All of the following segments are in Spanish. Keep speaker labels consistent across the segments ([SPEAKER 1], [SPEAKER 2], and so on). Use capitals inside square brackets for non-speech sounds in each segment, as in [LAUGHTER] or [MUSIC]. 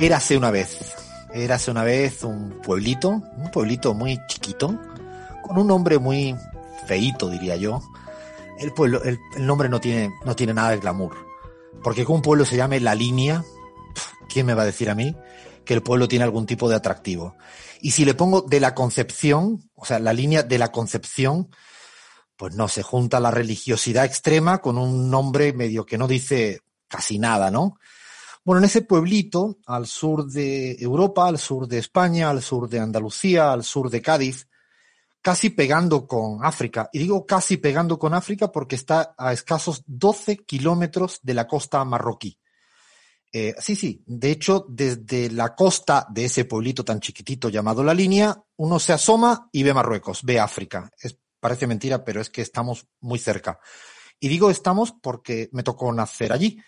[SPEAKER 1] Érase una vez, érase una vez un pueblito, un pueblito muy chiquito, con un nombre muy feíto, diría yo. El pueblo, el, nombre no tiene, no tiene nada de glamour. Porque que un pueblo se llame La Línea, ¿quién me va a decir a mí que el pueblo tiene algún tipo de atractivo? Y si le pongo de la Concepción, o sea, la línea de la Concepción, pues no, se junta la religiosidad extrema con un nombre medio que no dice casi nada, ¿no? Bueno, en ese pueblito, al sur de Europa, al sur de España, al sur de Andalucía, al sur de Cádiz, casi pegando con África. Y digo casi pegando con África porque está a escasos 12 kilómetros de la costa marroquí. Eh, sí, sí. De hecho, desde la costa de ese pueblito tan chiquitito llamado La Línea, uno se asoma y ve Marruecos, ve África. Es, parece mentira, pero es que estamos muy cerca. Y digo estamos porque me tocó nacer allí.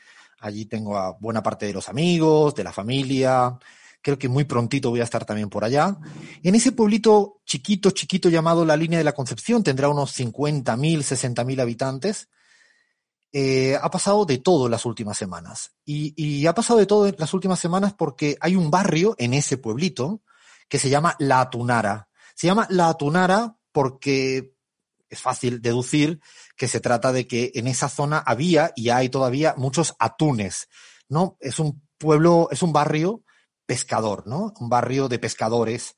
[SPEAKER 1] Allí tengo a buena parte de los amigos, de la familia. Creo que muy prontito voy a estar también por allá. En ese pueblito chiquito, chiquito llamado La Línea de la Concepción, tendrá unos 50.000, 60.000 habitantes. Eh, ha pasado de todo las últimas semanas. Y, ha pasado de todo las últimas semanas porque hay un barrio en ese pueblito que se llama La Atunara. Se llama La Atunara porque es fácil deducir que se trata de que en esa zona había y hay todavía muchos atunes, ¿no? Es un pueblo, es un barrio pescador, ¿no? Un barrio de pescadores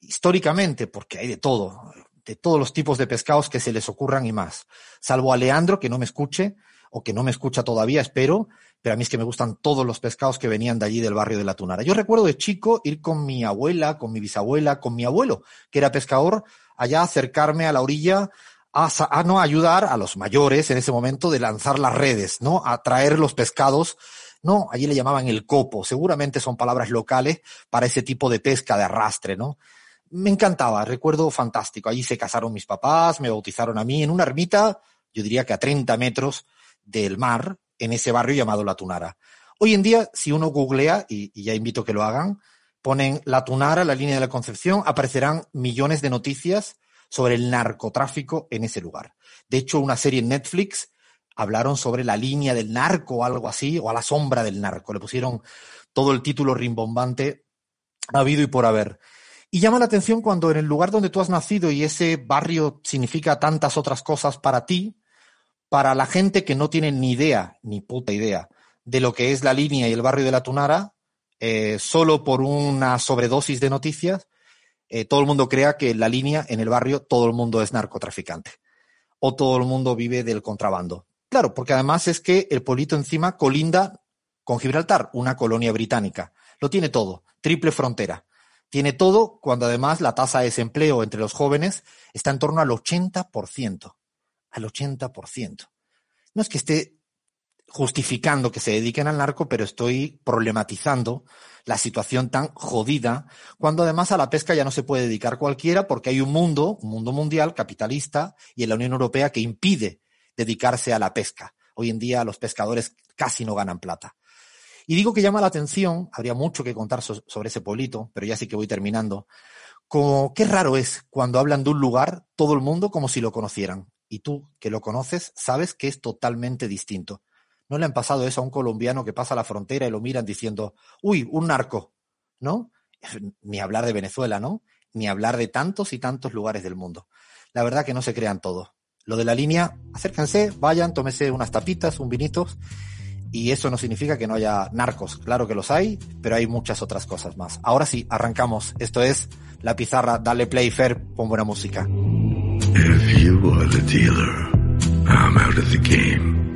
[SPEAKER 1] históricamente, porque hay de todo, de todos los tipos de pescados que se les ocurran y más. Salvo a Leandro, que no me escuche, o que no me escucha todavía, espero, pero a mí es que me gustan todos los pescados que venían de allí del barrio de la Tunara. Yo recuerdo de chico ir con mi abuela, con mi bisabuela, con mi abuelo, que era pescador, allá acercarme a la orilla a, no ayudar a los mayores en ese momento de lanzar las redes, ¿no? A traer los pescados, ¿no? Allí le llamaban el copo, seguramente son palabras locales para ese tipo de pesca de arrastre, ¿no? Me encantaba, recuerdo fantástico. Allí se casaron mis papás, me bautizaron a mí en una ermita, yo diría que a 30 metros del mar, en ese barrio llamado La Tunara. Hoy en día, si uno googlea, y, y ya invito a que lo hagan, ponen La Tunara, la línea de la Concepción, aparecerán millones de noticias sobre el narcotráfico en ese lugar. De hecho, una serie en Netflix hablaron sobre la línea del narco o algo así, o a la sombra del narco. Le pusieron todo el título rimbombante habido y por haber. Y llama la atención cuando en el lugar donde tú has nacido y ese barrio significa tantas otras cosas para ti, para la gente que no tiene ni idea, ni puta idea, de lo que es la línea y el barrio de la Tunara, eh, solo por una sobredosis de noticias, eh, todo el mundo crea que en la línea, en el barrio, todo el mundo es narcotraficante. O todo el mundo vive del contrabando. Claro, porque además es que el pueblito encima colinda con Gibraltar, una colonia británica. Lo tiene todo, triple frontera. Tiene todo cuando además la tasa de desempleo entre los jóvenes está en torno al 80%. Al 80%. No es que esté justificando que se dediquen al narco, pero estoy problematizando la situación tan jodida, cuando además a la pesca ya no se puede dedicar cualquiera porque hay un mundo, un mundo mundial capitalista y en la Unión Europea que impide dedicarse a la pesca. Hoy en día los pescadores casi no ganan plata. Y digo que llama la atención, habría mucho que contar so sobre ese pueblito, pero ya sí que voy terminando, como qué raro es cuando hablan de un lugar todo el mundo como si lo conocieran. Y tú, que lo conoces, sabes que es totalmente distinto. ¿No le han pasado eso a un colombiano que pasa la frontera y lo miran diciendo, uy, un narco? ¿No? [LAUGHS] Ni hablar de Venezuela, ¿no? Ni hablar de tantos y tantos lugares del mundo. La verdad que no se crean todo. Lo de la línea, acérquense, vayan, tómese unas tapitas, un vinitos. Y eso no significa que no haya narcos. Claro que los hay, pero hay muchas otras cosas más. Ahora sí, arrancamos. Esto es La Pizarra. Dale play, Fer, con buena música.
[SPEAKER 2] If you the dealer, I'm out of the game.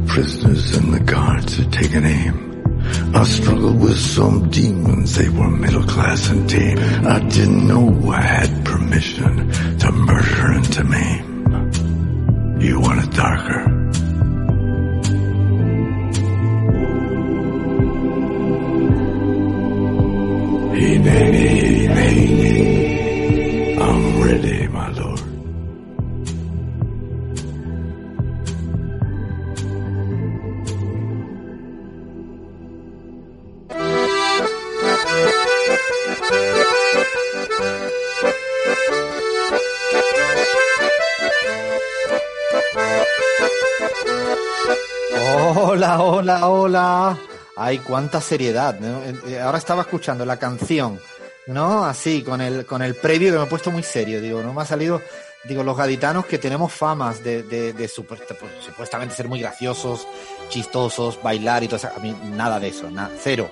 [SPEAKER 2] prisoners and the guards are taking aim. I struggled with some demons, they were middle class and tame. I didn't know I had permission to murder and to maim. You want it darker. Hey,
[SPEAKER 1] Ay, cuánta seriedad. ¿no? Eh, Ahora estaba escuchando la canción, ¿no? Así, con el, con el previo que me he puesto muy serio. Digo, no me ha salido, digo, los gaditanos que tenemos famas de, de, de pues, supuestamente ser muy graciosos, chistosos, bailar y todo eso. A mí nada de eso, nada, cero.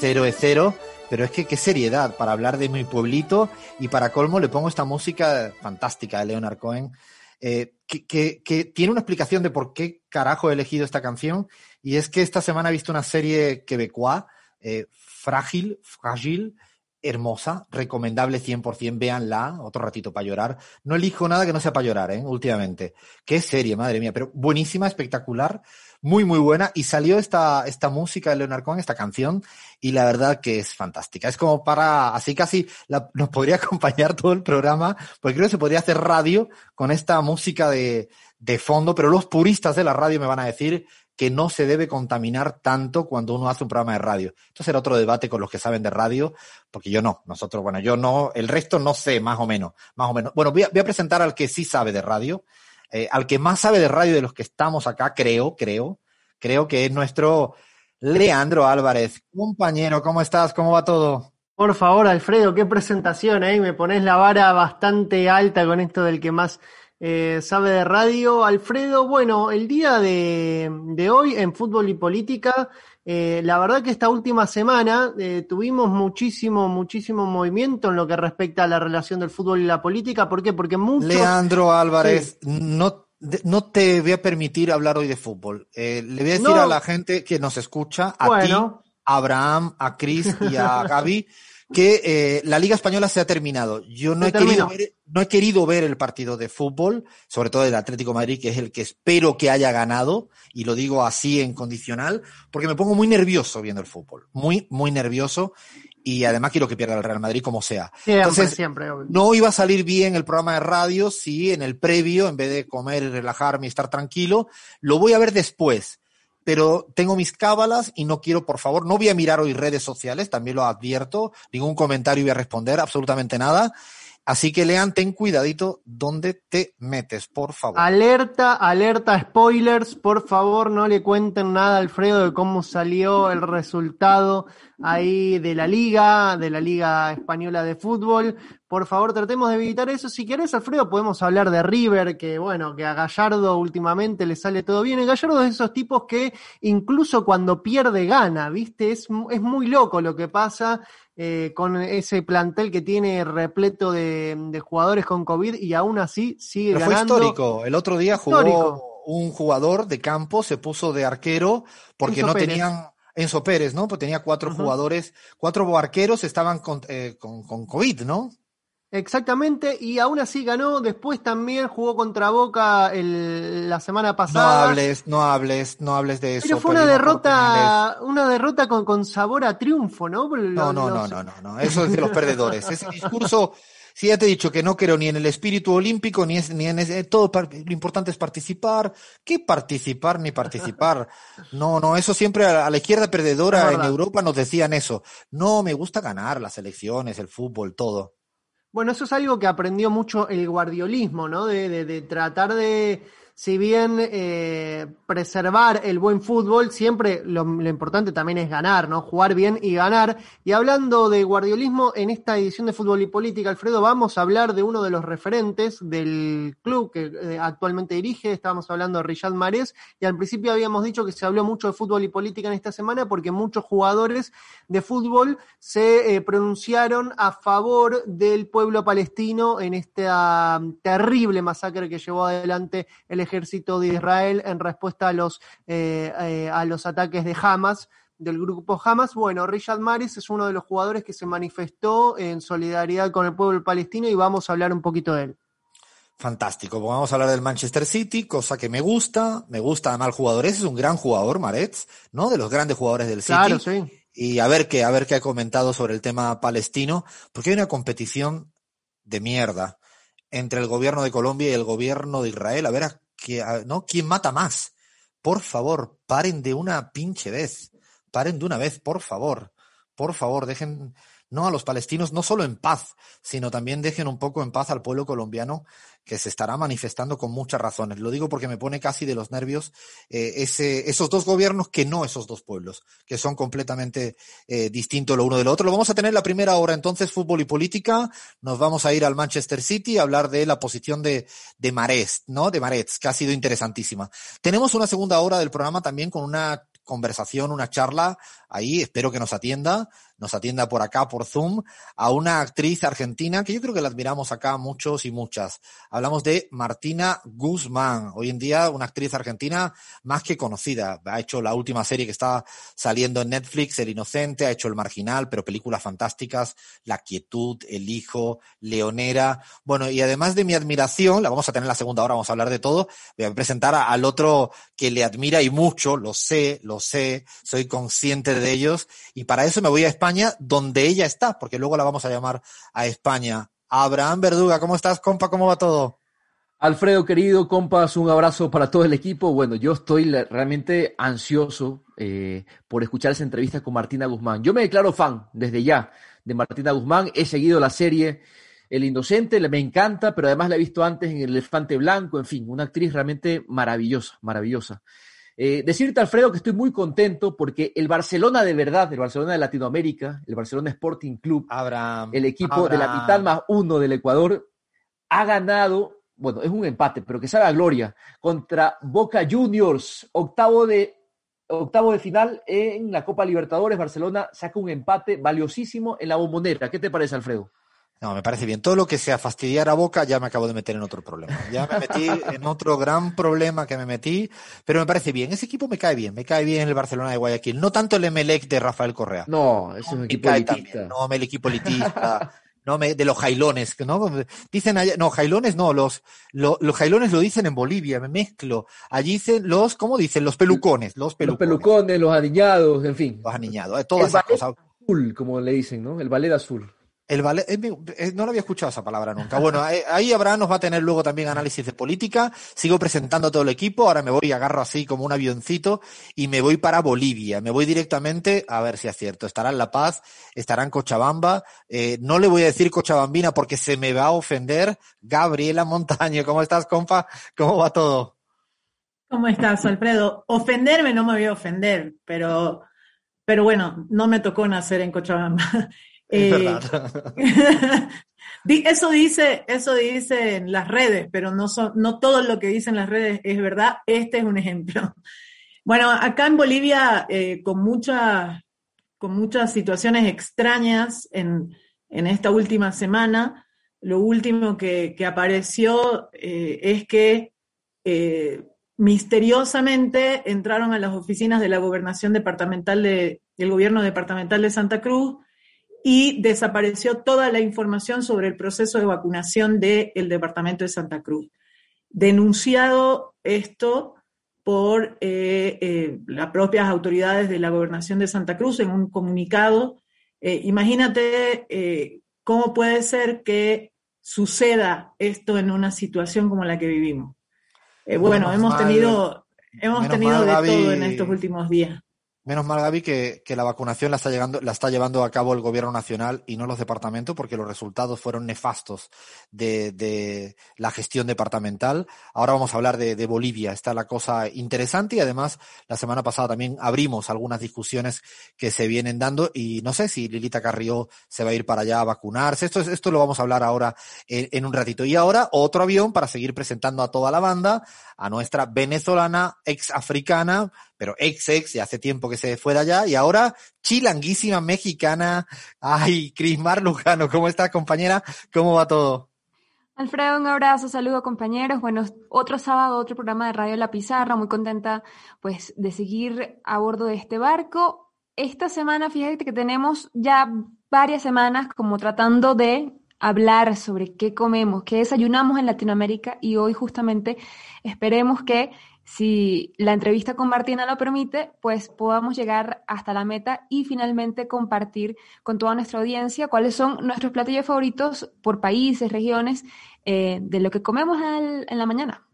[SPEAKER 1] Cero es cero. Pero es que qué seriedad para hablar de mi pueblito y para colmo le pongo esta música fantástica de Leonard Cohen eh, que- que tiene una explicación de por qué carajo he elegido esta canción. Y es que esta semana he visto una serie quebecois, eh, frágil, frágil, hermosa, recomendable 100%, véanla, otro ratito para llorar. No elijo nada que no sea para llorar, ¿eh? últimamente. Qué serie, madre mía, pero buenísima, espectacular, muy, muy buena. Y salió esta, esta música de Leonard Cohen, esta canción, y la verdad que es fantástica. Es como para, así casi nos podría [LAUGHS] acompañar todo el programa, porque creo que se podría hacer radio con esta música de, de fondo, pero los puristas de la radio me van a decir que no se debe contaminar tanto cuando uno hace un programa de radio. Esto será otro debate con los que saben de radio, porque yo no, nosotros, bueno, yo no, el resto no sé, más o menos, más o menos. Bueno, voy a, presentar al que sí sabe de radio, eh, al que más sabe de radio de los que estamos acá, creo, creo, creo que es nuestro Leandro Álvarez. Compañero, ¿cómo estás? ¿Cómo va todo?
[SPEAKER 3] Por favor, Alfredo, qué presentación, ¿eh? Me pones la vara bastante alta con esto del que más eh, sabe de radio. Alfredo, bueno, el día de, de hoy en Fútbol y Política, eh, la verdad que esta última semana eh, tuvimos muchísimo, muchísimo movimiento en lo que respecta a la relación del fútbol y la política. ¿Por qué? Porque muchos...
[SPEAKER 1] Leandro Álvarez, no, no te voy a permitir hablar hoy de fútbol. Eh, le voy a decir
[SPEAKER 3] No.
[SPEAKER 1] a la gente que nos escucha, a
[SPEAKER 3] Bueno.
[SPEAKER 1] ti, a Abraham, a Chris y a [LAUGHS] Gaby, que eh, la Liga Española se ha terminado. Yo no he, querido ver, no he querido ver el partido de fútbol, sobre todo del Atlético de Madrid, que es el que espero que haya ganado, y lo digo así en condicional, porque me pongo muy nervioso viendo el fútbol. Muy, muy nervioso. Y además quiero que pierda el Real Madrid como sea.
[SPEAKER 3] Siempre,
[SPEAKER 1] Entonces,
[SPEAKER 3] siempre. obvio.
[SPEAKER 1] no iba a salir bien el programa de radio si en el previo, en vez de comer y relajarme y estar tranquilo, lo voy a ver después. Pero tengo mis cábalas y no quiero, por favor, no voy a mirar hoy redes sociales, también lo advierto, ningún comentario voy a responder, absolutamente nada. Así que lean, ten cuidadito dónde te metes, por favor.
[SPEAKER 3] Alerta, alerta, spoilers, por favor no le cuenten nada a Alfredo de cómo salió el resultado ahí de la liga, de la liga española de fútbol. Por favor tratemos de evitar eso. Si querés, Alfredo, podemos hablar de River, que bueno, que a Gallardo últimamente le sale todo bien. El Gallardo es de esos tipos que incluso cuando pierde gana, ¿viste? Es, es muy loco lo que pasa eh, con ese plantel que tiene repleto de, de jugadores con COVID y aún así sigue
[SPEAKER 1] Pero fue
[SPEAKER 3] ganando.
[SPEAKER 1] histórico. El otro día jugó
[SPEAKER 3] Histórico.
[SPEAKER 1] un jugador de campo, se puso de arquero porque
[SPEAKER 3] Enzo
[SPEAKER 1] no
[SPEAKER 3] Pérez.
[SPEAKER 1] tenían Enzo Pérez, ¿no? Pues tenía cuatro jugadores, cuatro arqueros estaban con, eh, con, con COVID, ¿no?
[SPEAKER 3] Exactamente, y aún así ganó. Después también jugó contra Boca el, la semana
[SPEAKER 1] No
[SPEAKER 3] pasada.
[SPEAKER 1] hables, no hables, no hables de eso.
[SPEAKER 3] Pero fue una derrota, una derrota con, con sabor a triunfo, ¿no?
[SPEAKER 1] No,
[SPEAKER 3] los-
[SPEAKER 1] no, no,
[SPEAKER 3] los-
[SPEAKER 1] no, no, no. Eso es de los perdedores. Ese discurso, si ya te he dicho que no creo ni en el espíritu olímpico, ni, es, ni en ese, todo, lo importante es participar. ¿Qué participar ni participar? [LAUGHS] No, no, eso siempre a, la izquierda perdedora en. Europa nos decían eso. No, me gusta ganar las elecciones, el fútbol, todo.
[SPEAKER 3] Bueno, eso es algo que aprendió mucho el guardiolismo, ¿no? De, de- de tratar de, si bien eh, preservar el buen fútbol, siempre lo, importante también es ganar, ¿no? Jugar bien y ganar. Y hablando de guardiolismo, en esta edición de Fútbol y Política, Alfredo, vamos a hablar de uno de los referentes del club que eh, actualmente dirige. Estábamos hablando de Riyad Mahrez y al principio habíamos dicho que se habló mucho de fútbol y política en esta semana porque muchos jugadores de fútbol se eh, pronunciaron a favor del pueblo palestino en esta um, terrible masacre que llevó adelante el ejército de Israel en respuesta a los, eh, eh, a los ataques de Hamas del grupo Hamas. Bueno, Riyad Mahrez es uno de los jugadores que se manifestó en solidaridad con el pueblo palestino y vamos a hablar un poquito de él.
[SPEAKER 1] Fantástico. Pues vamos a hablar del Manchester City, cosa que me gusta. Me gusta además el jugador. Ese es un gran jugador, Maretz, ¿no? De los grandes jugadores del City.
[SPEAKER 3] Claro, sí.
[SPEAKER 1] y a ver qué, a ver qué ha comentado sobre el tema palestino, porque hay una competición de mierda entre el gobierno de Colombia y el gobierno de Israel, a ver a a- ¿no? quién mata más. Por favor, paren de una pinche vez, paren de una vez, por favor, por favor, dejen no a los palestinos no solo en paz, sino también dejen un poco en paz al pueblo colombiano que se estará manifestando con muchas razones. Lo digo porque me pone casi de los nervios eh, ese, esos dos gobiernos que no esos dos pueblos, que son completamente eh, distintos lo uno del otro. Lo vamos a tener la primera hora entonces, fútbol y política. Nos vamos a ir al Manchester City a hablar de la posición de, de ¿no? De que ha sido interesantísima. Tenemos una segunda hora del programa también con una conversación, una charla ahí, espero que nos atienda, nos atienda por acá, por Zoom, a una actriz argentina que yo creo que la admiramos acá muchos y muchas. Hablamos de Martina Guzmán, hoy en día una actriz argentina más que conocida. Ha hecho la última serie que está saliendo en Netflix, El Inocente, ha hecho El Marginal, pero películas fantásticas, La Quietud, El Hijo, Leonera. Bueno, y además de mi admiración, la vamos a tener en la segunda hora, vamos a hablar de todo, voy a presentar al otro que le admira y mucho, lo sé, lo sé, soy consciente de ellos, y para eso me voy a España, donde ella está, porque luego la vamos a llamar a España. Abraham Verduga, ¿cómo estás, compa? ¿Cómo va todo?
[SPEAKER 4] Alfredo, querido, compas, un abrazo para todo el equipo. Bueno, yo estoy realmente ansioso eh, por escuchar esa entrevista con Martina Guzmán. Yo me declaro fan desde ya de Martina Guzmán. He seguido la serie El Inocente, me encanta, pero además la he visto antes en El Elefante Blanco. En fin, una actriz realmente maravillosa, maravillosa. Eh, decirte, Alfredo, que estoy muy contento porque el Barcelona de verdad, el Barcelona de Latinoamérica, el Barcelona Sporting Club,
[SPEAKER 1] Abraham.
[SPEAKER 4] el equipo de la mitad más uno del Ecuador ha ganado, bueno, es un empate, pero que sabe a gloria, contra Boca Juniors, octavo de, octavo de final en la Copa Libertadores. Barcelona saca un empate valiosísimo en la bombonera. ¿Qué te parece, Alfredo?
[SPEAKER 1] No, me parece bien. Todo lo que sea fastidiar a Boca ya me acabo de meter en otro problema. Ya me metí [LAUGHS] en otro gran problema que me metí, pero me parece bien. Ese equipo me cae bien, me cae bien el Barcelona de Guayaquil. No tanto el Emelec de Rafael Correa.
[SPEAKER 4] No, es un equipo elitista.
[SPEAKER 1] No, el equipo elitista. No, me, de los jailones, ¿no? Dicen allá, no, jailones no, los, lo- los jailones lo dicen en Bolivia, me mezclo. Allí dicen los, ¿cómo dicen? Los pelucones, los
[SPEAKER 4] Los
[SPEAKER 1] pelucones.
[SPEAKER 4] pelucones, los aniñados, en fin.
[SPEAKER 1] Los aniñados, eh, todas
[SPEAKER 4] El
[SPEAKER 1] esas cosas.
[SPEAKER 4] azul, como le dicen, ¿no? El ballet azul.
[SPEAKER 1] El no lo había escuchado esa palabra nunca. Bueno, ahí Abraham nos va a tener luego también análisis de política. Sigo presentando a todo el equipo. Ahora me voy agarro así como un avioncito y me voy para Bolivia. Me voy directamente, a ver si es cierto. Estará en La Paz, estará en Cochabamba. Eh, no le voy a decir Cochabambina porque se me va a ofender. Gabriela Montaño, ¿cómo estás, compa? ¿Cómo va todo?
[SPEAKER 5] ¿Cómo estás, Alfredo? Ofenderme no me voy a ofender, pero, pero bueno, no me tocó nacer en Cochabamba.
[SPEAKER 1] Es
[SPEAKER 5] Eh,
[SPEAKER 1] verdad. [LAUGHS]
[SPEAKER 5] eso dice, eso dice en las redes, pero no son, no todo lo que dicen las redes es verdad. Este es un ejemplo. [LAUGHS] Bueno, acá en Bolivia, eh, con muchas, con muchas situaciones extrañas en, en esta última semana, lo último que, que apareció eh, es que eh, misteriosamente entraron a las oficinas de la gobernación departamental de, del gobierno departamental de Santa Cruz y desapareció toda la información sobre el proceso de vacunación del departamento de Santa Cruz. Denunciado esto por eh, eh, las propias autoridades de la gobernación de Santa Cruz en un comunicado. Eh, imagínate cómo puede ser que suceda esto en una situación como la que vivimos. bueno, hemos tenido, hemos tenido de todo en estos últimos días.
[SPEAKER 1] Menos mal, Gaby, que, que, la vacunación la está, llegando, la está llevando a cabo el gobierno nacional y no los departamentos, porque los resultados fueron nefastos de, de la gestión departamental. Ahora vamos a hablar de, de, Bolivia. Está la cosa interesante y además la semana pasada también abrimos algunas discusiones que se vienen dando y no sé si Lilita Carrió se va a ir para allá a vacunarse. Esto, esto lo vamos a hablar ahora en, en un ratito. Y ahora otro avión para seguir presentando a toda la banda, a nuestra venezolana ex africana pero ex ex, y hace tiempo que se fue de allá, y ahora chilanguísima mexicana. Ay, Crismar Lujano, ¿cómo estás, compañera? ¿Cómo va todo?
[SPEAKER 6] Alfredo, un abrazo, saludo compañeros. Bueno, otro sábado, otro programa de Radio La Pizarra, muy contenta pues de seguir a bordo de este barco. Esta semana, fíjate que tenemos ya varias semanas como tratando de hablar sobre qué comemos, qué desayunamos en Latinoamérica y hoy justamente esperemos que si la entrevista con Martina lo permite, pues podamos llegar hasta la meta y finalmente compartir con toda nuestra audiencia cuáles son nuestros platillos favoritos por países, regiones, eh, de lo que comemos en la mañana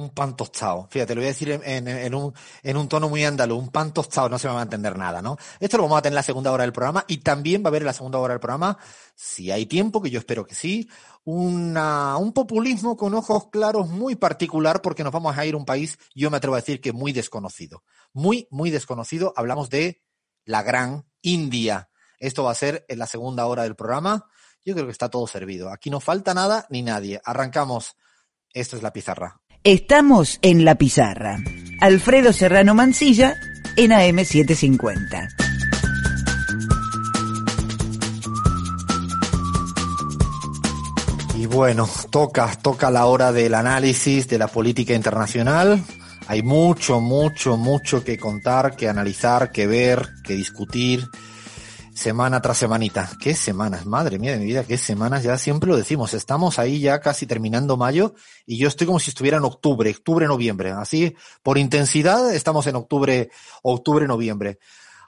[SPEAKER 1] un pan tostado. Fíjate, lo voy a decir en, un, en un tono muy andaluz, un pan tostado, no se me va a entender nada, ¿no? Esto lo vamos a tener en la segunda hora del programa y también va a haber en la segunda hora del programa, si hay tiempo, que yo espero que sí, un populismo con ojos claros muy particular porque nos vamos a ir a un país, yo me atrevo a decir que muy desconocido. Muy, muy desconocido. Hablamos de la gran India. Esto va a ser en la segunda hora del programa. Yo creo que está todo servido. Aquí no falta nada ni nadie. Arrancamos. Esto es la pizarra.
[SPEAKER 7] Estamos en la pizarra. Alfredo Serrano Mancilla en AM750.
[SPEAKER 1] Y bueno, toca, toca la hora del análisis de la política internacional. Hay mucho, mucho, mucho que contar, que analizar, que ver, que discutir semana tras semanita. ¿Qué semanas? Madre mía de mi vida, qué semanas. Ya siempre lo decimos. Estamos ahí ya casi terminando mayo y yo estoy como si estuviera en octubre, octubre, noviembre. Así, por intensidad, estamos en octubre, octubre, noviembre.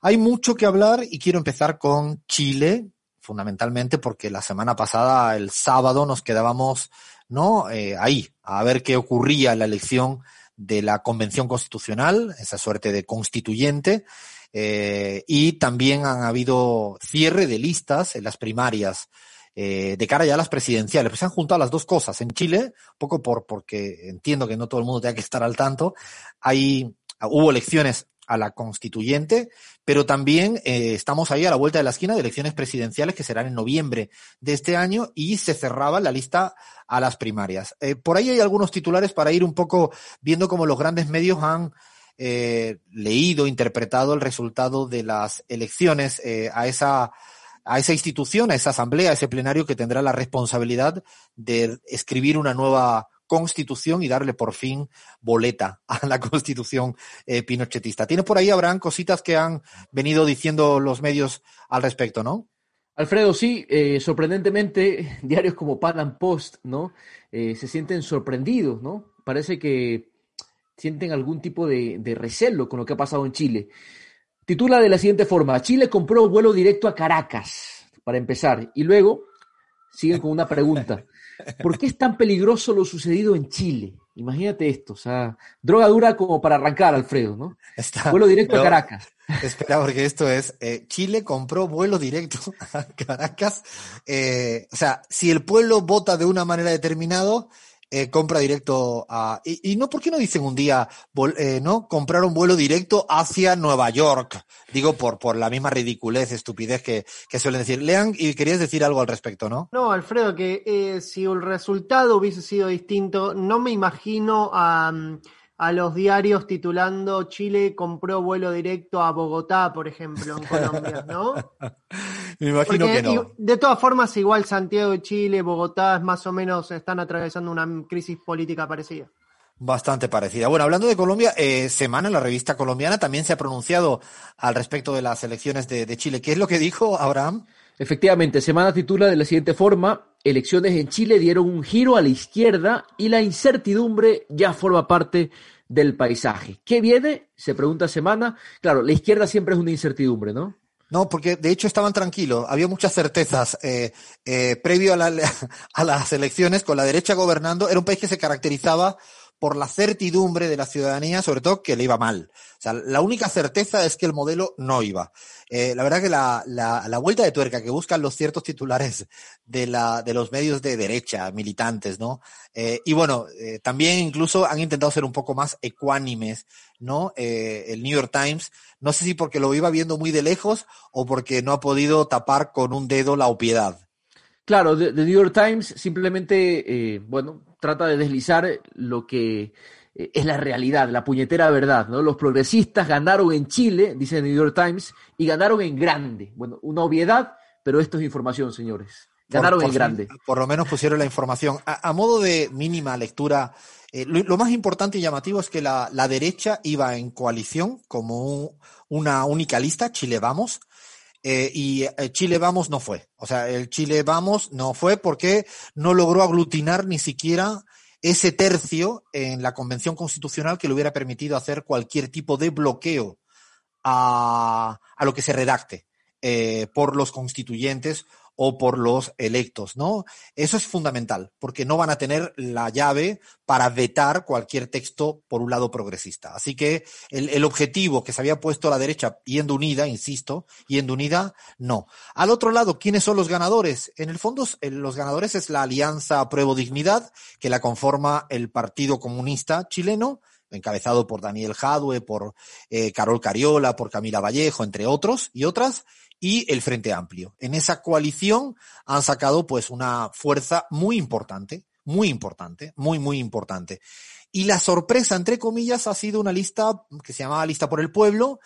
[SPEAKER 1] Hay mucho que hablar y quiero empezar con Chile, fundamentalmente porque la semana pasada, el sábado, nos quedábamos, ¿no? Eh, ahí, a ver qué ocurría la elección de la Convención Constitucional, esa suerte de constituyente. Eh, y también han habido cierre de listas en las primarias eh, de cara ya a las presidenciales. Pues se han juntado las dos cosas. En Chile, poco por, porque entiendo que no todo el mundo tenga que estar al tanto, hay, hubo elecciones a la constituyente, pero también eh, estamos ahí a la vuelta de la esquina de elecciones presidenciales que serán en noviembre de este año y se cerraba la lista a las primarias. Eh, por ahí hay algunos titulares para ir un poco viendo cómo los grandes medios han eh, leído, interpretado el resultado de las elecciones eh, a esa a esa institución, a esa asamblea, a ese plenario que tendrá la responsabilidad de escribir una nueva constitución y darle por fin boleta a la constitución eh, pinochetista. Tiene por ahí, Abraham, cositas que han venido diciendo los medios al respecto, ¿no?
[SPEAKER 4] Alfredo, sí, sorprendentemente, diarios como Pan Post, ¿no? Se sienten sorprendidos, ¿no? Parece que sienten algún tipo de, recelo con lo que ha pasado en Chile. Titula de la siguiente forma, Chile compró vuelo directo a Caracas, para empezar, y luego siguen con una pregunta. ¿Por qué es tan peligroso lo sucedido en Chile? Imagínate esto, o sea, droga dura como para arrancar, Alfredo, ¿no? vuelo directo a Caracas.
[SPEAKER 1] Espera, porque esto es, eh, Chile compró vuelo directo a Caracas. Eh, o sea, si el pueblo vota de una manera determinada, eh, compra directo a... Y, no, ¿por qué no dicen un día, eh, no? Comprar un vuelo directo hacia Nueva York. Digo, por, por la misma ridiculez, estupidez que, que suelen decir. Lean, y querías decir algo al respecto, ¿no?
[SPEAKER 3] No, Alfredo, que eh, si el resultado hubiese sido distinto, no me imagino a a los diarios titulando Chile compró vuelo directo a Bogotá, por ejemplo, en Colombia, ¿no? [LAUGHS]
[SPEAKER 1] Me imagino que no.
[SPEAKER 3] De todas formas, igual Santiago de Chile, Bogotá, más o menos están atravesando una crisis política parecida.
[SPEAKER 1] Bastante parecida. Bueno, hablando de Colombia, eh, Semana, la revista colombiana, también se ha pronunciado al respecto de las elecciones de, de Chile. ¿Qué es lo que dijo Abraham?
[SPEAKER 4] Efectivamente, Semana titula de la siguiente forma, elecciones en Chile dieron un giro a la izquierda y la incertidumbre ya forma parte del paisaje. ¿Qué viene? Se pregunta Semana. Claro, la izquierda siempre es una incertidumbre, ¿no?
[SPEAKER 1] No, porque de hecho estaban tranquilos, había muchas certezas. Eh, eh, previo a, la, [LAUGHS] a las elecciones, con la derecha gobernando, era un país que se caracterizaba por la certidumbre de la ciudadanía, sobre todo que le iba mal. O sea, la única certeza es que el modelo no iba. Eh, la verdad que la, la, la, vuelta de tuerca que buscan los ciertos titulares de, la, de los medios de derecha, militantes, ¿no? Eh, y bueno, eh, también incluso han intentado ser un poco más ecuánimes, ¿no? El New York Times, no sé si porque lo iba viendo muy de lejos o porque no ha podido tapar con un dedo la opiedad.
[SPEAKER 4] Claro, The, New York Times simplemente, bueno, trata de deslizar lo que eh, es la realidad, la puñetera verdad, ¿no? Los progresistas ganaron en Chile, dice el New York Times, y ganaron en grande. Bueno, una obviedad, pero esto es información, señores. Ganaron
[SPEAKER 1] por, por
[SPEAKER 4] en grande.
[SPEAKER 1] Por lo menos pusieron la información. A, a modo de mínima lectura, eh, lo, lo, más importante y llamativo es que la, la derecha iba en coalición como un, una única lista, Chile Vamos, eh, y eh, Chile Vamos no fue. O sea, el Chile Vamos no fue porque no logró aglutinar ni siquiera ese tercio en la Convención Constitucional que le hubiera permitido hacer cualquier tipo de bloqueo a, a lo que se redacte eh, por los constituyentes o por los electos, ¿no? Eso es fundamental, porque no van a tener la llave para vetar cualquier texto por un lado progresista. Así que el, objetivo que se había puesto la derecha yendo unida, insisto, yendo unida, no. Al otro lado, ¿quiénes son los ganadores? En el fondo, los ganadores es la Alianza Pruebo Dignidad, que la conforma el Partido Comunista chileno, encabezado por Daniel Jadue, por eh, Carol Cariola, por Camila Vallejo, entre otros y otras, y el Frente Amplio. En esa coalición han sacado pues una fuerza muy importante, muy importante, muy, muy importante. Y la sorpresa, entre comillas, ha sido una lista que se llamaba Lista por el Pueblo,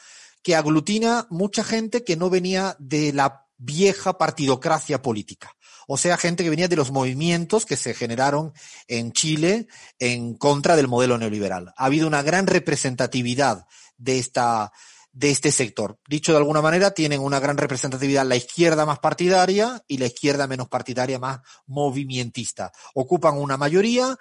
[SPEAKER 1] que aglutina mucha gente que no venía de la vieja partidocracia política. O sea, gente que venía de los movimientos que se generaron en Chile en contra del modelo neoliberal. Ha habido una gran representatividad de esta, de este sector. Dicho de alguna manera, tienen una gran representatividad la izquierda más partidaria y la izquierda menos partidaria más movimentista. Ocupan una mayoría.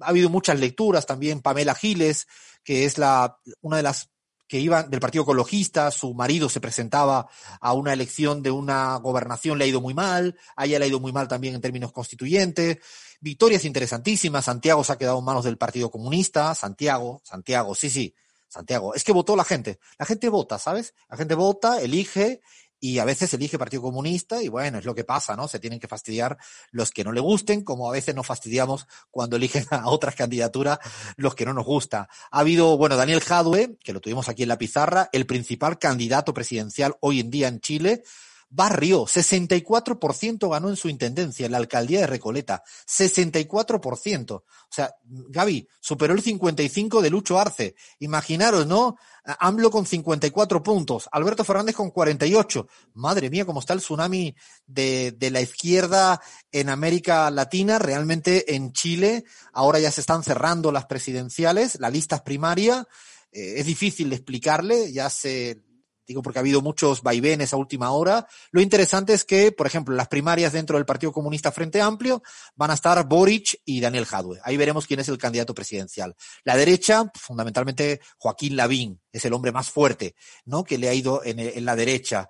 [SPEAKER 1] Ha habido muchas lecturas también. Pamela Giles, que es la, una de las que iban del Partido Ecologista, su marido se presentaba a una elección de una gobernación, le ha ido muy mal, a ella le ha ido muy mal también en términos constituyentes. Victorias interesantísimas, Santiago se ha quedado en manos del Partido Comunista, Santiago, Santiago, sí, sí, Santiago. Es que votó la gente. La gente vota, ¿sabes? La gente vota, elige y a veces elige Partido Comunista y bueno, es lo que pasa, ¿no? Se tienen que fastidiar los que no le gusten, como a veces nos fastidiamos cuando eligen a otras candidaturas los que no nos gusta. Ha habido, bueno, Daniel Jadue, que lo tuvimos aquí en la pizarra, el principal candidato presidencial hoy en día en Chile, Barrio, 64% ganó en su intendencia, en la alcaldía de Recoleta. 64%. O sea, Gaby, superó el 55 de Lucho Arce. Imaginaros, ¿no? AMLO con 54 puntos, Alberto Fernández con 48. Madre mía, cómo está el tsunami de, de la izquierda en América Latina. Realmente en Chile ahora ya se están cerrando las presidenciales, la lista es primaria. Eh, es difícil de explicarle, ya se digo porque ha habido muchos vaivenes a última hora. Lo interesante es que, por ejemplo, las primarias dentro del Partido Comunista Frente Amplio van a estar Boric y Daniel Jadue. Ahí veremos quién es el candidato presidencial. La derecha, fundamentalmente Joaquín Lavín, es el hombre más fuerte, ¿no? Que le ha ido en, en la derecha.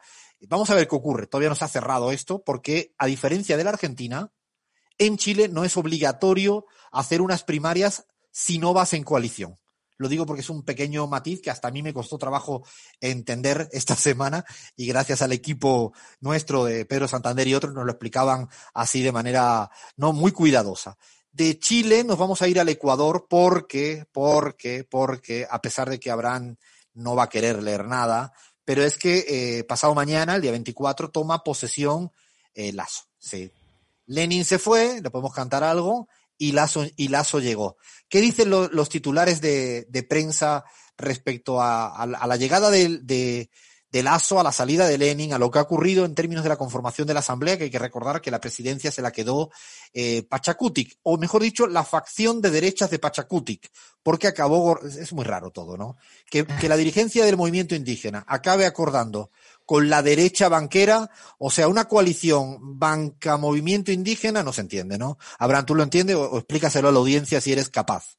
[SPEAKER 1] Vamos a ver qué ocurre. Todavía no se ha cerrado esto porque, a diferencia de la Argentina, en Chile no es obligatorio hacer unas primarias si no vas en coalición. Lo digo porque es un pequeño matiz que hasta a mí me costó trabajo entender esta [LAUGHS] semana y gracias al equipo nuestro de Pedro Santander y otros nos lo explicaban así de manera no muy cuidadosa. De Chile nos vamos a ir al Ecuador porque, porque, porque, a pesar de que Abraham no va a querer leer nada, pero es que eh, pasado mañana, el día 24, toma posesión eh, Lazo. Sí. Lenin se fue, le podemos cantar algo, y Lazo, y Lazo llegó. ¿Qué dicen lo, los titulares de, de, prensa respecto a, a, a la llegada de, de, de Lazo a la salida de Lenin, a lo que ha ocurrido en términos de la conformación de la Asamblea, que hay que recordar que la presidencia se la quedó eh, o mejor dicho, la facción de derechas de Pachacutic, porque acabó, es muy raro todo, ¿no? Que, que la dirigencia del movimiento indígena acabe acordando con la derecha banquera, o sea, una coalición banca-movimiento indígena, no se entiende, ¿no? Abraham, ¿tú lo entiendes o, o explícaselo a la audiencia si eres capaz?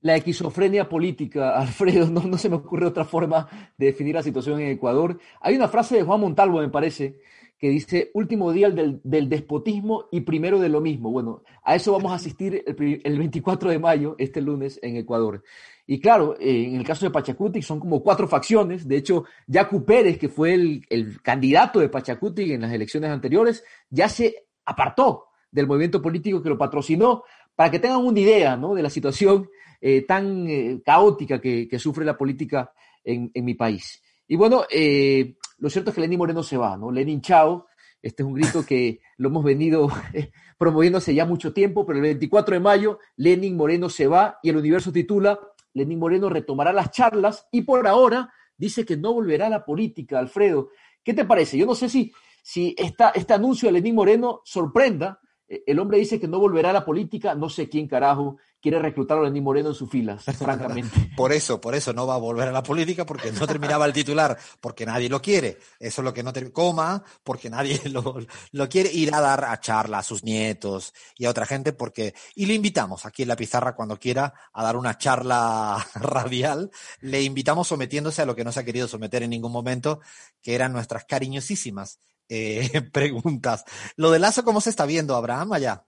[SPEAKER 4] La esquizofrenia política, [LAUGHS] Alfredo, no, no, se me ocurre otra forma de definir la situación en Ecuador. Hay una frase de Juan Montalvo, me parece, que dice, último día del, del despotismo y primero de lo mismo. Bueno, a eso vamos a asistir el, el 24 de mayo, este lunes, en Ecuador. Y claro, eh, en el caso de Pachacutic son como cuatro facciones. De hecho, Yacu Pérez, que fue el, el candidato de Pachacutic en las elecciones anteriores, ya se apartó del movimiento político que lo patrocinó, para que tengan una idea ¿no? de la situación eh, tan eh, caótica que, sufre la política en, en mi país. Y bueno, eh, lo cierto es que Lenín Moreno se va, ¿no? Lenin Chao, este es un grito que lo hemos venido [LAUGHS] promoviendo hace ya mucho tiempo, pero el 24 de mayo Lenin Moreno se va y el universo titula Lenín Moreno retomará las charlas y por ahora dice que no volverá a la política, Alfredo. ¿Qué te parece? Yo no sé si, si esta, este anuncio de Lenín Moreno sorprenda, el hombre dice que no volverá a la política, no sé quién carajo quiere reclutar a Lenín Moreno en sus filas, [LAUGHS] francamente.
[SPEAKER 1] por eso, por eso no va a volver a la política, porque no terminaba el titular, porque nadie lo quiere. Eso es lo que no. Coma, porque nadie [LAUGHS] lo, lo, quiere ir a dar a charla a sus nietos y a otra gente, porque. Y le invitamos aquí en la pizarra cuando quiera a dar una charla [LAUGHS] radial. Le invitamos sometiéndose a lo que no se ha querido someter en ningún momento, que eran nuestras cariñosísimas eh, [LAUGHS] preguntas. Lo de Lazo, ¿cómo se está viendo, Abraham, allá?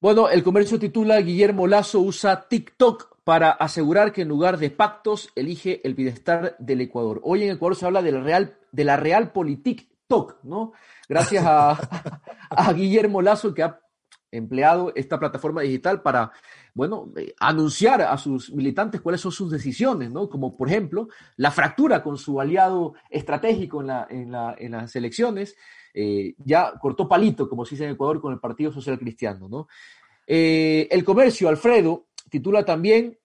[SPEAKER 4] Bueno, el comercio titula Guillermo Lazo usa TikTok para asegurar que en lugar de pactos elige el bienestar del Ecuador. Hoy en Ecuador se habla de la Real, de la Realpolitik Talk, ¿no? Gracias a, [LAUGHS] a Guillermo Lazo que ha empleado esta plataforma digital para, bueno, eh, anunciar a sus militantes cuáles son sus decisiones, ¿no? Como por ejemplo la fractura con su aliado estratégico en, la, en, la, en las elecciones, eh, ya cortó palito, como se dice en Ecuador, con el Partido Social Cristiano, ¿no? Eh, el comercio, Alfredo, titula también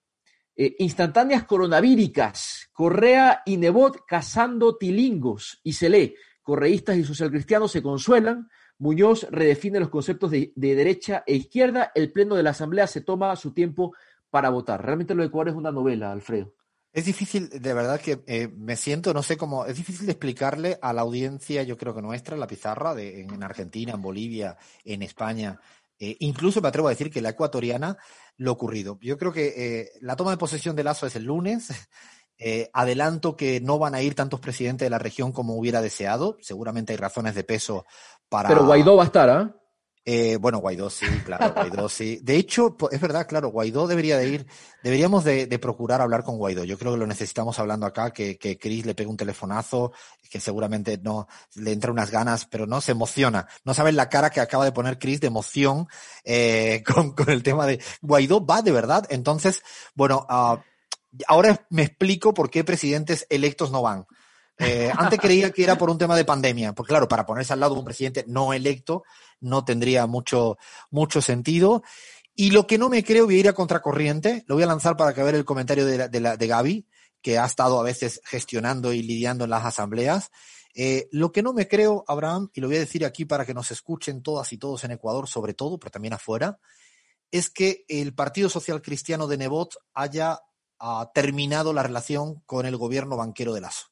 [SPEAKER 4] Instantáneas coronavíricas, Correa y Nebot cazando tilingos, y se lee, correístas y socialcristianos se consuelan, Muñoz redefine los conceptos de, de, derecha e izquierda, el Pleno de la Asamblea se toma su tiempo para votar. Realmente lo de Ecuador es una novela, Alfredo.
[SPEAKER 1] Es difícil, de verdad que eh, me siento, no sé cómo, es difícil de explicarle a la audiencia, yo creo que nuestra, la pizarra, de, en Argentina, en Bolivia, en España, eh, incluso me atrevo a decir que la ecuatoriana, lo ocurrido. Yo creo que eh, la toma de posesión de Lazo es el lunes. [LAUGHS] Adelanto que no van a ir tantos presidentes de la región como hubiera deseado. Seguramente hay razones de peso para.
[SPEAKER 4] Pero Guaidó va a estar, ¿ah? ¿eh?
[SPEAKER 1] Eh, bueno, Guaidó sí, claro, Guaidó sí. De hecho, es verdad, claro, Guaidó debería de ir, deberíamos de, de, procurar hablar con Guaidó. Yo creo que lo necesitamos hablando acá, que, que Chris le pegue un telefonazo, que seguramente no le entra unas ganas, pero no se emociona. No saben la cara que acaba de poner Chris de emoción eh, [LAUGHS] con, con, el tema de Guaidó va de verdad. Entonces, bueno, uh, ahora me explico por qué presidentes electos no van. Eh, antes creía que era por un tema de pandemia, porque claro, para ponerse al lado de un presidente no electo no tendría mucho, mucho sentido. Y lo que no me creo voy a ir a contracorriente, lo voy a lanzar para que ver el comentario de, Gaby, que ha estado a veces gestionando y lidiando en las asambleas. Eh, lo que no me creo, Abraham, y lo voy a decir aquí para que nos escuchen todas y todos en Ecuador, sobre todo, pero también afuera, es que el Partido Social Cristiano de Nebot haya uh, terminado la relación con el gobierno banquero de Lazo.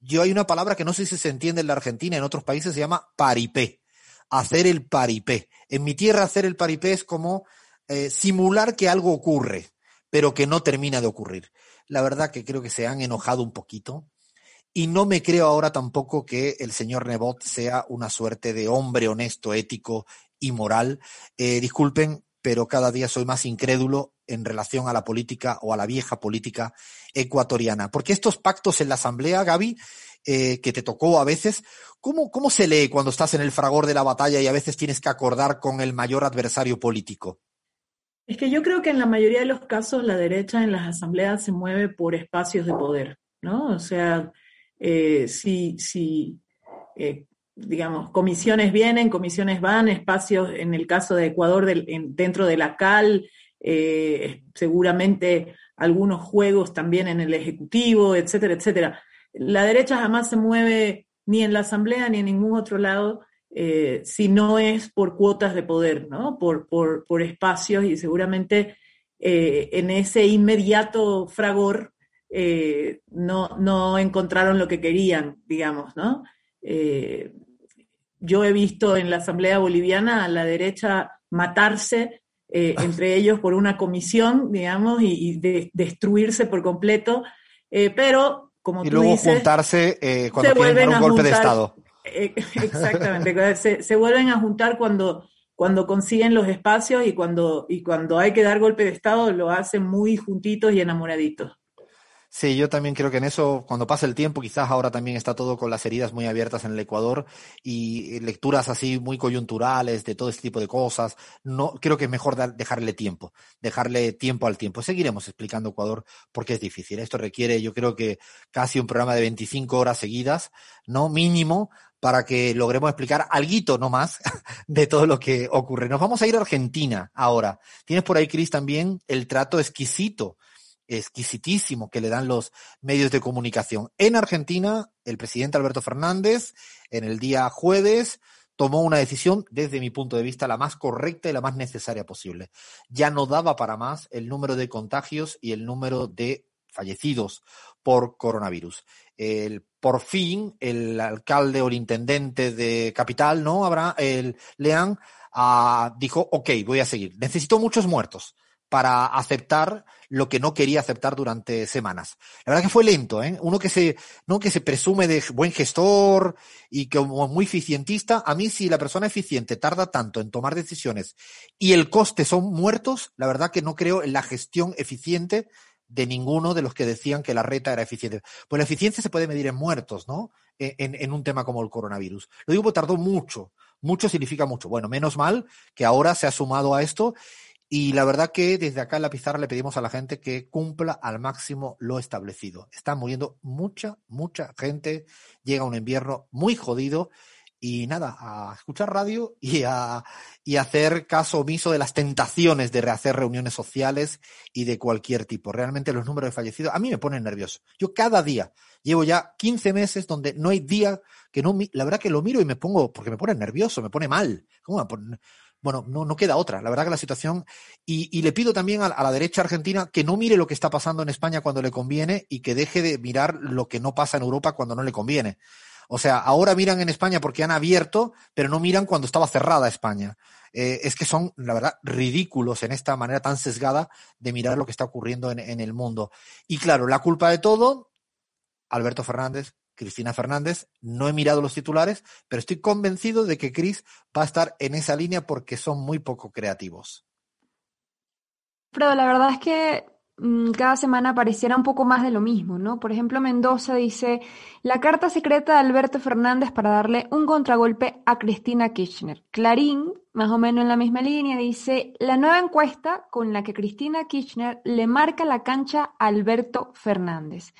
[SPEAKER 1] Yo hay una palabra que no sé si se entiende en la Argentina, en otros países se llama paripé. Hacer el paripé. En mi tierra hacer el paripé es como eh, simular que algo ocurre, pero que no termina de ocurrir. La verdad que creo que se han enojado un poquito. Y no me creo ahora tampoco que el señor Nebot sea una suerte de hombre honesto, ético y moral. Eh, disculpen, pero cada día soy más incrédulo en relación a la política o a la vieja política ecuatoriana. Porque estos pactos en la Asamblea, Gaby, eh, que te tocó a veces, ¿cómo, ¿cómo se lee cuando estás en el fragor de la batalla y a veces tienes que acordar con el mayor adversario político?
[SPEAKER 5] Es que yo creo que en la mayoría de los casos la derecha en las asambleas se mueve por espacios de poder, ¿no? O sea, eh, si, si eh, digamos, comisiones vienen, comisiones van, espacios, en el caso de Ecuador, dentro de la CAL, eh, seguramente algunos juegos también en el Ejecutivo, etcétera, etcétera. la derecha jamás se mueve ni en la Asamblea ni en ningún otro lado eh, si no es por cuotas de poder, ¿no? Por, por, por espacios y seguramente eh, en ese inmediato fragor no, no encontraron lo que querían, digamos, ¿no? Yo he visto en la Asamblea Boliviana a la derecha matarse eh, [LAUGHS] entre ellos por una comisión, digamos, y, y de- destruirse por completo, eh, pero como
[SPEAKER 1] Y
[SPEAKER 5] tú
[SPEAKER 1] luego
[SPEAKER 5] dices,
[SPEAKER 1] juntarse eh, cuando
[SPEAKER 5] se vuelven
[SPEAKER 1] un
[SPEAKER 5] a
[SPEAKER 1] golpe de. Estado.
[SPEAKER 5] eh, [LAUGHS] exactamente, se, se vuelven a juntar cuando, cuando consiguen los espacios y cuando, y cuando hay que dar golpe de Estado lo hacen muy juntitos y enamoraditos.
[SPEAKER 1] Sí, yo también creo que en eso, cuando pasa el tiempo, quizás ahora también está todo con las heridas muy abiertas en el Ecuador y eh, lecturas así muy coyunturales de todo este tipo de cosas. No, creo que es mejor dar- dejarle tiempo, dejarle tiempo al tiempo. Seguiremos explicando Ecuador porque es difícil. Esto requiere, yo creo que casi un programa de 25 horas seguidas, no mínimo, para que logremos explicar algo no más [LAUGHS] de todo lo que ocurre. Nos vamos a ir a Argentina ahora. Tienes por ahí, Cris, también el trato exquisito exquisitísimo que le dan los medios de comunicación. En Argentina, el presidente Alberto Fernández, en el día jueves, tomó una decisión, desde mi punto de vista, la más correcta y la más necesaria posible. Ya no daba para más el número de contagios y el número de fallecidos por coronavirus. El, por fin, el alcalde o el intendente de Capital, ¿no? Habrá el Leán, ah, dijo, ok, voy a seguir. Necesito muchos muertos para aceptar lo que no quería aceptar durante semanas. La verdad que fue lento, ¿eh? Uno que se, no que se presume de buen gestor y como muy eficientista, a mí si la persona eficiente tarda tanto en tomar decisiones y el coste son muertos, la verdad que no creo en la gestión eficiente de ninguno de los que decían que la reta era eficiente. Pues la eficiencia se puede medir en muertos, ¿no? En, en un tema como el coronavirus. Lo digo porque tardó mucho. Mucho significa mucho. Bueno, menos mal que ahora se ha sumado a esto y la verdad que desde acá en la pizarra le pedimos a la gente que cumpla al máximo lo establecido. Está muriendo mucha, mucha gente. Llega un invierno muy jodido. Y nada, a escuchar radio y a, y hacer caso omiso de las tentaciones de rehacer reuniones sociales y de cualquier tipo. Realmente los números de fallecidos a mí me ponen nervioso. Yo cada día, llevo ya 15 meses donde no hay día que no, la verdad que lo miro y me pongo, porque me pone nervioso, me pone mal. ¿Cómo me pone? Bueno, no, no queda otra. La verdad que la situación. Y, y le pido también a, la derecha argentina que no mire lo que está pasando en España cuando le conviene y que deje de mirar lo que no pasa en Europa cuando no le conviene. O sea, ahora miran en España porque han abierto, pero no miran cuando estaba cerrada España. Eh, es que son, la verdad, ridículos en esta manera tan sesgada de mirar lo que está ocurriendo en, en el mundo. Y claro, la culpa de todo, Alberto Fernández, Cristina Fernández. No he mirado los titulares, pero estoy convencido de que Cris va a estar en esa línea porque son muy poco creativos.
[SPEAKER 6] Fredo, la verdad es que mmm, cada semana pareciera un poco más de lo mismo, ¿no? Por ejemplo, Mendoza dice, la carta secreta de Alberto Fernández para darle un contragolpe a Cristina Kirchner. Clarín, más o menos en la misma línea, dice, la nueva encuesta con la que Cristina Kirchner le marca la cancha a Alberto Fernández.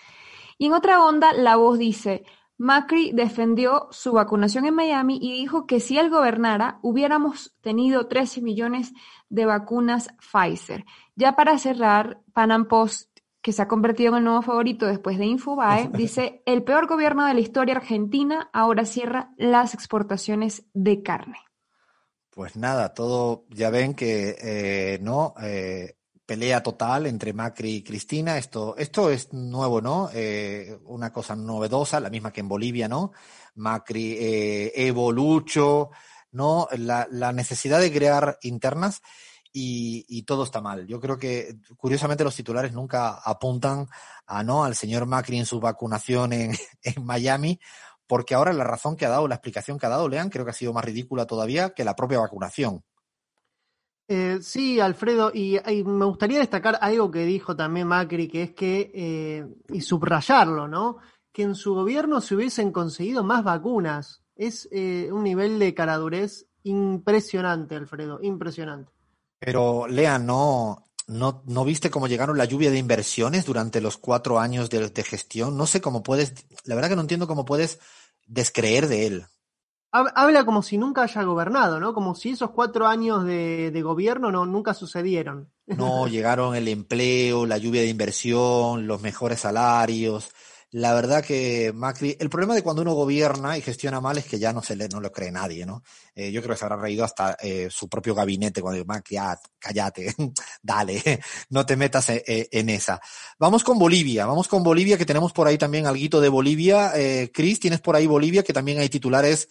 [SPEAKER 6] Y en otra onda, La Voz dice, Macri defendió su vacunación en Miami y dijo que si él gobernara, hubiéramos tenido 13 millones de vacunas Pfizer. Ya para cerrar, Panam Post, que se ha convertido en el nuevo favorito después de Infobae, [LAUGHS] dice, el peor gobierno de la historia argentina ahora cierra las exportaciones de carne.
[SPEAKER 1] Pues nada, todo, ya ven que eh, no, eh, pelea total entre Macri y Cristina. Esto, esto es nuevo, ¿no? Eh, una cosa novedosa, la misma que en Bolivia, ¿no? Macri, eh, Evo, ¿no? La, necesidad de crear internas y, y, todo está mal. Yo creo que, curiosamente, los titulares nunca apuntan a, ¿no? Al señor Macri en su vacunación en, [LAUGHS] en Miami, porque ahora la razón que ha dado, la explicación que ha dado, lean, creo que ha sido más ridícula todavía que la propia vacunación.
[SPEAKER 3] Eh, sí, Alfredo, y, me gustaría destacar algo que dijo también Macri, que es que, eh, y subrayarlo, ¿no? Que en su gobierno se hubiesen conseguido más vacunas. Es eh, un nivel de caradurez impresionante, Alfredo, impresionante.
[SPEAKER 1] Pero, Lea, ¿no, no, ¿no viste cómo llegaron la lluvia de inversiones durante los cuatro años de, de gestión? No sé cómo puedes, la verdad que no entiendo cómo puedes descreer de él
[SPEAKER 3] habla como si nunca haya gobernado, ¿no? Como si esos cuatro años de, de gobierno no, nunca sucedieron.
[SPEAKER 1] No, llegaron el empleo, la lluvia de inversión, los mejores salarios, la verdad que Macri, el problema de cuando uno gobierna y gestiona mal es que ya no se le, no lo cree nadie, ¿no? Eh, yo creo que se habrá reído hasta eh, su propio gabinete cuando dice, Macri, ah, cállate, [LAUGHS] dale, [LAUGHS] no te metas en, en, esa. Vamos con Bolivia, vamos con Bolivia, que tenemos por ahí también algo de Bolivia. Eh, Cris, tienes por ahí Bolivia, que también hay titulares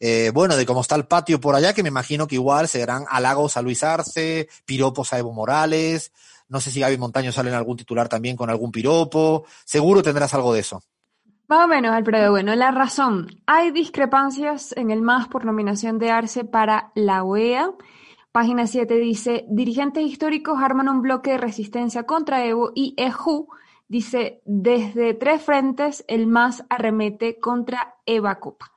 [SPEAKER 1] eh, bueno, de cómo está el patio por allá, que me imagino que igual serán halagos a Luis Arce, piropos a Evo Morales, no sé si Gaby Montaño sale en algún titular también con algún piropo. Seguro tendrás algo de eso.
[SPEAKER 6] Más o menos, Alfredo. Bueno, la razón. Hay discrepancias en el MAS por nominación de Arce para la OEA. Página 7 dice, dirigentes históricos arman un bloque de resistencia contra Evo y EJU dice, desde tres frentes el MAS arremete contra Eva Copa.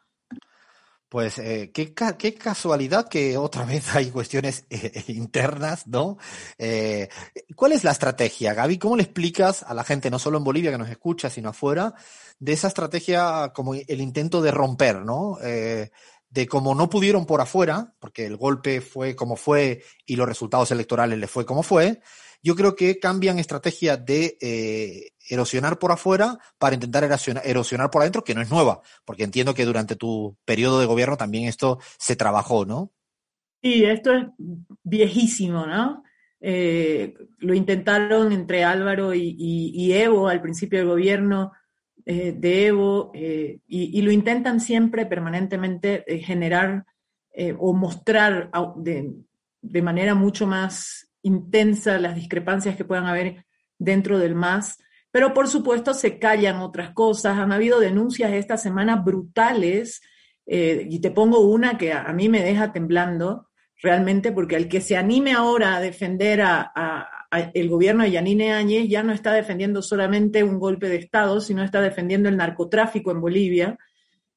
[SPEAKER 1] Pues eh, qué, qué, casualidad que otra [LAUGHS] vez hay cuestiones eh, internas, ¿no? Eh, ¿Cuál es la estrategia, Gaby? ¿Cómo le explicas a la gente, no solo en Bolivia que nos escucha, sino afuera, de esa estrategia como el intento de romper, ¿no? Eh, de cómo no pudieron por afuera, porque el golpe fue como fue y los resultados electorales le fue como fue, yo creo que cambian estrategia de eh, erosionar por afuera para intentar erosionar, erosionar, por adentro, que no es nueva, porque entiendo que durante tu periodo de gobierno también esto se trabajó, ¿no?
[SPEAKER 5] Sí, esto es viejísimo, ¿no? Eh, lo intentaron entre Álvaro y, Evo al principio del gobierno eh, de Evo, y, lo intentan siempre permanentemente generar o mostrar de manera mucho más intensa las discrepancias que puedan haber dentro del MAS, pero por supuesto se callan otras cosas. Han habido denuncias esta semana brutales, eh, y te pongo una que a, mí me deja temblando realmente, porque el que se anime ahora a defender a, el gobierno de Yanine Áñez ya no está defendiendo solamente un golpe de Estado, sino está defendiendo el narcotráfico en Bolivia.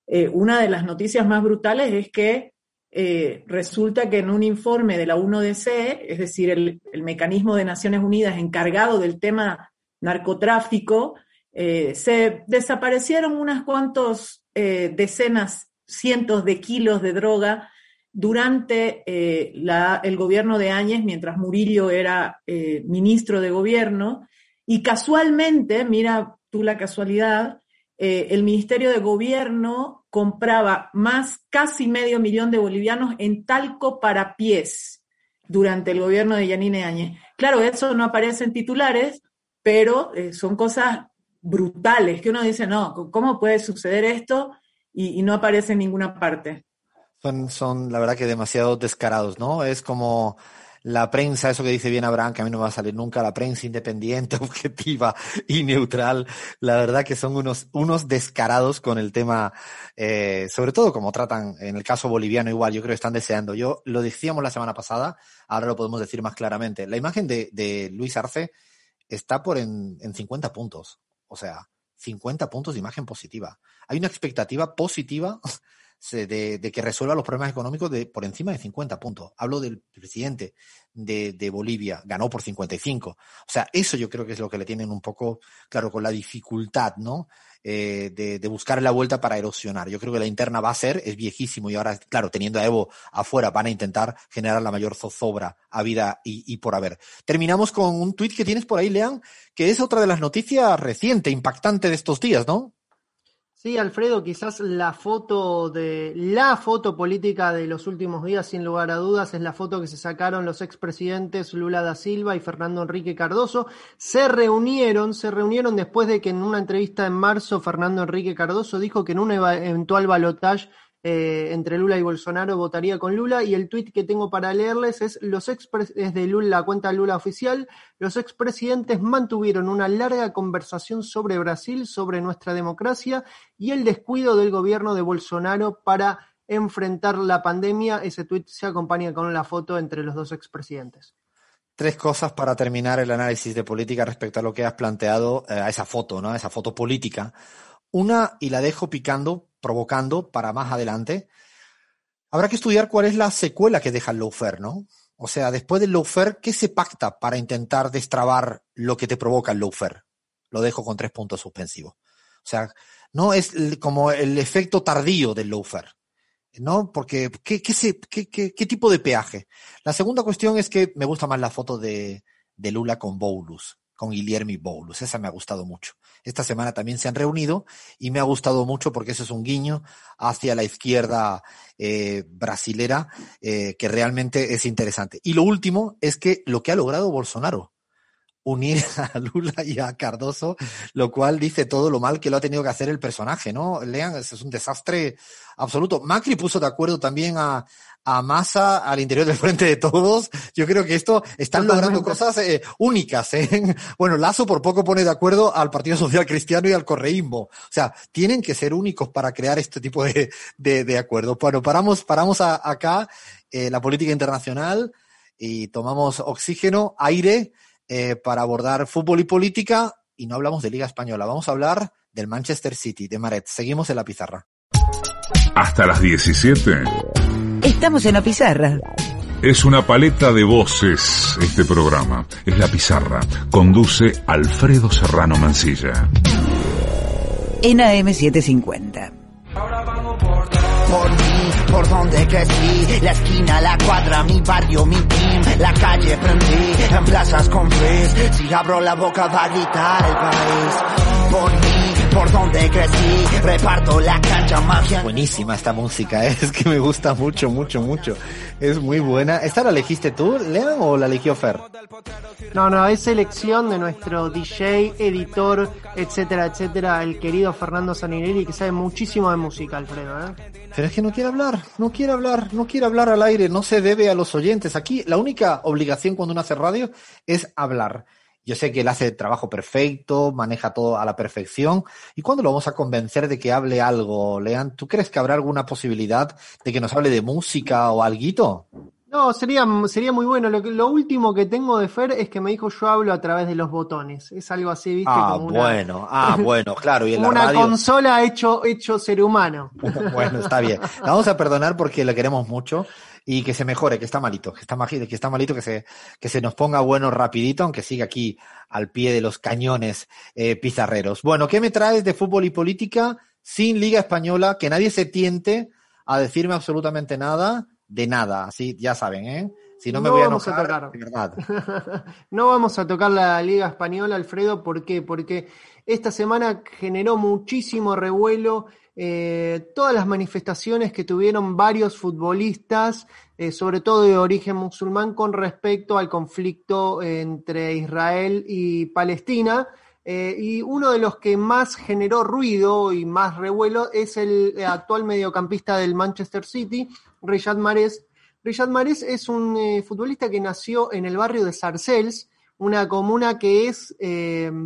[SPEAKER 5] Eh, una de las noticias más brutales es que eh, resulta que en un informe de la 1DC, es decir, el, mecanismo de Naciones Unidas encargado del tema narcotráfico, eh, se desaparecieron unas cuantas eh, decenas, cientos de kilos de droga durante el gobierno de Áñez, mientras Murillo era ministro de gobierno, y casualmente, mira tú la casualidad, el Ministerio de Gobierno compraba más casi medio millón de bolivianos en talco para pies durante el gobierno de Yanine Áñez. Claro, eso no aparece en titulares, pero eh, son cosas brutales que uno dice, no, ¿cómo puede suceder esto? Y, no aparece en ninguna parte.
[SPEAKER 1] Son, son, la verdad que demasiado descarados, ¿no? Es como la prensa, eso que dice bien Abraham, que a mí no me va a salir nunca, la prensa independiente, [LAUGHS] objetiva y neutral, la verdad que son unos, unos descarados con el tema, eh, sobre todo como tratan en el caso boliviano igual, yo creo que están deseando. Yo lo decíamos la semana pasada, ahora lo podemos decir más claramente. La imagen de, de Luis Arce está por en, en 50 puntos, o sea, 50 puntos de imagen positiva. Hay una expectativa positiva de, de, que resuelva los problemas económicos de por encima de 50 puntos. Hablo del presidente de, de, Bolivia, ganó por 55. O sea, eso yo creo que es lo que le tienen un poco, claro, con la dificultad, ¿no? Eh, de, de, buscar la vuelta para erosionar. Yo creo que la interna va a ser, es viejísimo y ahora, claro, teniendo a Evo afuera, van a intentar generar la mayor zozobra a vida y, y por haber. Terminamos con un tuit que tienes por ahí, Lean, que es otra de las noticias reciente, impactante de estos días, ¿no?
[SPEAKER 3] Sí, Alfredo, quizás la foto de la foto política de los últimos días, sin lugar a dudas, es la foto que se sacaron los expresidentes Lula da Silva y Fernando Enrique Cardoso. Se reunieron, se reunieron después de que en una entrevista en marzo Fernando Enrique Cardoso dijo que en un eventual balotaje eh, entre Lula y Bolsonaro votaría con Lula y el tuit que tengo para leerles es los de la cuenta Lula oficial, los expresidentes mantuvieron una larga conversación sobre Brasil, sobre nuestra democracia y el descuido del gobierno de Bolsonaro para enfrentar la pandemia. Ese tuit se acompaña con la foto entre los dos expresidentes.
[SPEAKER 1] Tres cosas para terminar el análisis de política respecto a lo que has planteado, eh, a esa foto, ¿no? A esa foto política. Una, y la dejo picando, provocando para más adelante, habrá que estudiar cuál es la secuela que deja el lawfare, ¿no? O sea, después del lawfare, ¿qué se pacta para intentar destrabar lo que te provoca el lawfare? Lo dejo con tres puntos suspensivos. O sea, no es como el efecto tardío del lawfare, ¿no? Porque, ¿qué, qué, qué, qué, ¿qué, tipo de peaje? La segunda cuestión es que me gusta más la foto de, de Lula con Boulos. Con Guillermo Boulos. Esa me ha gustado mucho. Esta semana también se han reunido y me ha gustado mucho porque eso es un guiño hacia la izquierda eh, brasilera eh, que realmente es interesante. Y lo último es que lo que ha logrado Bolsonaro, unir [LAUGHS] a Lula y a Cardoso, lo cual dice todo lo mal que lo ha tenido que hacer el personaje, ¿no? Lean, es un desastre absoluto. Macri puso de acuerdo también a, a Massa al interior del frente de todos. Yo creo que esto están logrando cosas eh, únicas. ¿eh? [LAUGHS] Bueno, Lazo por poco pone de acuerdo al Partido Social Cristiano y al Correísmo. O sea, tienen que ser únicos para crear este tipo de, de, de acuerdos. Bueno, paramos, paramos a, acá eh, la política internacional y tomamos oxígeno, aire eh, para abordar fútbol y política y no hablamos de Liga Española. Vamos a hablar del Manchester City, de Maret. Seguimos en la pizarra.
[SPEAKER 8] Hasta las 17.
[SPEAKER 7] Estamos en la pizarra.
[SPEAKER 8] Es una paleta de voces este programa. Es la pizarra. Conduce Alfredo Serrano Mancilla.
[SPEAKER 7] En AM750.
[SPEAKER 9] por mí, por donde crecí, la esquina, la cuadra, mi barrio, mi team, la calle prendí, en plazas compré, si abro la boca va a gritar el país, por mí, por donde crecí, reparto la cancha, magia.
[SPEAKER 1] Buenísima esta música, ¿eh? [LAUGHS] es que me gusta mucho, mucho, mucho. Es muy buena. ¿Esta la elegiste tú, Lean, o la eligió Fer?
[SPEAKER 3] No, no, es selección de nuestro DJ, editor, etcétera, etcétera, el querido Fernando Saninelli, que sabe muchísimo de música, Alfredo. ¿eh?
[SPEAKER 1] Pero es que no quiere hablar, no quiere hablar, no quiere hablar al aire, no se debe a los oyentes. Aquí la única obligación cuando uno hace radio es hablar. Yo sé que él hace el trabajo perfecto, maneja todo a la perfección. ¿Y cuándo lo vamos a convencer de que hable algo, Lean? ¿Tú crees que habrá alguna posibilidad de que nos hable de música o alguito?
[SPEAKER 3] No, sería, sería muy bueno. Lo, que- lo último que tengo de Fer es que me dijo yo hablo a través de los botones. Es algo así, viste,
[SPEAKER 1] Ah,
[SPEAKER 3] como una,
[SPEAKER 1] bueno, ah, [LAUGHS] bueno, claro. Y en
[SPEAKER 3] como
[SPEAKER 1] la
[SPEAKER 3] una
[SPEAKER 1] radio.
[SPEAKER 3] consola hecho, hecho ser humano. [LAUGHS]
[SPEAKER 1] Bueno, está bien. La vamos a perdonar porque le queremos mucho y que se mejore, que está malito, que está, que está malito, que se, que se nos ponga bueno rapidito, aunque siga aquí al pie de los cañones eh, pizarreros. Bueno, ¿qué me traes de fútbol y política sin Liga Española? Que nadie se tiente a decirme absolutamente nada de nada. Así, ya saben, ¿eh? Si no me
[SPEAKER 3] No
[SPEAKER 1] voy a
[SPEAKER 3] vamos a
[SPEAKER 1] enojar,
[SPEAKER 3] tocar.
[SPEAKER 1] de verdad. [LAUGHS]
[SPEAKER 3] no vamos a tocar la Liga Española, Alfredo, ¿por qué? Porque esta semana generó muchísimo revuelo eh, todas las manifestaciones que tuvieron varios futbolistas, eh, sobre todo de origen musulmán, con respecto al conflicto entre Israel y Palestina. Eh, y uno de los que más generó ruido y más revuelo es el actual mediocampista del Manchester City, Riyad Mahrez, Riyad Mahrez es un futbolista que nació en el barrio de Sarcelles, una comuna que es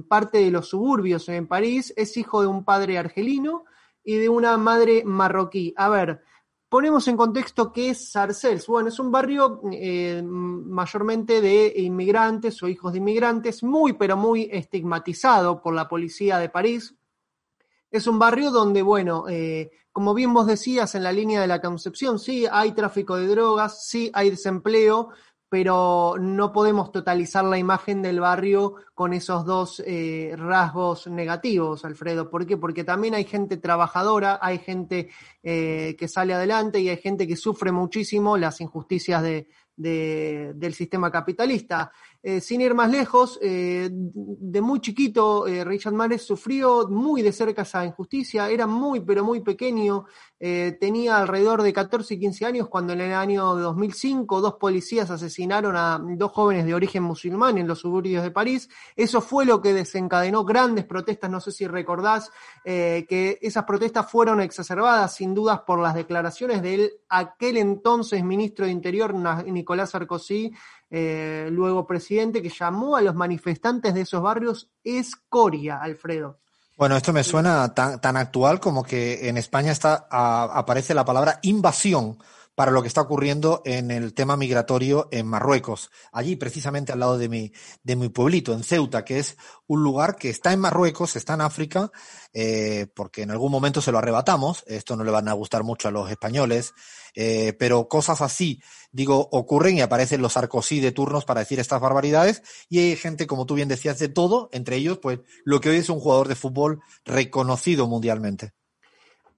[SPEAKER 3] parte de los suburbios en París. Es hijo de un padre argelino y de una madre marroquí. A ver, ponemos en contexto qué es Sarcelles. Bueno, es un barrio eh, mayormente de inmigrantes o hijos de inmigrantes, muy pero muy estigmatizado por la policía de París. Es un barrio donde, bueno, eh, como bien vos decías en la línea de la Concepción, sí hay tráfico de drogas, sí hay desempleo, pero no podemos totalizar la imagen del barrio con esos dos eh, rasgos negativos, Alfredo. ¿Por qué? Porque también hay gente trabajadora, hay gente eh, que sale adelante y hay gente que sufre muchísimo las injusticias de, de- del sistema capitalista. Eh, sin ir más lejos, eh, de muy chiquito, eh, Richard Mares sufrió muy de cerca esa injusticia, era muy, pero muy pequeño, tenía alrededor de 14 y 15 años cuando en el año 2005 dos policías asesinaron a dos jóvenes de origen musulmán en los suburbios de París. Eso fue lo que desencadenó grandes protestas, no sé si recordás que esas protestas fueron exacerbadas sin dudas por las declaraciones de él, aquel entonces ministro de Interior, Nicolás Sarkozy, eh, luego presidente, que llamó a los manifestantes de esos barrios escoria, Alfredo.
[SPEAKER 1] Bueno, esto me suena tan, tan actual como que en España está, aparece la palabra invasión para lo que está ocurriendo en el tema migratorio en Marruecos. Allí, precisamente al lado de mi, de mi pueblito, en Ceuta, que es un lugar que está en Marruecos, está en África, eh, porque en algún momento se lo arrebatamos. Esto no le van a gustar mucho a los españoles, eh, pero cosas así, digo, ocurren y aparecen los Sarkozy de turnos para decir estas barbaridades y hay gente, como tú bien decías, de todo, entre ellos, pues lo que hoy es un jugador de fútbol reconocido mundialmente.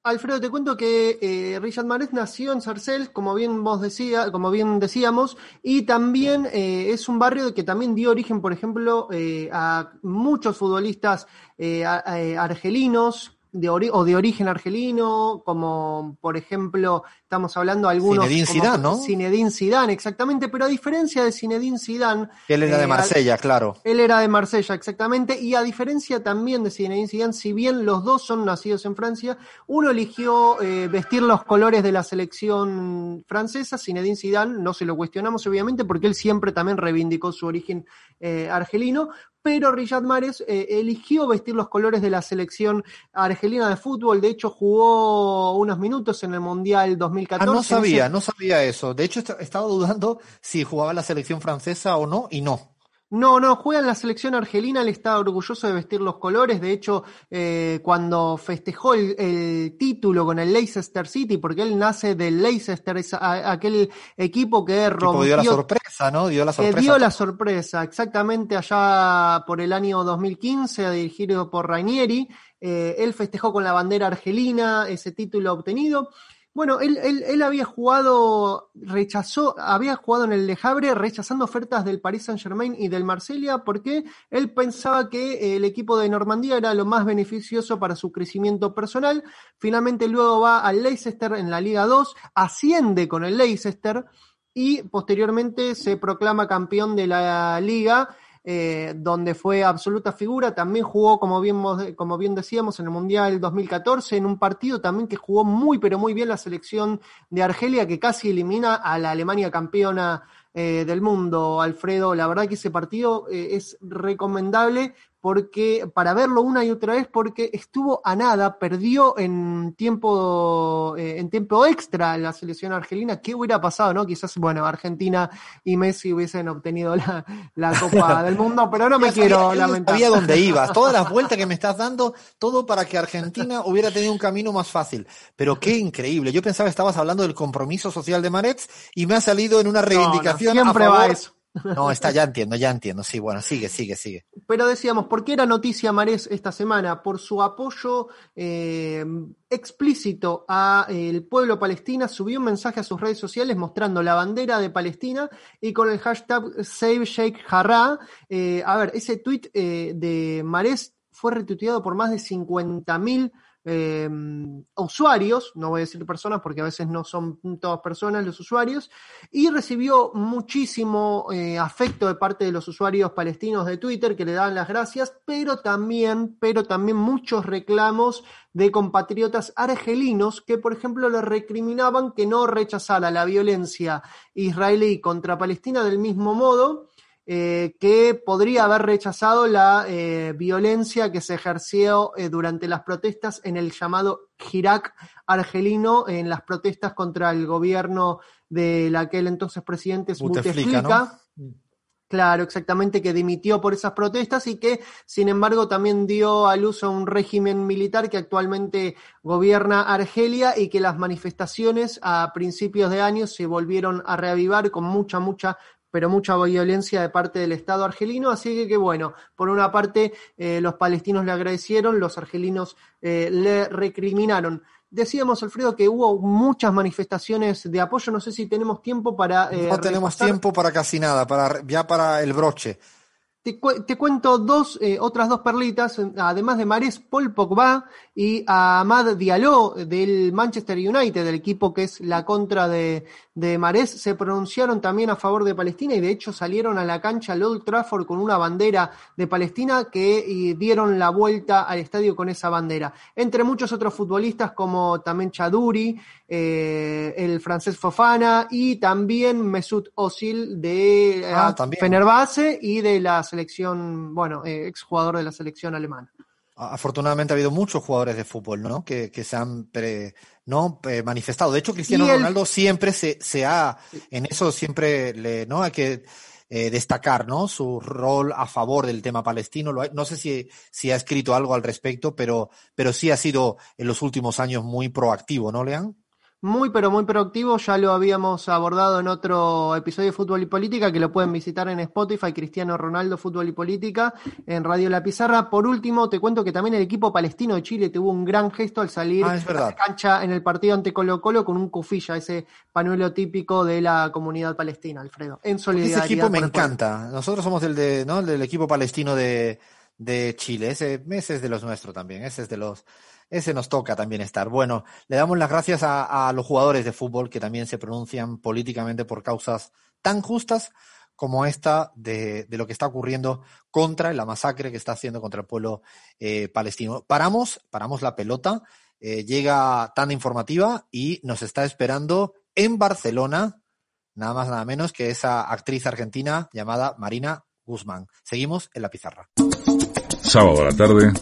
[SPEAKER 3] Alfredo, te cuento que eh, Richard Mares nació en Sarcelles, como bien vos decía, como bien decíamos, y también eh, es un barrio que también dio origen, por ejemplo, eh, a muchos futbolistas eh, a- argelinos de o de origen argelino, como por ejemplo, estamos hablando de algunos
[SPEAKER 1] Zinedine Zidane, ¿no?
[SPEAKER 3] Zinedine Zidane, exactamente, pero a diferencia de Zinedine Zidane,
[SPEAKER 1] Él era
[SPEAKER 3] eh,
[SPEAKER 1] de
[SPEAKER 3] al-
[SPEAKER 1] Marsella, claro.
[SPEAKER 3] él era de Marsella, exactamente, y a diferencia también de Zinedine Zidane, si bien los dos son nacidos en Francia, uno eligió eh, vestir los colores de la selección francesa, Zinedine Zidane, no se lo cuestionamos obviamente, porque él siempre también reivindicó su origen eh, argelino, pero Richard Mares eh, eligió vestir los colores de la selección argelina de fútbol, de hecho jugó unos minutos en el Mundial
[SPEAKER 1] Ah,
[SPEAKER 3] 2014.
[SPEAKER 1] no
[SPEAKER 3] en ese-
[SPEAKER 1] sabía, no sabía eso. De hecho, est- estaba dudando si jugaba la selección francesa o no, y no.
[SPEAKER 3] No, no, juega en la selección argelina, él está orgulloso de vestir los colores, de hecho, eh, cuando festejó el, el título con el Leicester City, porque él nace del Leicester, es a- aquel equipo que rompió,
[SPEAKER 1] dio la sorpresa, ¿no? Dio la sorpresa.
[SPEAKER 3] dio la sorpresa, exactamente allá por el año 2015, dirigido por Rainieri, eh, él festejó con la bandera argelina ese título obtenido. Bueno, él, él, él había jugado, rechazó, había jugado en el Le rechazando ofertas del Paris Saint Germain y del Marsella porque él pensaba que el equipo de Normandía era lo más beneficioso para su crecimiento personal. Finalmente luego va al Leicester en la Liga 2, asciende con el Leicester y posteriormente se proclama campeón de la liga, eh, donde fue absoluta figura. También jugó, como bien, como bien decíamos, en el Mundial 2014, en un partido también que jugó muy, pero muy bien la selección de Argelia, que casi elimina a la Alemania campeona eh, del mundo, Alfredo. La verdad que ese partido eh, es recomendable porque para verlo una y otra vez porque estuvo a nada, perdió en tiempo eh, en tiempo extra la selección argelina. ¿Qué hubiera pasado, no? Quizás, bueno, Argentina y Messi hubiesen obtenido la, la [LAUGHS] Copa del Mundo, pero no me
[SPEAKER 1] Ya
[SPEAKER 3] quiero
[SPEAKER 1] sabía,
[SPEAKER 3] lamentar.
[SPEAKER 1] sabía dónde [LAUGHS] ibas, todas las vueltas que me estás dando, todo para que Argentina hubiera tenido un camino más fácil. Pero qué increíble. Yo pensaba que estabas hablando del compromiso social de Maretz y me ha salido en una
[SPEAKER 3] No, no,
[SPEAKER 1] reivindicación
[SPEAKER 3] siempre
[SPEAKER 1] a
[SPEAKER 3] va eso.
[SPEAKER 1] No, está, ya entiendo, ya entiendo. Sí, bueno, sigue, sigue, sigue.
[SPEAKER 3] Pero decíamos, ¿por qué era noticia Marés esta semana? Por su apoyo eh, explícito al pueblo palestina, subió un mensaje a sus redes sociales mostrando la bandera de Palestina y con el hashtag Save. Eh, a ver, ese tweet eh, de Marés fue retuiteado por más de 50.000 eh, usuarios, no voy a decir personas porque a veces no son todas personas los usuarios, y recibió muchísimo eh, afecto de parte de los usuarios palestinos de Twitter que le daban las gracias, pero también, pero también muchos reclamos de compatriotas argelinos que, por ejemplo, le recriminaban que no rechazara la violencia israelí contra Palestina del mismo modo eh, que podría haber rechazado la eh, violencia que se ejerció eh, durante las protestas en el llamado Irak argelino, en las protestas contra el gobierno del aquel entonces presidente
[SPEAKER 1] Bouteflika.
[SPEAKER 3] Claro, exactamente, que dimitió por esas protestas y que, sin embargo, también dio a luz a un régimen militar que actualmente gobierna Argelia y que las manifestaciones a principios de año se volvieron a reavivar con mucha, mucha pero mucha violencia de parte del Estado argelino, así que, que bueno, por una parte eh, los palestinos le agradecieron, los argelinos eh, le recriminaron. Decíamos, Alfredo, que hubo muchas manifestaciones de apoyo, no sé si tenemos tiempo para... eh,
[SPEAKER 1] No tenemos
[SPEAKER 3] repasar.
[SPEAKER 1] tiempo para casi nada, para ya para el broche.
[SPEAKER 3] Te, cu- te cuento dos, eh, otras dos perlitas, además de Mares, Paul Pogba y Ahmad Diallo del Manchester United, del equipo que es la contra de, de Mares, se pronunciaron también a favor de Palestina y de hecho salieron a la cancha al Old Trafford con una bandera de Palestina que dieron la vuelta al estadio con esa bandera. Entre muchos otros futbolistas como también Chaduri, eh, el francés Fofana y también Mesut Özil de eh,
[SPEAKER 1] Ah.
[SPEAKER 3] Fenerbahce y de la selección, bueno, eh, exjugador de la selección alemana.
[SPEAKER 1] Afortunadamente ha habido muchos jugadores de fútbol, ¿no? Que, que se han pre- no Eh, manifestado. De hecho, Cristiano
[SPEAKER 3] el-
[SPEAKER 1] Ronaldo siempre se, se ha, en eso siempre le, ¿no? Hay que eh, destacar, ¿no? Su rol a favor del tema palestino. Lo no sé si, si ha escrito algo al respecto, pero, pero sí ha sido en los últimos años muy proactivo, ¿no, Lean?
[SPEAKER 3] Muy pero muy proactivo, ya lo habíamos abordado en otro episodio de Fútbol y Política, que lo pueden visitar en Spotify, Cristiano Ronaldo, Fútbol y Política, en Radio La Pizarra. Por último, te cuento que también el equipo palestino de Chile tuvo un gran gesto al salir
[SPEAKER 1] Ah,
[SPEAKER 3] a
[SPEAKER 1] verdad.
[SPEAKER 3] la cancha en el partido ante Colo Colo con un cufilla, ese panuelo típico de la comunidad palestina, Alfredo, en solidaridad.
[SPEAKER 1] Ese equipo me
[SPEAKER 3] el
[SPEAKER 1] encanta. Nosotros somos del, de, ¿no? del equipo palestino de, de Chile. Ese, ese es de los nuestros también. Ese es de los, ese nos toca también estar. Bueno, le damos las gracias a, los jugadores de fútbol que también se pronuncian políticamente por causas tan justas como esta de, de lo que está ocurriendo contra la masacre que está haciendo contra el pueblo eh, palestino. Paramos, paramos la pelota, eh, llega tan informativa y nos está esperando en Barcelona, nada más nada menos que esa actriz argentina llamada Marina Guzmán. Seguimos en la pizarra.
[SPEAKER 8] Sábado a la tarde,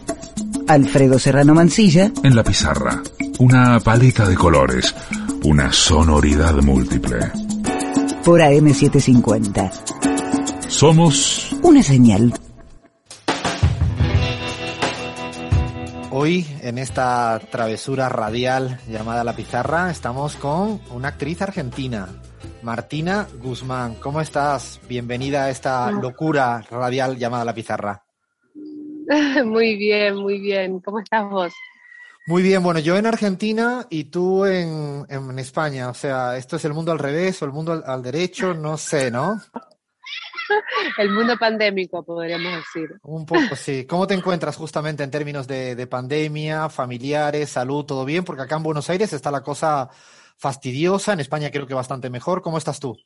[SPEAKER 7] Alfredo Serrano Mancilla,
[SPEAKER 8] en la pizarra. Una paleta de colores, una sonoridad múltiple.
[SPEAKER 7] por AM750.
[SPEAKER 8] Somos
[SPEAKER 7] Una señal.
[SPEAKER 1] Hoy, en esta travesura radial llamada La Pizarra, estamos con una actriz argentina, Martina Guzmán. ¿Cómo estás? Bienvenida a esta locura radial llamada La Pizarra. [LAUGHS]
[SPEAKER 10] Muy bien, muy bien. ¿Cómo estás vos?
[SPEAKER 1] Muy bien, bueno, yo en Argentina y tú en, en España. O sea, ¿esto es el mundo al revés o el mundo al, al derecho? No sé, ¿no? [LAUGHS]
[SPEAKER 10] El mundo pandémico, podríamos decir.
[SPEAKER 1] Un poco, sí. ¿Cómo te encuentras justamente en términos de, de pandemia, familiares, salud, todo bien? Porque acá en Buenos Aires está la cosa fastidiosa, en España creo que bastante mejor. ¿Cómo estás tú?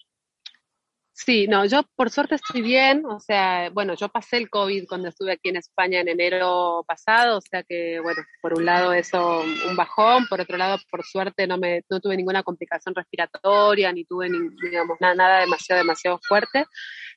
[SPEAKER 10] Sí, no, yo por suerte estoy bien, o sea, bueno, yo pasé el COVID cuando estuve aquí en España en enero pasado, o sea que, bueno, por un lado eso, un bajón, por otro lado, por suerte no me, no tuve ninguna complicación respiratoria, ni tuve, ni- digamos, nada, nada demasiado, demasiado fuerte,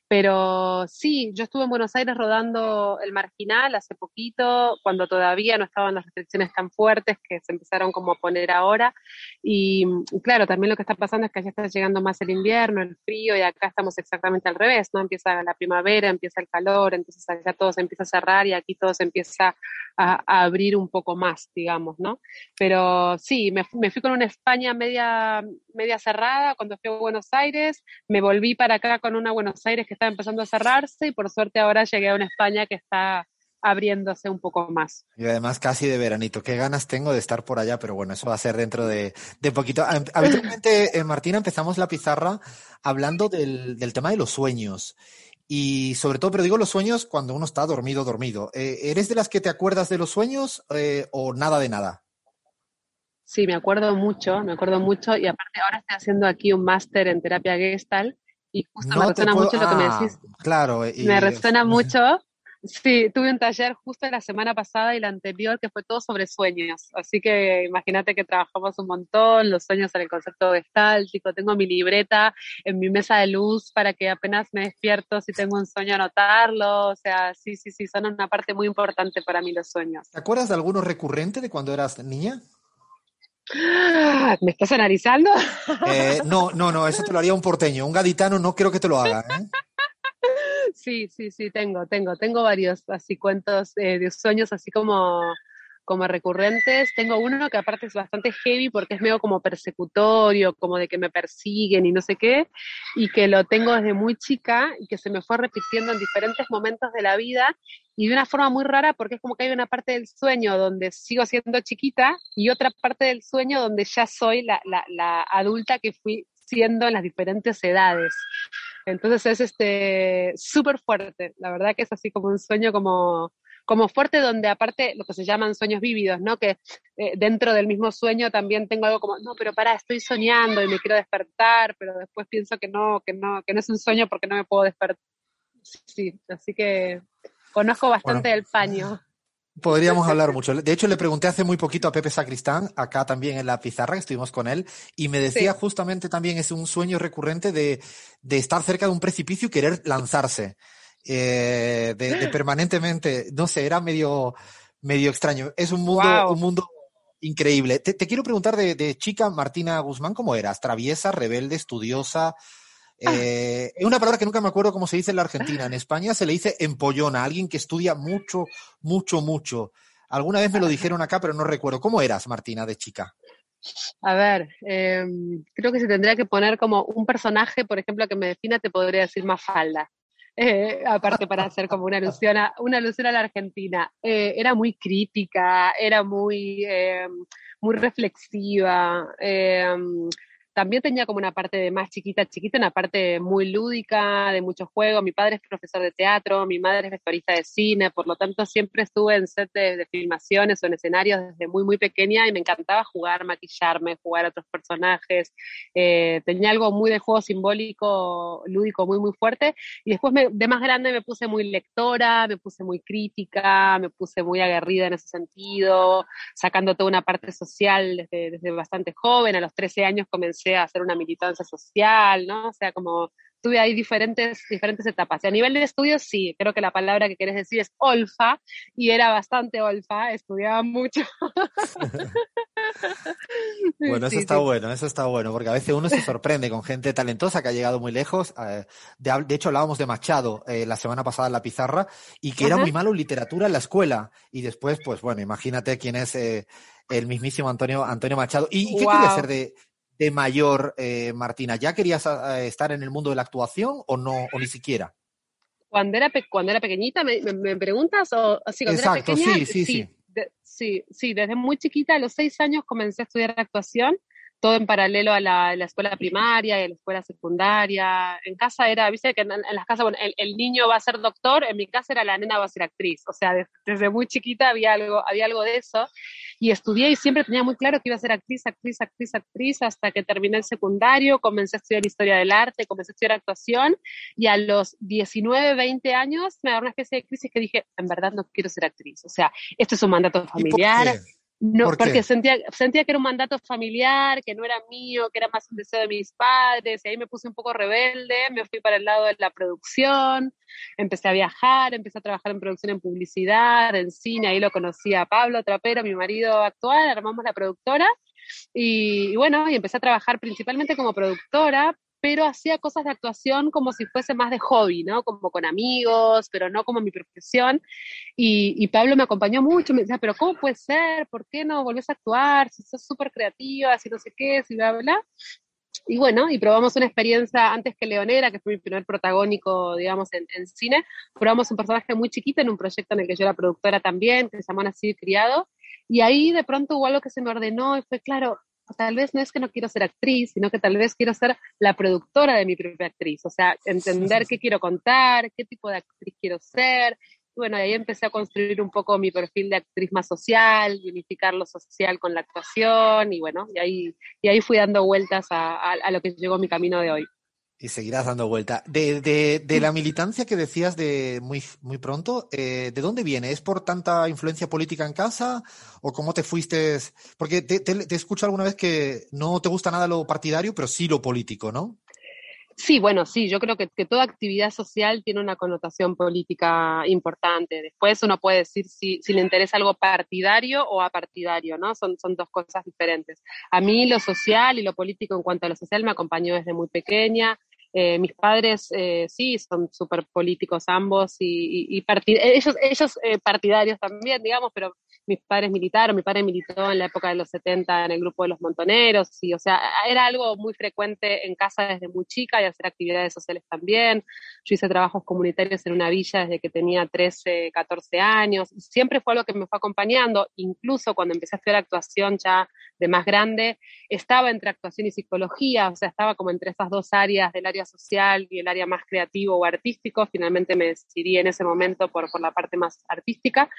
[SPEAKER 10] pero sí, yo estuve en Buenos Aires rodando El Marginal hace poquito, cuando todavía no estaban las restricciones tan fuertes que se empezaron como a poner ahora, y y claro, también lo que está pasando es que allá está llegando más el invierno, el frío, y acá estamos exactamente al revés, ¿no? Empieza la primavera, empieza el calor, entonces allá todo se empieza a cerrar y aquí todo se empieza a, abrir un poco más, digamos, ¿no? Pero sí, me, me fui con una España media, media cerrada cuando fui a Buenos Aires, me volví para acá con una Buenos Aires que estaba empezando a cerrarse y por suerte ahora llegué a una España que está abriéndose un poco más.
[SPEAKER 1] Y además casi de veranito. Qué ganas tengo de estar por allá, pero bueno, eso va a ser dentro de, de poquito. Hab- [LAUGHS] Habitualmente, eh, Martina, empezamos la pizarra hablando del, del tema de los sueños. Y sobre todo, pero digo los sueños cuando uno está dormido, dormido. Eh, ¿Eres de las que te acuerdas de los sueños eh, o nada de nada?
[SPEAKER 10] Sí, me acuerdo mucho, me acuerdo mucho y aparte ahora estoy haciendo aquí un máster en terapia Gestalt y justo me
[SPEAKER 1] No
[SPEAKER 10] resuena
[SPEAKER 1] puedo-
[SPEAKER 10] mucho lo que me
[SPEAKER 1] Ah,
[SPEAKER 10] decís.
[SPEAKER 1] Claro. y-
[SPEAKER 10] Me resuena mucho. Sí, tuve un taller justo la semana pasada y la anterior que fue todo sobre sueños. Así que imagínate que trabajamos un montón, los sueños en el concepto gestáltico. Tengo mi libreta en mi mesa de luz para que apenas me despierto, si tengo un sueño, anotarlo. O sea, sí, sí, sí, son una parte muy importante para mí los sueños.
[SPEAKER 1] ¿Te acuerdas de alguno recurrente de cuando eras niña?
[SPEAKER 10] ¿Me estás analizando?
[SPEAKER 1] Eh, no, no, no, eso te lo haría un porteño. Un gaditano no creo que te lo haga. ¿eh?
[SPEAKER 10] Sí, sí, sí, tengo, tengo, tengo varios así cuentos eh, de sueños así como, como recurrentes. Tengo uno que aparte es bastante heavy porque es medio como persecutorio, como de que me persiguen y no sé qué, y que lo tengo desde muy chica y que se me fue repitiendo en diferentes momentos de la vida y de una forma muy rara porque es como que hay una parte del sueño donde sigo siendo chiquita y otra parte del sueño donde ya soy la, adulta que fui siendo en las diferentes edades. Entonces es este súper fuerte, la verdad que es así como un sueño como, como fuerte donde aparte lo que se llaman sueños vívidos, ¿no? Que eh, dentro del mismo sueño también tengo algo como, no, pero pará, estoy soñando y me quiero despertar, pero después pienso que no, que no, que no es un sueño porque no me puedo despertar. Sí, así que conozco bastante
[SPEAKER 1] Bueno.
[SPEAKER 10] del paño.
[SPEAKER 1] Podríamos [LAUGHS] hablar mucho. De hecho, le pregunté hace muy poquito a Pepe Sacristán, acá también en la pizarra, que estuvimos con él, y me decía
[SPEAKER 10] Sí.
[SPEAKER 1] justamente también es un sueño recurrente de, de estar cerca de un precipicio y querer lanzarse. Eh, de, de [GASPS] permanentemente, no sé, era medio, medio extraño. Es un mundo, un mundo increíble. Te, te quiero preguntar de, de chica, Martina Guzmán, ¿cómo eras? ¿Traviesa, rebelde, estudiosa? Eh, es una palabra que nunca me acuerdo cómo se dice en la Argentina. En España se le dice empollona, alguien que estudia mucho, mucho, mucho. Alguna vez me lo dijeron acá, pero no recuerdo. ¿Cómo eras, Martina, de chica?
[SPEAKER 10] A ver, eh, creo que se tendría que poner como un personaje, por ejemplo, que me defina, te podría decir más falda. Eh, aparte para hacer como una alusión a, una alusión a la Argentina. Eh, era muy crítica, era muy, eh, muy reflexiva. También tenía como una parte de más chiquita, chiquita, una parte muy lúdica, de mucho juego. Mi padre es profesor de teatro, mi madre es vestuarista de cine, por lo tanto siempre estuve en set de, de, filmaciones o en escenarios desde muy, muy pequeña y me encantaba jugar, maquillarme, jugar a otros personajes. Eh, tenía algo muy de juego simbólico, lúdico, muy, muy fuerte. Y después me, de más grande me puse muy lectora, me puse muy crítica, me puse muy aguerrida en ese sentido, sacando toda una parte social desde, desde bastante joven. A los 13 años comencé a hacer una militancia social, ¿no? O sea, como tuve ahí diferentes, diferentes etapas. Y a nivel de estudios, sí, creo que la palabra que querés decir es olfa, y era bastante olfa, estudiaba mucho. [LAUGHS]
[SPEAKER 1] bueno, eso sí, está sí. bueno, eso está bueno, porque a veces uno se sorprende con gente talentosa que ha llegado muy lejos. Eh, de, de, hecho, hablábamos de Machado eh, la semana pasada en la pizarra, y que Ajá. era muy malo en literatura en la escuela. Y después, pues bueno, imagínate quién es eh, el mismísimo Antonio, Antonio Machado. ¿Y, y qué wow. quería ser de, de mayor, eh, Martina? ¿Ya querías eh, estar en el mundo de la actuación o no, o ni siquiera?
[SPEAKER 10] Cuando era, cuando era pequeñita, ¿me, me, preguntas? O, así, cuando
[SPEAKER 1] Exacto,
[SPEAKER 10] era pequeña,
[SPEAKER 1] sí, sí, sí.
[SPEAKER 10] De, sí, sí, desde muy chiquita, a los seis años comencé a estudiar actuación todo en paralelo a la, la, escuela primaria y a la escuela secundaria. En casa era, viste que en, en las casas, bueno, el, el, niño va a ser doctor, en mi casa era la nena va a ser actriz. O sea, desde, desde muy chiquita había algo, había algo de eso. Y estudié y siempre tenía muy claro que iba a ser actriz, actriz, actriz, actriz, hasta que terminé el secundario, comencé a estudiar historia del arte, comencé a estudiar actuación, y a los 19, 20 años me agarró una especie de crisis que dije, en verdad no quiero ser actriz. O sea, esto es un mandato familiar no, ¿Por porque sentía, sentía que era un mandato familiar, que no era mío, que era más un deseo de mis padres, y ahí me puse un poco rebelde, me fui para el lado de la producción, empecé a viajar, empecé a trabajar en producción en publicidad, en cine, ahí lo conocí a Pablo Trapero, mi marido actual, armamos la productora, y, y bueno, y empecé a trabajar principalmente como productora, pero hacía cosas de actuación como si fuese más de hobby, ¿no? Como con amigos, pero no como mi profesión. Y, y Pablo me acompañó mucho, me decía, pero ¿cómo puede ser? ¿Por qué no volvés a actuar? Si sos súper creativa, si no sé qué, si bla, bla. Y bueno, y probamos una experiencia antes que Leonera, que fue mi primer protagónico, digamos, en, en, cine. Probamos un personaje muy chiquito en un proyecto en el que yo era productora también, que se llamó Nacido y Criado. Y ahí de pronto hubo algo que se me ordenó y fue, claro, tal vez no es que no quiero ser actriz, sino que tal vez quiero ser la productora de mi propia actriz, o sea, entender qué quiero contar, qué tipo de actriz quiero ser. Bueno, ahí empecé a construir un poco mi perfil de actriz más social, unificar lo social con la actuación, y bueno, y ahí, y ahí fui dando vueltas a, a, a lo que llegó mi camino de hoy.
[SPEAKER 1] Y seguirás dando vuelta. De, de, de, la militancia que decías de muy, muy pronto, eh, ¿de dónde viene? ¿Es por tanta influencia política en casa? ¿O cómo te fuiste? Porque te, te, te escucho alguna vez que no te gusta nada lo partidario, pero sí lo político, ¿no?
[SPEAKER 10] Sí, bueno, sí, yo creo que, que, toda actividad social tiene una connotación política importante. Después uno puede decir si, si le interesa algo partidario o apartidario, ¿no? Son, son dos cosas diferentes. A mí lo social y lo político en cuanto a lo social me acompañó desde muy pequeña. Eh, mis padres eh, sí son súper políticos ambos y, y, y ellos, ellos eh, partidarios también, digamos, pero mis padres militaron, mi padre militó en la época de los 70 en el grupo de los montoneros, y o sea, era algo muy frecuente en casa desde muy chica y hacer actividades sociales también. Yo hice trabajos comunitarios en una villa desde que tenía 13, 14 años, siempre fue algo que me fue acompañando, incluso cuando empecé a estudiar actuación ya de más grande, estaba entre actuación y psicología, o sea, estaba como entre esas dos áreas del área social y el área más creativo o artístico, finalmente me decidí en ese momento por, por la parte más artística.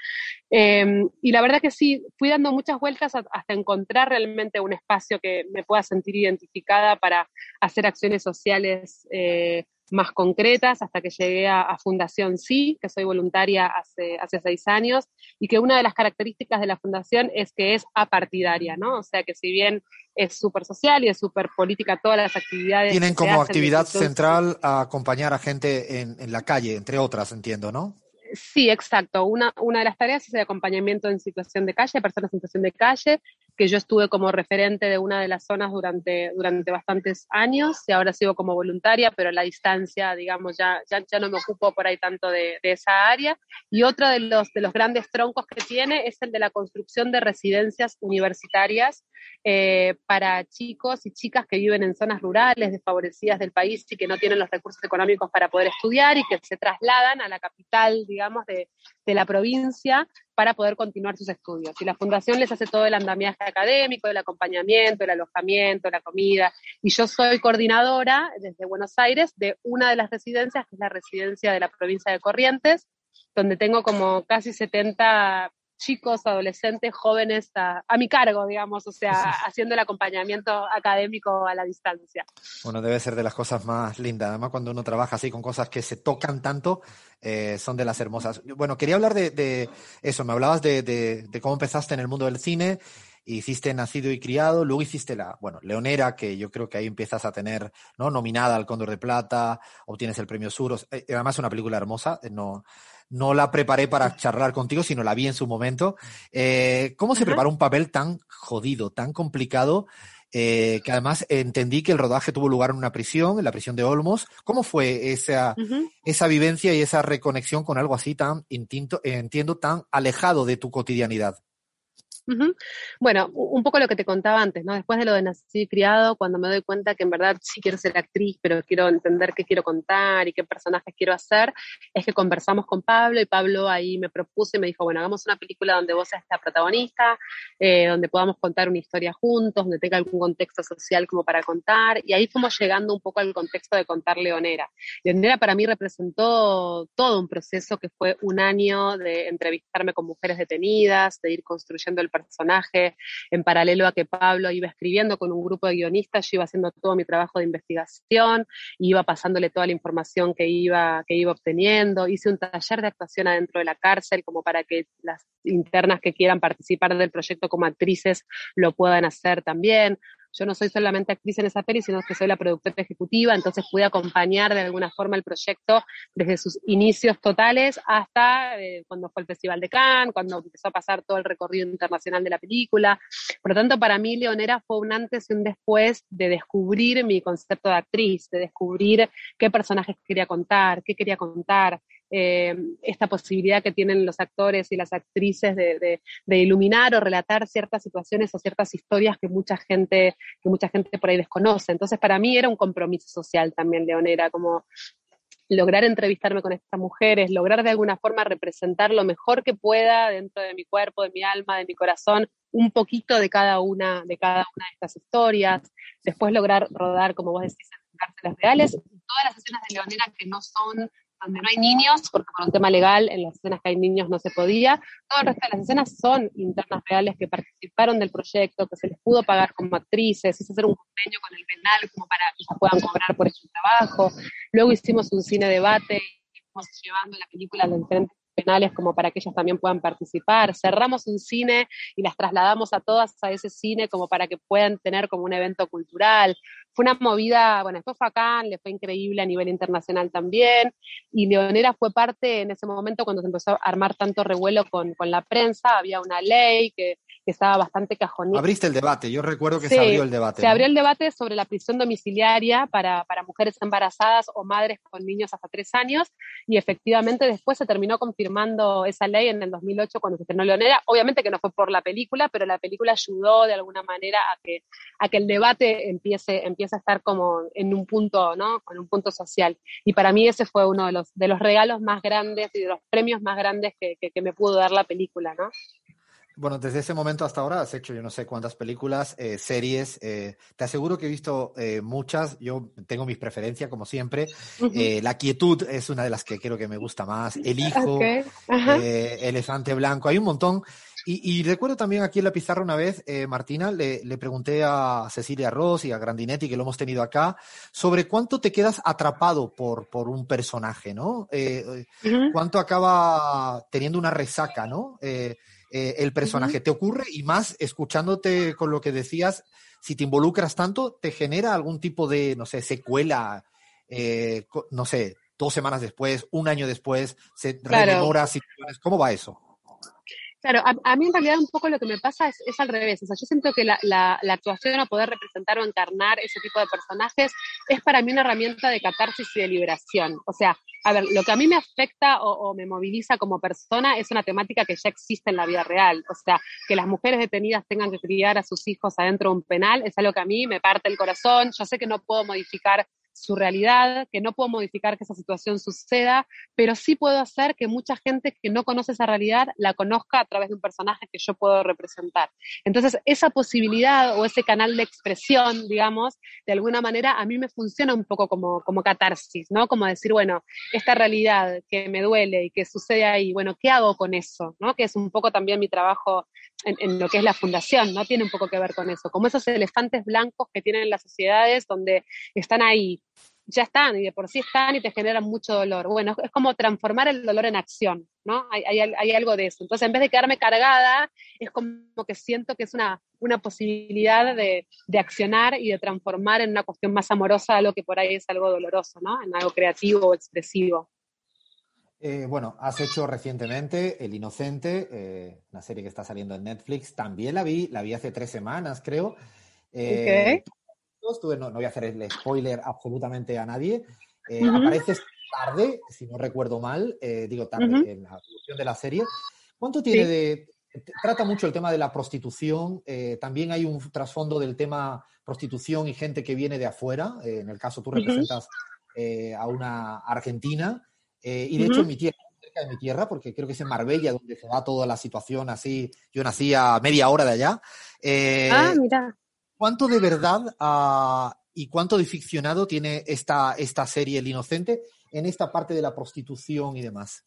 [SPEAKER 10] Eh, y la verdad que sí, fui dando muchas vueltas hasta encontrar realmente un espacio que me pueda sentir identificada para hacer acciones sociales eh, más concretas hasta que llegué a, a, Fundación Sí, que soy voluntaria hace, hace seis años, y que una de las características de la fundación es que es apartidaria, ¿no? O sea que si bien es súper social y es súper política todas las actividades.
[SPEAKER 1] Tienen como actividad central a acompañar a gente en, en la calle, entre otras, entiendo, ¿no?
[SPEAKER 10] Sí, exacto. Una, una de las tareas es el acompañamiento en situación de calle, personas en situación de calle, que yo estuve como referente de una de las zonas durante, durante bastantes años y ahora sigo como voluntaria, pero la distancia, digamos, ya, ya, ya no me ocupo por ahí tanto de, de, esa área. Y otro de los, de los grandes troncos que tiene es el de la construcción de residencias universitarias eh, para chicos y chicas que viven en zonas rurales, desfavorecidas del país y que no tienen los recursos económicos para poder estudiar y que se trasladan a la capital, digamos, de, de la provincia para poder continuar sus estudios. Y la fundación les hace todo el andamiaje académico, el acompañamiento, el alojamiento, la comida. Y yo soy coordinadora desde Buenos Aires de una de las residencias, que es la residencia de la provincia de Corrientes, donde tengo como casi 70 chicos, adolescentes, jóvenes a, mi cargo, digamos, o sea, [LAUGHS] haciendo el acompañamiento académico a la distancia.
[SPEAKER 1] Bueno, debe ser de las cosas más lindas, además cuando uno trabaja así con cosas que se tocan tanto, eh, son de las hermosas. Bueno, quería hablar de, eso, me hablabas de, de, cómo empezaste en el mundo del cine, hiciste Nacido y Criado, luego hiciste la, bueno, Leonera, que yo creo que ahí empiezas a tener, ¿no? Nominada al Cóndor de Plata, obtienes el premio Suros, eh, además es una película hermosa, eh, no, no la preparé para charlar contigo, sino la vi en su momento. Eh, ¿Cómo se prepara un papel tan jodido, tan complicado? Eh, que además entendí que el rodaje tuvo lugar en una prisión, en la prisión de Olmos. ¿Cómo fue esa, esa vivencia y esa reconexión con algo así tan, instinto, entiendo, tan alejado de tu cotidianidad?
[SPEAKER 10] Bueno, un poco lo que te contaba antes, ¿no? Después de lo de nací criado, cuando me doy cuenta que en verdad sí quiero ser actriz, pero quiero entender qué quiero contar y qué personajes quiero hacer, es que conversamos con Pablo y Pablo ahí me propuso y me dijo, bueno, hagamos una película donde vos seas la protagonista, eh, donde podamos contar una historia juntos, donde tenga algún contexto social como para contar, y ahí fuimos llegando un poco al contexto de contar Leonera. Leonera para mí representó todo un proceso que fue un año de entrevistarme con mujeres detenidas, de ir construyendo el personaje, en paralelo a que Pablo iba escribiendo con un grupo de guionistas, yo iba haciendo todo mi trabajo de investigación, iba pasándole toda la información que iba, que iba obteniendo, hice un taller de actuación adentro de la cárcel como para que las internas que quieran participar del proyecto como actrices lo puedan hacer también yo no soy solamente actriz en esa peli, sino que soy la productora ejecutiva, entonces pude acompañar de alguna forma el proyecto desde sus inicios totales hasta eh, cuando fue el Festival de Cannes, cuando empezó a pasar todo el recorrido internacional de la película. Por lo tanto, para mí Leonera fue un antes y un después de descubrir mi concepto de actriz, de descubrir qué personajes quería contar, qué quería contar, eh, esta posibilidad que tienen los actores y las actrices de, iluminar o relatar ciertas situaciones o ciertas historias que mucha gente, que mucha gente por ahí desconoce. Entonces, para mí era un compromiso social también, Leonera, como lograr entrevistarme con estas mujeres, lograr de alguna forma representar lo mejor que pueda dentro de mi cuerpo, de mi alma, de mi corazón, un poquito de cada una, de cada una de estas historias, después lograr rodar, como vos decís, en cárceles reales, todas las escenas de Leonera que no son donde no hay niños, porque por un tema legal en las escenas que hay niños no se podía. Todo el resto de las escenas son internas reales que participaron del proyecto, que se les pudo pagar como actrices, hizo hacer un convenio con el penal como para que puedan cobrar por ese trabajo. Luego hicimos un cine debate y fuimos llevando la película los diferentes como para que ellas también puedan participar. Cerramos un cine y las trasladamos a todas a ese cine como para que puedan tener como un evento cultural fue una movida, bueno, esto fue acá, le fue increíble a nivel internacional también, y Leonera fue parte en ese momento cuando se empezó a armar tanto revuelo con, con la prensa, había una ley que que estaba bastante cajonita.
[SPEAKER 1] Abriste el debate, yo recuerdo que se abrió el debate.
[SPEAKER 10] Se abrió el debate sobre la prisión domiciliaria para, para, mujeres embarazadas o madres con niños hasta tres años, y efectivamente después se terminó confirmando esa ley en el 2008 cuando se estrenó Leonera. Obviamente que no fue por la película, pero la película ayudó de alguna manera a que, a que el debate empiece, empiece a estar como en un punto, ¿no? En un punto social. Y para mí ese fue uno de los, de los regalos más grandes y de los premios más grandes que, que, que me pudo dar la película, ¿no?
[SPEAKER 1] Bueno, desde ese momento hasta ahora has hecho yo no sé cuántas películas, eh, series. Eh, te aseguro que he visto eh, muchas. Yo tengo mis preferencias, como siempre. la quietud es una de las que creo que me gusta más. El hijo, Elefante Blanco. Hay un montón. Y, recuerdo también aquí en la pizarra una vez, Martina, le, le, pregunté a Cecilia Ross y a Grandinetti, que lo hemos tenido acá, sobre cuánto te quedas atrapado por, por un personaje, ¿no? Cuánto acaba teniendo una resaca, ¿no? Eh, el personaje. ¿Te ocurre? Y más, escuchándote con lo que decías, si te involucras tanto, ¿te genera algún tipo de, no sé, secuela, eh, no sé, dos semanas después, un año después, se rememora situaciones? ¿Cómo va eso?
[SPEAKER 10] Claro, a, mí en realidad un poco lo que me pasa es, al revés. O sea, yo siento que la, la, actuación o poder representar o encarnar ese tipo de personajes es para mí una herramienta de catarsis y de liberación. O sea, a ver, lo que a mí me afecta o, o, me moviliza como persona es una temática que ya existe en la vida real. O sea, que las mujeres detenidas tengan que criar a sus hijos adentro de un penal es algo que a mí me parte el corazón. Yo sé que no puedo modificar su realidad, que no puedo modificar que esa situación suceda, pero sí puedo hacer que mucha gente que no conoce esa realidad la conozca a través de un personaje que yo puedo representar. Entonces, esa posibilidad o ese canal de expresión, digamos, de alguna manera a mí me funciona un poco como, como catarsis, ¿no? Como decir, bueno, esta realidad que me duele y que sucede ahí, bueno, ¿qué hago con eso? ¿no? Que es un poco también mi trabajo en, lo que es la fundación, ¿no? Tiene un poco que ver con eso, como esos elefantes blancos que tienen las sociedades donde están ahí, ya están y de por sí están y te generan mucho dolor. Bueno, es como transformar el dolor en acción, ¿no? Hay, hay, hay, algo de eso. Entonces, en vez de quedarme cargada, es como que siento que es una, una posibilidad de, de, accionar y de transformar en una cuestión más amorosa algo que por ahí es algo doloroso, ¿no? En algo creativo o expresivo.
[SPEAKER 1] Eh, bueno, has hecho recientemente El Inocente, eh, una serie que está saliendo en Netflix. También la vi, la vi hace tres semanas, creo.
[SPEAKER 10] Eh,
[SPEAKER 1] okay. no, no, voy a hacer el spoiler absolutamente a nadie. Uh -huh. Apareces tarde, si no recuerdo mal, digo tarde, uh -huh. en la producción de la serie. ¿Cuánto tiene sí. de, trata mucho el tema de la prostitución. Eh, también hay un trasfondo del tema prostitución y gente que viene de afuera. Eh, en el caso, tú representas eh, a una argentina. Y de uh -huh. hecho, en mi tierra, cerca de mi tierra, porque creo que es en Marbella donde se da toda la situación así. Yo nací a media hora de allá.
[SPEAKER 10] ah, mira.
[SPEAKER 1] ¿Cuánto de verdad uh, y cuánto de ficcionado tiene esta, esta serie El Inocente en esta parte de la prostitución y demás?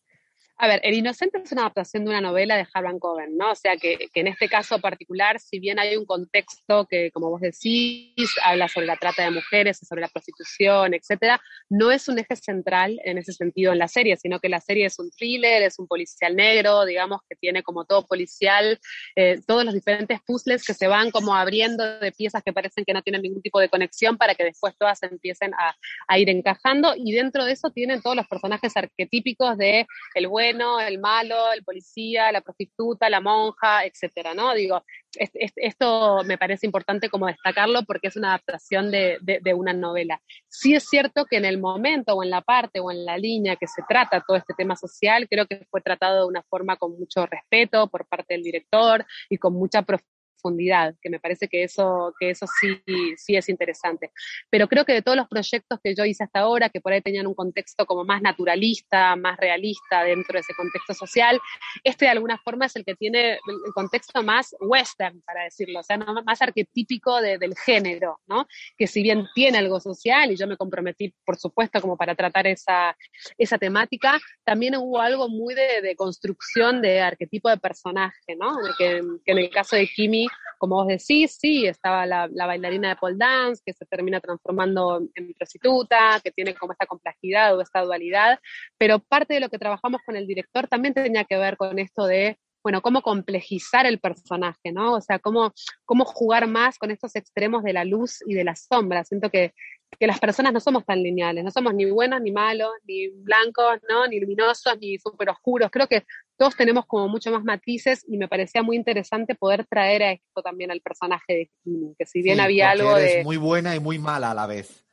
[SPEAKER 10] A ver, El Inocente es una adaptación de una novela de Harlan Coben, ¿no? O sea, que, que, en este caso particular, si bien hay un contexto que, como vos decís, habla sobre la trata de mujeres, sobre la prostitución, etcétera, no es un eje central en ese sentido en la serie, sino que la serie es un thriller, es un policial negro, digamos, que tiene como todo policial, eh, todos los diferentes puzzles que se van como abriendo de piezas que parecen que no tienen ningún tipo de conexión para que después todas empiecen a, a ir encajando, y dentro de eso tienen todos los personajes arquetípicos de el buen bueno, el malo, el policía, la prostituta, la monja, etcétera, ¿no? Digo, es, es, esto me parece importante como destacarlo porque es una adaptación de, una novela. Sí es cierto que en el momento o en la parte o en la línea que se trata todo este tema social, creo que fue tratado de una forma con mucho respeto por parte del director y con mucha profundidad profundidad, que me parece que eso, que eso sí, sí es interesante. Pero creo que de todos los proyectos que yo hice hasta ahora, que por ahí tenían un contexto como más naturalista, más realista dentro de ese contexto social, este de alguna forma es el que tiene el contexto más western, para decirlo, o sea, no, más arquetípico de, del género, ¿no? Que si bien tiene algo social, y yo me comprometí, por supuesto, como para tratar esa, esa temática, también hubo algo muy de, de construcción de arquetipo de personaje, ¿no? Que, que en el caso de Kimi como vos decís, sí, estaba la, la, bailarina de pole dance que se termina transformando en prostituta, que tiene como esta complejidad o esta dualidad, pero parte de lo que trabajamos con el director también tenía que ver con esto de bueno, cómo complejizar el personaje, ¿no? O sea, cómo, cómo jugar más con estos extremos de la luz y de la sombra. Siento que, que las personas no somos tan lineales, no somos ni buenos ni malos, ni blancos, ¿no? Ni luminosos, ni súper oscuros. Creo que todos tenemos como mucho más matices y me parecía muy interesante poder traer a esto también al personaje de Kimi, que si bien
[SPEAKER 1] sí,
[SPEAKER 10] había algo de...
[SPEAKER 1] muy buena y muy mala a la vez.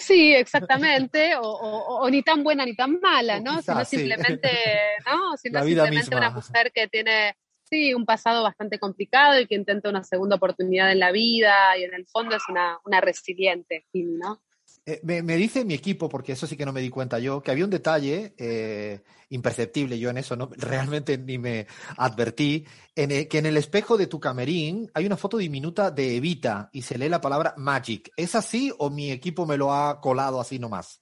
[SPEAKER 10] Sí, exactamente, o, o, o, ni tan buena ni tan mala, ¿no?
[SPEAKER 1] Quizás,
[SPEAKER 10] sino simplemente,
[SPEAKER 1] sí. [LAUGHS]
[SPEAKER 10] ¿no? Sino simplemente misma. una mujer que tiene, sí, un pasado bastante complicado y que intenta una segunda oportunidad en la vida y en el fondo es una, una resiliente, ¿no?
[SPEAKER 1] Eh, me, me, dice mi equipo, porque eso sí que no me di cuenta yo, que había un detalle eh, imperceptible, yo en eso no [LAUGHS] realmente ni me advertí, en el, que en el espejo de tu camerín hay una foto diminuta de Evita y se lee la palabra Magic. ¿Es así o mi equipo me lo ha colado así nomás?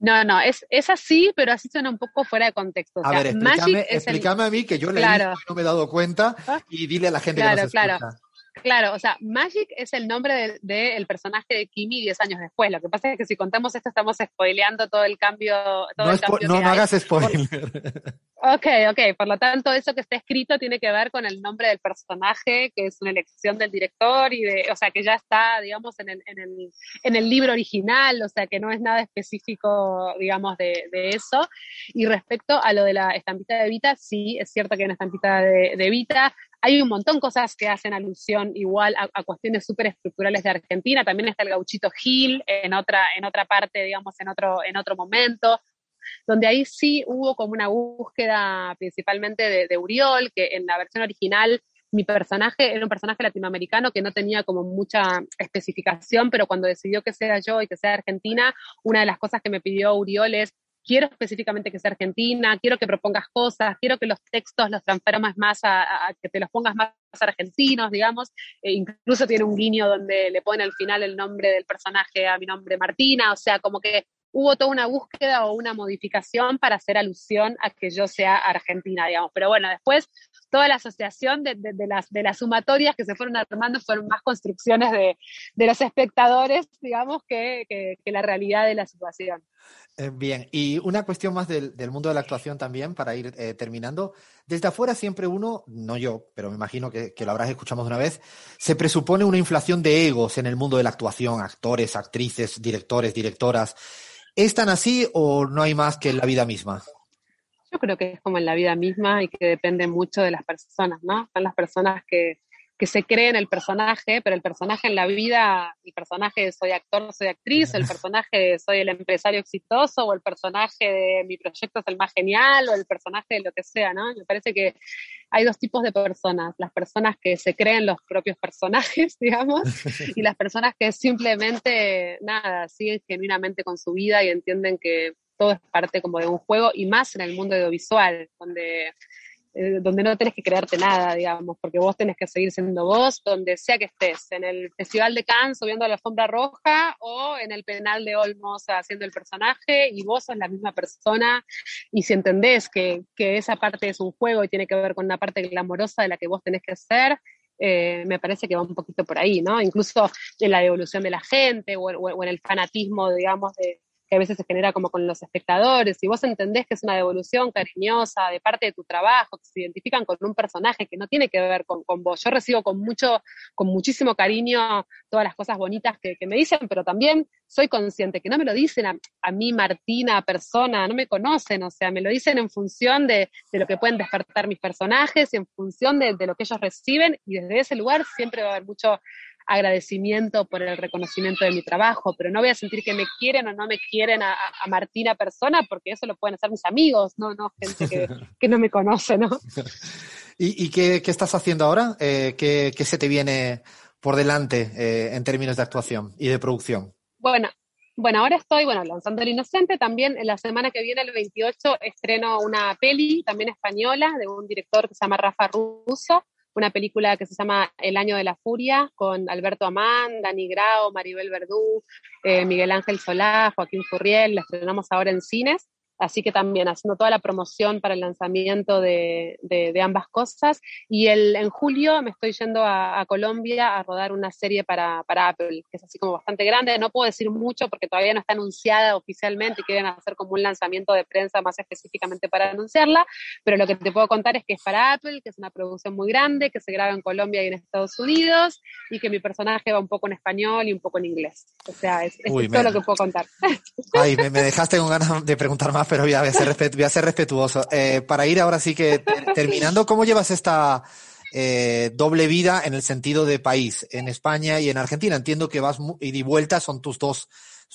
[SPEAKER 10] No, no, es, es así, pero así suena un poco fuera de contexto. O
[SPEAKER 1] a ver, explícame, explícame el... a mí que yo
[SPEAKER 10] claro.
[SPEAKER 1] y no me he dado cuenta y dile a la gente
[SPEAKER 10] claro,
[SPEAKER 1] que nos escucha.
[SPEAKER 10] Claro. O sea, Magic es el nombre del de, de personaje de Kimi 10 años después. Lo que pasa es que si contamos esto estamos spoileando todo el cambio. Todo
[SPEAKER 1] no,
[SPEAKER 10] el cambio
[SPEAKER 1] no, no hagas spoiler.
[SPEAKER 10] Por, ok, ok. Por lo tanto, eso que está escrito tiene que ver con el nombre del personaje, que es una elección del director y de, o sea, que ya está, digamos, en el, en el, en el libro original, o sea, que no es nada específico, digamos, de, de eso. Y respecto a lo de la estampita de Vita, sí, es cierto que hay una estampita de, de Vita hay un montón de cosas que hacen alusión igual a, a cuestiones súper estructurales de Argentina. También está el gauchito Gil en otra, en otra parte, digamos, en otro, en otro momento. donde ahí sí hubo como una búsqueda principalmente de, de Uriol, que en la versión original mi personaje era un personaje latinoamericano que no tenía como mucha especificación, pero cuando decidió que sea yo y que sea argentina, una de las cosas que me pidió Uriol es quiero específicamente que sea argentina, quiero que propongas cosas, quiero que los textos los transformes más a, que te los pongas más argentinos, digamos. E incluso tiene un guiño donde le pone al final el nombre del personaje a mi nombre Martina, o sea, como que hubo toda una búsqueda o una modificación para hacer alusión a que yo sea argentina, digamos. Pero bueno, después toda la asociación de, las, de sumatorias que se fueron armando fueron más construcciones de, los espectadores, digamos, que, la realidad de la situación.
[SPEAKER 1] Eh, bien, y una cuestión más del, mundo de la actuación también, para ir eh, terminando. Desde afuera siempre uno, no yo, pero me imagino que, lo habrás escuchado una vez, se presupone una inflación de egos en el mundo de la actuación, actores, actrices, directores, directoras. ¿Es tan así o no hay más que la vida misma?
[SPEAKER 10] Yo creo que es como en la vida misma y que depende mucho de las personas, ¿no? Son las personas que, que se creen el personaje, pero el personaje en la vida, el personaje soy actor, soy actriz, el [LAUGHS] personaje soy el empresario exitoso, o el personaje de mi proyecto es el más genial, o el personaje de lo que sea, ¿no? Me parece que hay dos tipos de personas, las personas que se creen los propios personajes, [LAUGHS] digamos, y las personas que simplemente, nada, siguen genuinamente con su vida y entienden que todo es parte como de un juego, y más en el mundo audiovisual, donde eh, donde no tenés que crearte nada, digamos, porque vos tenés que seguir siendo vos donde sea que estés, en el Festival de Cannes subiendo a la alfombra roja o en el penal de Olmos haciendo el personaje y vos sos la misma persona y si entendés que, que esa parte es un juego y tiene que ver con una parte glamorosa de la que vos tenés que ser, eh, me parece que va un poquito por ahí, ¿no? Incluso en la devolución de la gente o, o en el fanatismo, digamos, de, que a veces se genera como con los espectadores, y vos entendés que es una devolución cariñosa de parte de tu trabajo, que se identifican con un personaje que no tiene que ver con, con vos. Yo recibo con mucho, con muchísimo cariño todas las cosas bonitas que, me dicen, pero también soy consciente que no me lo dicen a, mí, Martina, persona, no me conocen, o sea, me lo dicen en función de, lo que pueden despertar mis personajes, en función de, de lo que ellos reciben, y desde ese lugar siempre va a haber mucho agradecimiento por el reconocimiento de mi trabajo, pero no voy a sentir que me quieren o no me quieren a, Martina persona, porque eso lo pueden hacer mis amigos, no, no gente que, [LAUGHS] no me conoce, ¿no?
[SPEAKER 1] ¿Y, qué, estás haciendo ahora? Eh, ¿qué, se te viene por delante eh, en términos de actuación y de producción?
[SPEAKER 10] Bueno, bueno, ahora estoy, bueno, lanzando El Inocente, también la semana que viene, el 28, estreno una peli, también española, de un director que se llama Rafa Russo, una película que se llama El Año de la Furia, con Alberto Amán, Dani Grao, Maribel Verdú, eh, Miguel Ángel Solá, Joaquín Furriel, la estrenamos ahora en cines así que también haciendo toda la promoción para el lanzamiento de, de, ambas cosas. Y el, en julio me estoy yendo a, Colombia a rodar una serie para, para, Apple, que es así como bastante grande. No puedo decir mucho porque todavía no está anunciada oficialmente y quieren hacer como un lanzamiento de prensa más específicamente para anunciarla, pero lo que te puedo contar es que es para Apple, que es una producción muy grande, que se graba en Colombia y en Estados Unidos, y que mi personaje va un poco en español y un poco en inglés. O sea, es, todo lo que puedo contar.
[SPEAKER 1] Ay, me, me dejaste con ganas de preguntar más pero voy a ser, respetuoso. Eh, para ir ahora sí que terminando, ¿cómo llevas esta eh, doble vida en el sentido de país, en España y en Argentina? Entiendo que vas y de vuelta, son tus dos,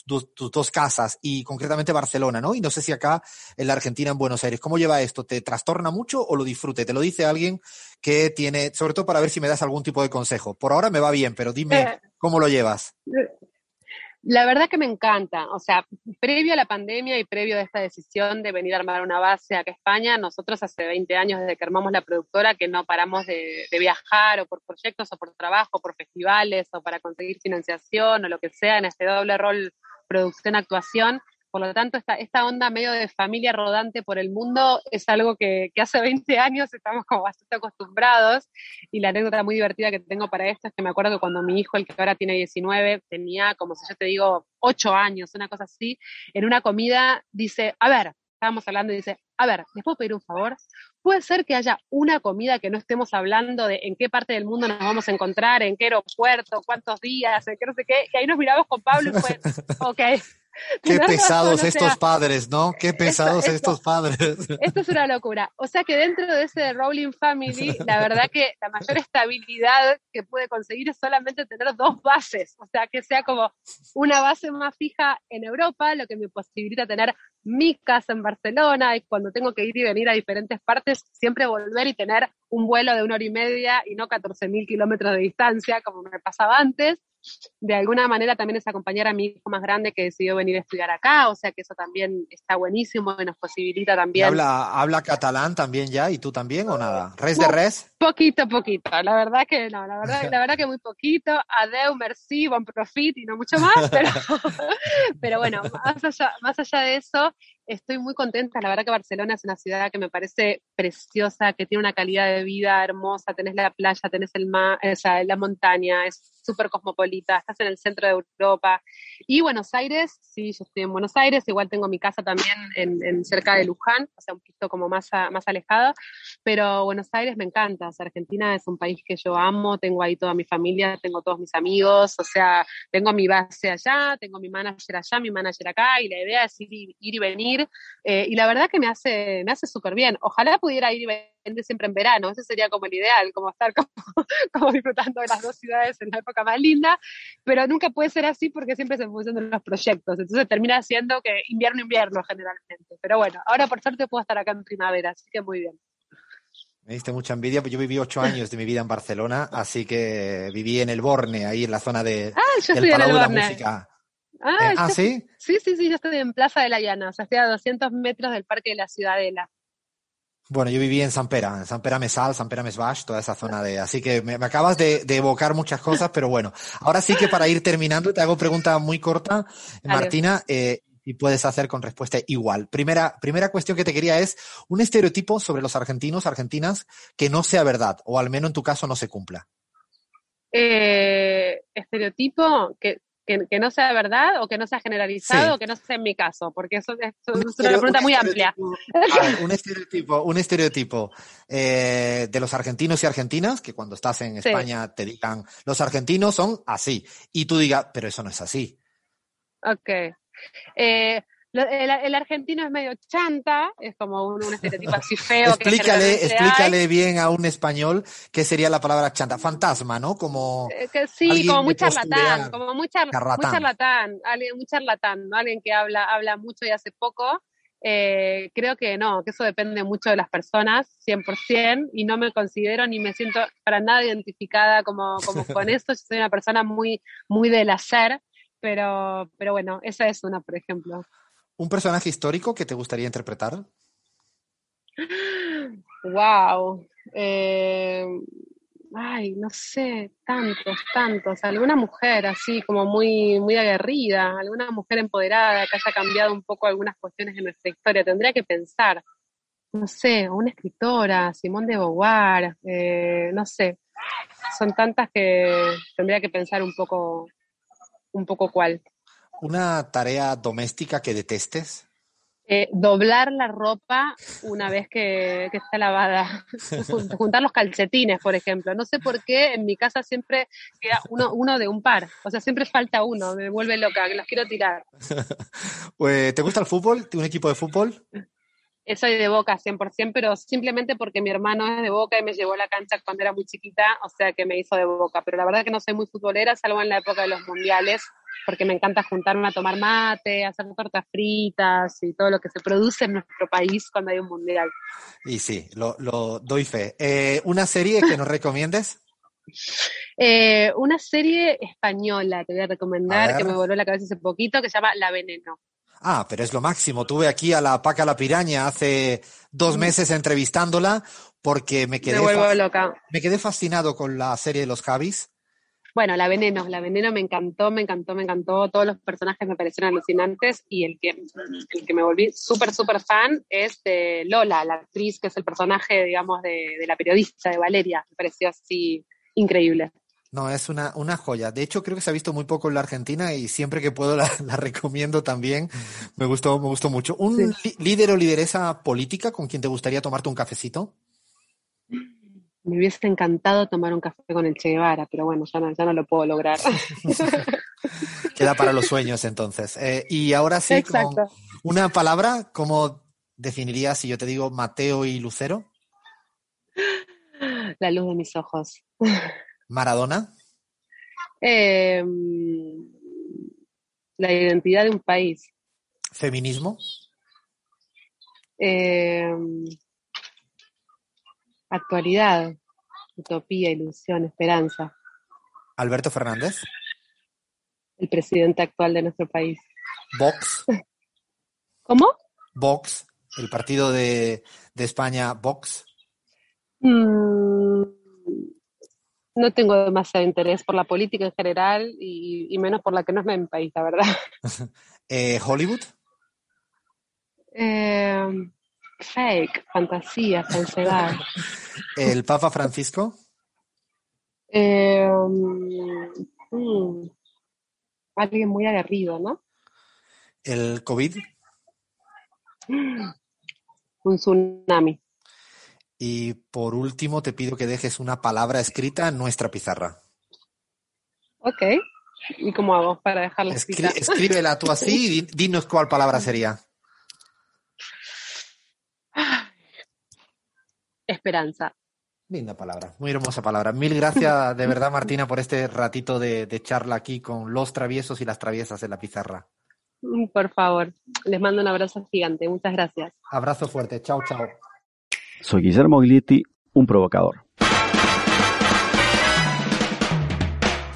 [SPEAKER 1] tus, dos casas y concretamente Barcelona, ¿no? Y no sé si acá en la Argentina, en Buenos Aires, ¿cómo lleva esto? ¿Te trastorna mucho o lo disfrute? Te lo dice alguien que tiene, sobre todo para ver si me das algún tipo de consejo. Por ahora me va bien, pero dime eh, cómo lo llevas.
[SPEAKER 10] La verdad que me encanta, o sea, previo a la pandemia y previo a esta decisión de venir a armar una base acá a España, nosotros hace 20 años desde que armamos la productora que no paramos de, viajar o por proyectos o por trabajo, por festivales o para conseguir financiación o lo que sea en este doble rol producción-actuación por lo tanto, esta, esta onda medio de familia rodante por el mundo es algo que, que, hace [LAUGHS] 20 años estamos como bastante acostumbrados. Y la anécdota muy divertida que tengo para esto es que me acuerdo que cuando mi hijo, el que ahora tiene 19, tenía como si yo te digo 8 años, una cosa así, en una comida dice, a ver, estábamos hablando y dice, a ver, ¿les puedo pedir un favor? Puede ser que haya una comida que no estemos hablando de en qué parte del mundo nos vamos a encontrar, en qué aeropuerto, cuántos días, en qué no sé qué, y ahí nos miramos con Pablo y fue, [LAUGHS] ok, [LAUGHS]
[SPEAKER 1] Qué pesados estos padres, ¿no? Qué pesados estos padres. [LAUGHS]
[SPEAKER 10] Esto es una locura. O sea que dentro de ese Rowling Family, la verdad que la mayor estabilidad que puede conseguir es solamente tener dos bases. O sea, que sea como una base más fija en Europa, lo que me posibilita tener mi casa en Barcelona y cuando tengo que ir y venir a diferentes partes, siempre volver y tener un vuelo de una hora y media y no 14.000 kilómetros de distancia, como me pasaba antes de alguna manera también es acompañar a mi hijo más grande que decidió venir a estudiar acá, o sea que eso también está buenísimo y nos posibilita también.
[SPEAKER 1] ¿Habla, habla catalán también ya y tú también o nada? ¿Res de res?
[SPEAKER 10] Poquito, poquito. La verdad que no, la verdad, [LAUGHS] la verdad que muy poquito. Adeu, merci, bon profit y no mucho más, [LAUGHS] pero, pero bueno, más allá, más allá de eso, estoy muy contenta. La verdad que Barcelona es una ciudad que me parece preciosa, que tiene una calidad de vida hermosa. Tenés la playa, tenés el mar, o sea, la montaña, es súper cosmopolita, estás en el centro de Europa. Y Buenos Aires, sí, yo estoy en Buenos Aires, igual tengo mi casa también en, cerca de Luján, o sea, un poquito como más, más alejado, pero Buenos Aires me encanta, Argentina es un país que yo amo, tengo ahí toda mi familia, tengo todos mis amigos, o sea, tengo mi base allá, tengo mi manager allá, mi manager acá, y la idea es ir y, venir, eh, y la verdad que me hace, me hace súper bien. Ojalá pudiera ir y venir siempre en verano, ese sería como el ideal, como estar como, [LAUGHS] como disfrutando de las dos ciudades en la época más linda, pero nunca puede ser así porque siempre se en de los proyectos, entonces termina siendo que invierno-invierno generalmente. Pero bueno, ahora por suerte puedo estar acá en primavera, así que muy bien.
[SPEAKER 1] Me diste mucha envidia, pues yo viví ocho años de mi vida en Barcelona, así que viví en el Borne, ahí en la zona de,
[SPEAKER 10] ah,
[SPEAKER 1] del
[SPEAKER 10] Palau
[SPEAKER 1] de la Música.
[SPEAKER 10] Ah,
[SPEAKER 1] eh, ¿ah ¿sí?
[SPEAKER 10] Sí, sí, sí, yo estoy en Plaza de la Llana, o sea, estoy a 200 metros del Parque de la Ciudadela.
[SPEAKER 1] Bueno, yo viví en San Pera, en San Pera Mesal, San Pera Mesbaix, toda esa zona de... Así que me, acabas de, evocar muchas cosas, pero bueno. Ahora sí que para ir terminando te hago pregunta muy corta, Martina, eh, y puedes hacer con respuesta igual. Primera, primera cuestión que te quería es un estereotipo sobre los argentinos, argentinas, que no sea verdad, o al menos en tu caso no se cumpla.
[SPEAKER 10] Eh, estereotipo que que, no sea verdad o que no sea generalizado o que no sea en mi caso, porque eso, es una pregunta muy amplia.
[SPEAKER 1] un estereotipo, un estereotipo eh, de los argentinos y argentinas, que cuando estás en España te digan, los argentinos son así, y tú digas, pero eso no es así.
[SPEAKER 10] Ok. Eh, el, argentino es medio chanta, es como un, estereotipo así feo.
[SPEAKER 1] explícale, explícale bien a un español qué sería la palabra chanta. Fantasma, ¿no? Como.
[SPEAKER 10] Eh, sí, como muy charlatán, como muy, charlatán, alguien, muy charlatán, ¿no? Alguien que habla, habla mucho y hace poco. Eh, creo que no, que eso depende mucho de las personas, 100%, y no me considero ni me siento para nada identificada como, como con [LAUGHS] esto. Yo soy una persona muy, muy del hacer, pero, pero bueno, esa es una, por ejemplo.
[SPEAKER 1] ¿Un personaje histórico que te gustaría interpretar?
[SPEAKER 10] Wow. Eh, ay, no sé, tantos, tantos. Alguna mujer así como muy, muy aguerrida, alguna mujer empoderada que haya cambiado un poco algunas cuestiones de nuestra historia. Tendría que pensar, no sé, una escritora, Simón de Beauvoir, eh, no sé. Son tantas que tendría que pensar un poco, un poco cuál.
[SPEAKER 1] ¿Una tarea doméstica que detestes?
[SPEAKER 10] Eh, doblar la ropa una vez que, está lavada. [LAUGHS] Juntar los calcetines, por ejemplo. No sé por qué en mi casa siempre queda uno, uno de un par. O sea, siempre falta uno. Me vuelve loca, que los quiero tirar.
[SPEAKER 1] Pues, [LAUGHS] ¿Te gusta el fútbol? ¿Un equipo de fútbol?
[SPEAKER 10] Eh, soy de Boca 100%, pero simplemente porque mi hermano es de Boca y me llevó a la cancha cuando era muy chiquita, o sea que me hizo de Boca. Pero la verdad que no soy muy futbolera, salvo en la época de los mundiales, porque me encanta juntarme a tomar mate, hacer tortas fritas y todo lo que se produce en nuestro país cuando hay un mundial.
[SPEAKER 1] Y sí, lo, doy fe. Eh, ¿Una serie que nos recomiendes? [LAUGHS]
[SPEAKER 10] Eh, una serie española te voy a recomendar, que me voló la cabeza hace poquito, que se llama La Veneno.
[SPEAKER 1] Ah, pero es lo máximo. Tuve aquí a la Paca la Piraña hace dos mm. meses entrevistándola porque me quedé, me quedé fascinado con la serie de los Javis.
[SPEAKER 10] Bueno, La Veneno, La Veneno me encantó, me encantó, me encantó. Todos los personajes me parecieron alucinantes y el que, el que me volví súper, súper fan es de Lola, la actriz que es el personaje, digamos, de, de la periodista, de Valeria. Me pareció así increíble.
[SPEAKER 1] No, es una, una joya. De hecho, creo que se ha visto muy poco en la Argentina y siempre que puedo la, [LAUGHS] recomiendo también. Me gustó, me gustó mucho. ¿Un líder o lideresa política con quien te gustaría tomarte un cafecito?
[SPEAKER 10] Me hubiese encantado tomar un café con el Che Guevara, pero bueno, ya no, ya no lo puedo lograr. [LAUGHS]
[SPEAKER 1] Queda para los sueños entonces. Eh, y ahora sí, una palabra, ¿cómo definirías si yo te digo Mateo y Lucero?
[SPEAKER 10] La luz de mis ojos.
[SPEAKER 1] Maradona.
[SPEAKER 10] Em, la identidad de un país.
[SPEAKER 1] Feminismo.
[SPEAKER 10] Eh, actualidad, utopía, ilusión, esperanza.
[SPEAKER 1] Alberto Fernández.
[SPEAKER 10] El presidente actual de nuestro país.
[SPEAKER 1] Vox. [LAUGHS]
[SPEAKER 10] ¿Cómo?
[SPEAKER 1] Vox, el partido de, de España, Vox.
[SPEAKER 10] Mm, no tengo demasiado interés por la política en general y, y menos por la que no es mi país, la verdad. [LAUGHS]
[SPEAKER 1] Eh, Hollywood. [LAUGHS]
[SPEAKER 10] Eh, fake, fantasía, falsedad.
[SPEAKER 1] El Papa Francisco.
[SPEAKER 10] Eh, mm, alguien muy aguerrido, ¿no?
[SPEAKER 1] El COVID.
[SPEAKER 10] Un tsunami.
[SPEAKER 1] Y por último, te pido que dejes una palabra escrita en nuestra pizarra.
[SPEAKER 10] Ok. ¿Y cómo hago para dejarla
[SPEAKER 1] Escri-
[SPEAKER 10] escrita?
[SPEAKER 1] escríbela tú así y di- dinos cuál palabra sería.
[SPEAKER 10] Esperanza.
[SPEAKER 1] Linda palabra, muy hermosa palabra. Mil gracias de verdad, Martina, por este ratito de, de charla aquí con los traviesos y las traviesas en la pizarra.
[SPEAKER 10] Mm, Por favor, les mando un abrazo gigante. Muchas gracias.
[SPEAKER 1] Abrazo fuerte, chao, chao.
[SPEAKER 11] Soy Guillermo Glietti, un provocador.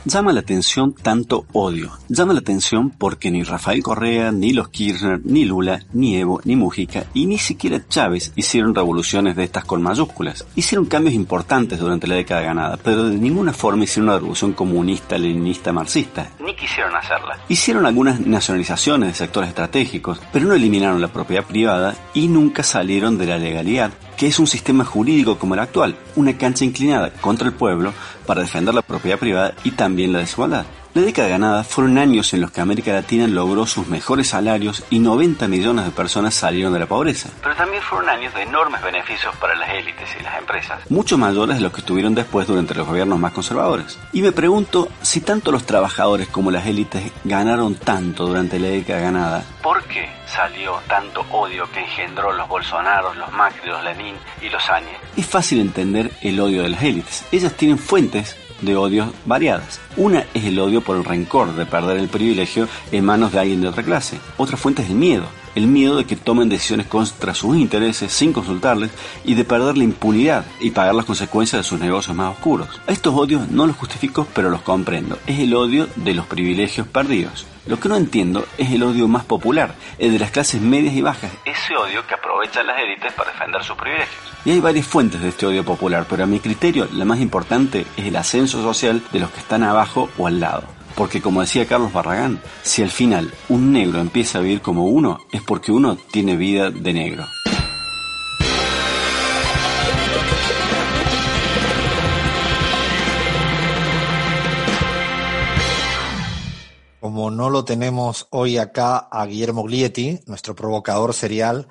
[SPEAKER 12] Llama la atención tanto odio. Llama la atención porque ni Rafael Correa, ni los Kirchner, ni Lula, ni Evo, ni Mujica y ni siquiera Chávez hicieron revoluciones de estas con mayúsculas. Hicieron cambios importantes durante la década ganada, pero de ninguna forma hicieron una revolución comunista, leninista, marxista. Ni quisieron hacerla. Hicieron algunas nacionalizaciones de sectores estratégicos, pero no eliminaron la propiedad privada y nunca salieron de la legalidad que es un sistema jurídico como el actual, una cancha inclinada contra el pueblo para defender la propiedad privada y también la desigualdad. La década ganada fueron años en los que América Latina logró sus mejores salarios y 90 millones de personas salieron de la pobreza. Pero también fueron años de enormes beneficios para las élites y las empresas, mucho mayores de los que tuvieron después durante los gobiernos más conservadores. Y me pregunto si tanto los trabajadores como las élites ganaron tanto durante la década ganada, ¿por qué salió tanto odio que engendró los Bolsonaros, los Macri, los Lenin y los Áñez? Es fácil entender el odio de las élites. Ellas tienen fuentes de odios variadas. Una es el odio por el rencor de perder el privilegio en manos de alguien de otra clase. Otra fuente es el miedo. El miedo de que tomen decisiones contra sus intereses sin consultarles y de perder la impunidad y pagar las consecuencias de sus negocios más oscuros. Estos odios no los justifico, pero los comprendo. Es el odio de los privilegios perdidos. Lo que no entiendo es el odio más popular, el de las clases medias y bajas. Ese odio que aprovechan las élites para defender sus privilegios. Y hay varias fuentes de este odio popular, pero a mi criterio la más importante es el ascenso social de los que están abajo o al lado. Porque como decía Carlos Barragán, si al final un negro empieza a vivir como uno, es porque uno tiene vida de negro.
[SPEAKER 1] Como no lo tenemos hoy acá a Guillermo Glietti, nuestro provocador serial,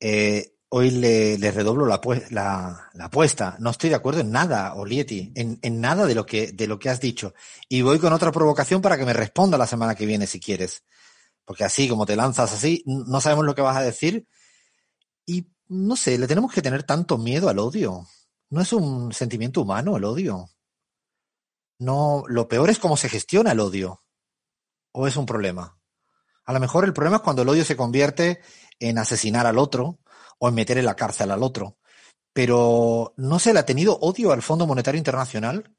[SPEAKER 1] eh, hoy le, redoblo la, la- apuesta. No estoy de acuerdo en nada, Glietti, en, en nada de lo, que, de lo que has dicho. Y voy con otra provocación para que me responda la semana que viene, si quieres. Porque así, como te lanzas así, no sabemos lo que vas a decir. Y no sé, le tenemos que tener tanto miedo al odio. No es un sentimiento humano el odio. No, lo peor es cómo se gestiona el odio. ¿O es un problema? A lo mejor el problema es cuando el odio se convierte en asesinar al otro o en meter en la cárcel al otro. Pero ¿no se le ha tenido odio al Fondo Monetario Internacional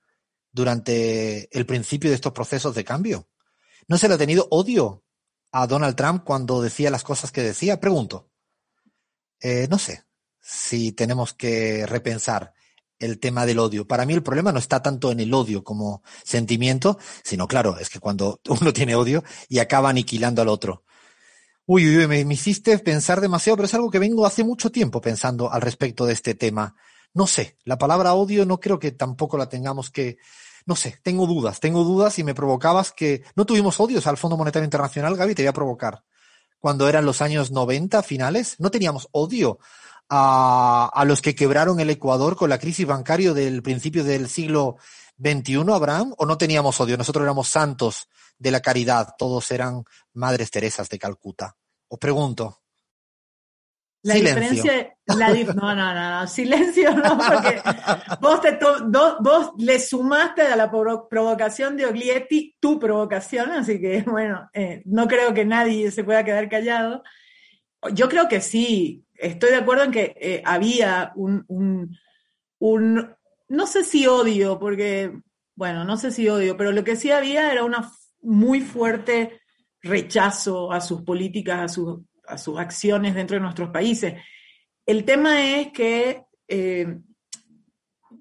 [SPEAKER 1] durante el principio de estos procesos de cambio? ¿No se le ha tenido odio a Donald Trump cuando decía las cosas que decía? Pregunto. Eh, no sé si tenemos que repensar el tema del odio. Para mí el problema no está tanto en el odio como sentimiento, sino claro, es que cuando uno tiene odio y acaba aniquilando al otro. Uy, uy, uy, me, hiciste pensar demasiado, pero es algo que vengo hace mucho tiempo pensando al respecto de este tema. No sé, la palabra odio no creo que tampoco la tengamos que, no sé, tengo dudas, tengo dudas y me provocabas que no tuvimos odios al Fondo Monetario Internacional, Gaby, te voy a provocar. Cuando eran los años 90 finales, no teníamos odio a, a los que quebraron el Ecuador con la crisis bancaria del principio del siglo XXI, Abraham, o no teníamos odio, nosotros éramos santos de la caridad, todos eran madres Teresas de Calcuta. Os pregunto.
[SPEAKER 5] La
[SPEAKER 1] Silencio.
[SPEAKER 5] diferencia, la no, no, no, no, silencio no, porque vos, te to- do- vos le sumaste a la provo- provocación de Oglietti tu provocación, así que bueno, eh, no creo que nadie se pueda quedar callado. Yo creo que sí, estoy de acuerdo en que eh, había un, un, un, no sé si odio, porque, bueno, no sé si odio, pero lo que sí había era una muy fuerte rechazo a sus políticas, a, sus a sus acciones dentro de nuestros países. El tema es que eh,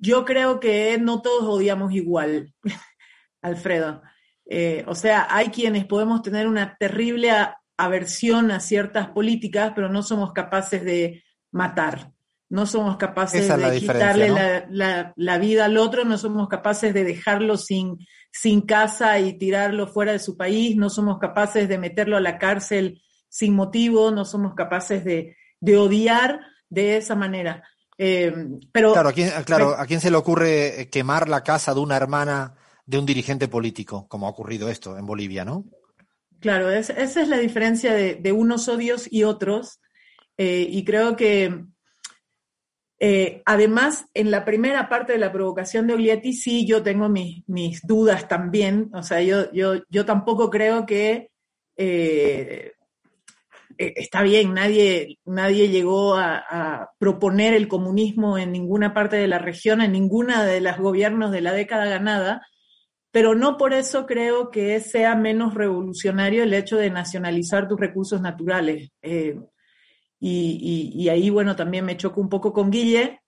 [SPEAKER 5] yo creo que no todos odiamos igual, [LAUGHS] Alfredo. Eh, o sea, hay quienes podemos tener una terrible aversión a ciertas políticas, pero no somos capaces de matar. No somos capaces de quitarle la, la, vida al otro, no somos capaces de dejarlo sin, sin casa y tirarlo fuera de su país, no somos capaces de meterlo a la cárcel sin motivo, no somos capaces de, de odiar de esa manera. Eh, pero,
[SPEAKER 1] claro, ¿a quién, claro, ¿a quién se le ocurre quemar la casa de una hermana de un dirigente político, como ha ocurrido esto en Bolivia, no?
[SPEAKER 5] Claro, esa es la diferencia de, unos odios y otros. Eh, y creo que eh, además, en la primera parte de la provocación de Oglietti, sí, yo tengo mis, dudas también. O sea, yo, tampoco creo que eh, está bien, nadie, nadie llegó a, proponer el comunismo en ninguna parte de la región, en ninguna de los gobiernos de la década ganada, pero no por eso creo que sea menos revolucionario el hecho de nacionalizar tus recursos naturales. Eh, y, ahí, bueno, también me choco un poco con Guille.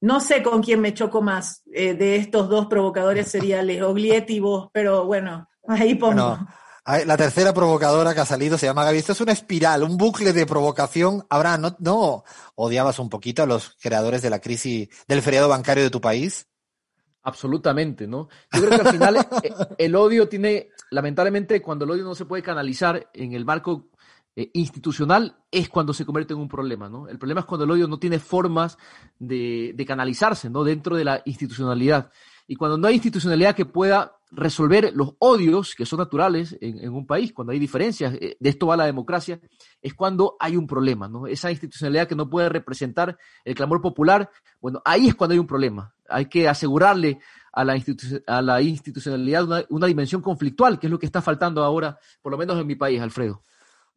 [SPEAKER 5] No sé con quién me choco más eh, de estos dos provocadores seriales, Oglietti y vos, pero bueno, ahí pongo.
[SPEAKER 1] La tercera provocadora que ha salido se llama Gaby. Esto es una espiral, un bucle de provocación. Abraham, ¿no, ¿no odiabas un poquito a los creadores de la crisis del feriado bancario de tu país?
[SPEAKER 4] Absolutamente, ¿no? Yo creo que al final eh, el odio tiene, lamentablemente, cuando el odio no se puede canalizar en el marco eh, institucional, es cuando se convierte en un problema, ¿no? El problema es cuando el odio no tiene formas de, canalizarse, ¿no? Dentro de la institucionalidad. Y cuando no hay institucionalidad que pueda resolver los odios que son naturales en, un país, cuando hay diferencias, eh, de esto va la democracia, es cuando hay un problema, ¿no? Esa institucionalidad que no puede representar el clamor popular, bueno, ahí es cuando hay un problema. Hay que asegurarle a la, a la institucionalidad una, dimensión conflictual, que es lo que está faltando ahora, por lo menos en mi país, Alfredo.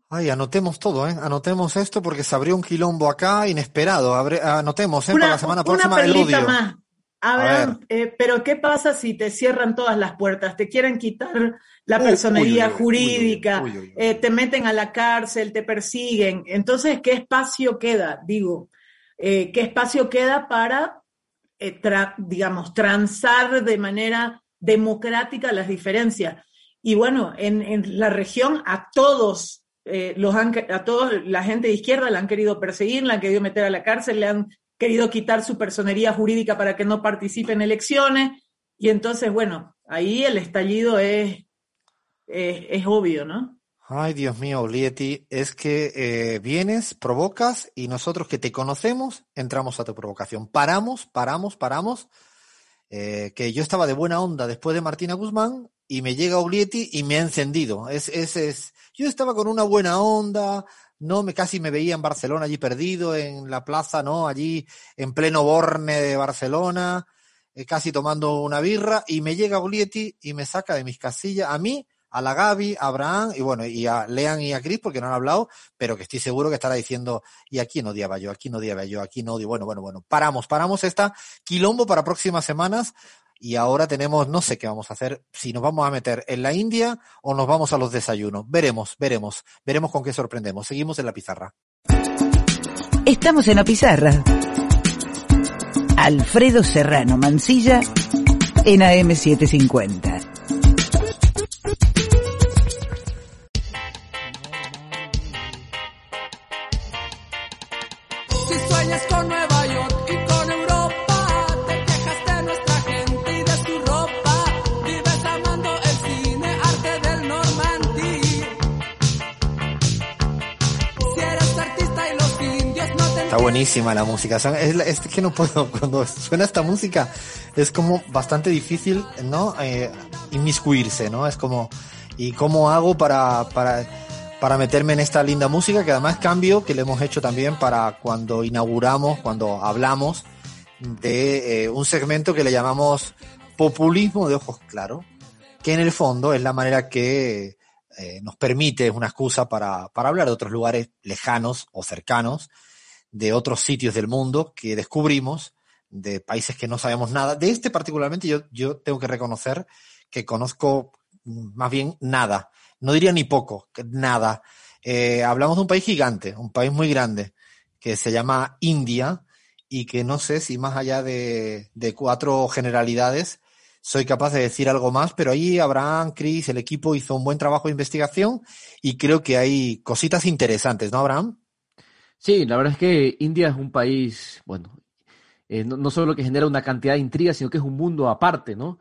[SPEAKER 1] Ay, anotemos todo, ¿eh? Anotemos esto porque se abrió un quilombo acá inesperado. anotemos, ¿eh?
[SPEAKER 5] para
[SPEAKER 1] la semana próxima
[SPEAKER 5] el odio. Más. A eh, pero ¿qué pasa si te cierran todas las puertas? Te quieren quitar la personería jurídica, eh, te meten a la cárcel, te persiguen. Entonces, ¿qué espacio queda? Digo, eh, ¿qué espacio queda para, digamos, transar de manera democrática las diferencias? Y bueno, en, en la región a todos los han, a todos la gente de izquierda la han querido perseguir, la han querido meter a la cárcel, le han querido quitar su personería jurídica para que no participe en elecciones. Y entonces, bueno, ahí el estallido es, es, obvio, ¿no?
[SPEAKER 1] Ay, Dios mío, Olieti, es que eh, vienes, provocas y nosotros que te conocemos entramos a tu provocación. Paramos, paramos, paramos. Eh, que yo estaba de buena onda después de Martina Guzmán y me llega Oglietti y me ha encendido. Es, es, es, yo estaba con una buena onda, no me casi me veía en Barcelona allí perdido en la plaza, no, allí en pleno Borne de Barcelona, eh, casi tomando una birra y me llega Olietti y me saca de mis casillas a mí, a la Gaby, a Abraham y bueno, y a Lean y a Chris porque no han hablado, pero que estoy seguro que estará diciendo, y aquí no odiaba yo, aquí no odiaba yo, aquí no odio, bueno, bueno, bueno, paramos, paramos esta quilombo para próximas semanas y ahora tenemos, no sé qué vamos a hacer, si nos vamos a meter en la India o nos vamos a los desayunos. Veremos, veremos, veremos con qué sorprendemos. Seguimos en la pizarra.
[SPEAKER 7] Estamos en la pizarra. Alfredo Serrano Mancilla en AM750.
[SPEAKER 1] Buenísima la música. Es, que no puedo, [LAUGHS] cuando suena esta música, es como bastante difícil, ¿no? Eh, inmiscuirse, ¿no? Es como, ¿y cómo hago para, para, para meterme en esta linda música? Que además cambio, que le hemos hecho también para cuando inauguramos, cuando hablamos de eh, un segmento que le llamamos populismo de ojos claros, que en el fondo es la manera que eh, nos permite, una excusa para, para hablar de otros lugares lejanos o cercanos, de otros sitios del mundo que descubrimos, de países que no sabemos nada. De este particularmente yo, yo tengo que reconocer que conozco mm, más bien nada. No diría ni poco, nada. Eh, hablamos de un país gigante, un país muy grande, que se llama India y que no sé si más allá de, de cuatro generalidades soy capaz de decir algo más, pero ahí Abraham, Chris, el equipo hizo un buen trabajo de investigación y creo que hay cositas interesantes, ¿no, Abraham?
[SPEAKER 4] Sí, la verdad es que India es un país, bueno, eh, no, no, solo que genera una cantidad de intrigas, sino que es un mundo aparte, ¿no?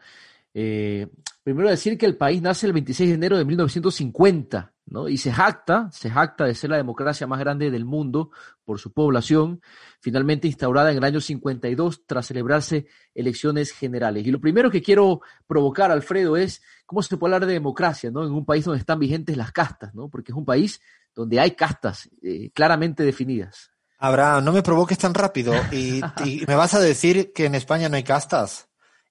[SPEAKER 4] Eh, primero decir que el país nace el 26 de enero de 1950, ¿no? Y se jacta, se jacta de ser la democracia más grande del mundo por su población, finalmente instaurada en el año 52 tras celebrarse elecciones generales. Y lo primero que quiero provocar, Alfredo, es cómo se puede hablar de democracia, ¿no? En un país donde están vigentes las castas, ¿no? Porque es un país donde hay castas eh, claramente definidas.
[SPEAKER 1] Abraham, no me provoques tan rápido y, [LAUGHS] y, me vas a decir que en España no hay castas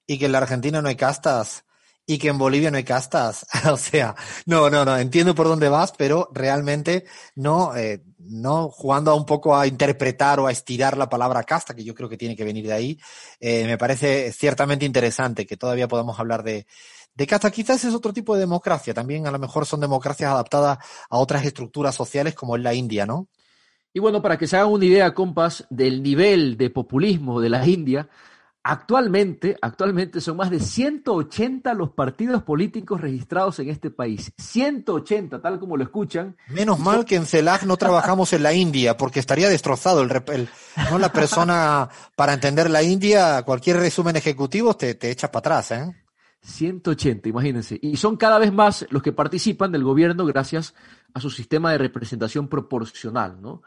[SPEAKER 1] y que en la Argentina no hay castas y que en Bolivia no hay castas. [LAUGHS] o sea, no, no, no, entiendo por dónde vas, pero realmente no, eh, no jugando a un poco a interpretar o a estirar la palabra casta, que yo creo que tiene que venir de ahí, eh, me parece ciertamente interesante que todavía podamos hablar de, de casta. Quizás es otro tipo de democracia, también a lo mejor son democracias adaptadas a otras estructuras sociales como es la India, ¿no?
[SPEAKER 4] Y bueno, para que se hagan una idea, compas, del nivel de populismo de la India, actualmente, actualmente son más de 180 los partidos políticos registrados en este país. 180, tal como lo escuchan.
[SPEAKER 1] Menos mal que en CELAC no trabajamos en la India, porque estaría destrozado el, el no la persona para entender la India, cualquier resumen ejecutivo te, te echa para atrás, ¿eh?
[SPEAKER 4] 180, imagínense. Y son cada vez más los que participan del gobierno gracias a su sistema de representación proporcional, ¿no?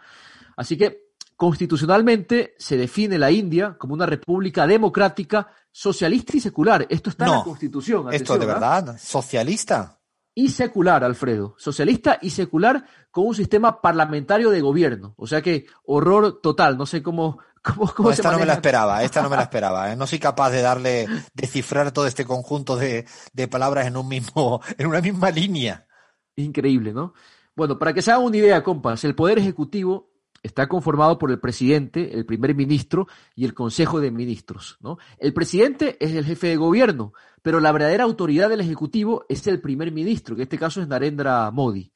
[SPEAKER 4] Así que constitucionalmente se define la India como una república democrática, socialista y secular. Esto está
[SPEAKER 1] no,
[SPEAKER 4] en la Constitución.
[SPEAKER 1] Esto de verdad, socialista.
[SPEAKER 4] Y secular, Alfredo. Socialista y secular con un sistema parlamentario de gobierno. O sea que horror total. No sé cómo, [LAUGHS] ¿Cómo, cómo
[SPEAKER 1] no, esta no me la esperaba, esta no me la [LAUGHS] esperaba. ¿eh? No soy capaz de darle, de cifrar todo este conjunto de, de, palabras en un mismo, en una misma línea.
[SPEAKER 4] Increíble, ¿no? Bueno, para que se hagan una idea, compas, el Poder Ejecutivo está conformado por el presidente, el primer ministro y el Consejo de Ministros. El presidente es el jefe de gobierno, pero la verdadera autoridad del Ejecutivo es el primer ministro, que en este caso es Narendra Modi.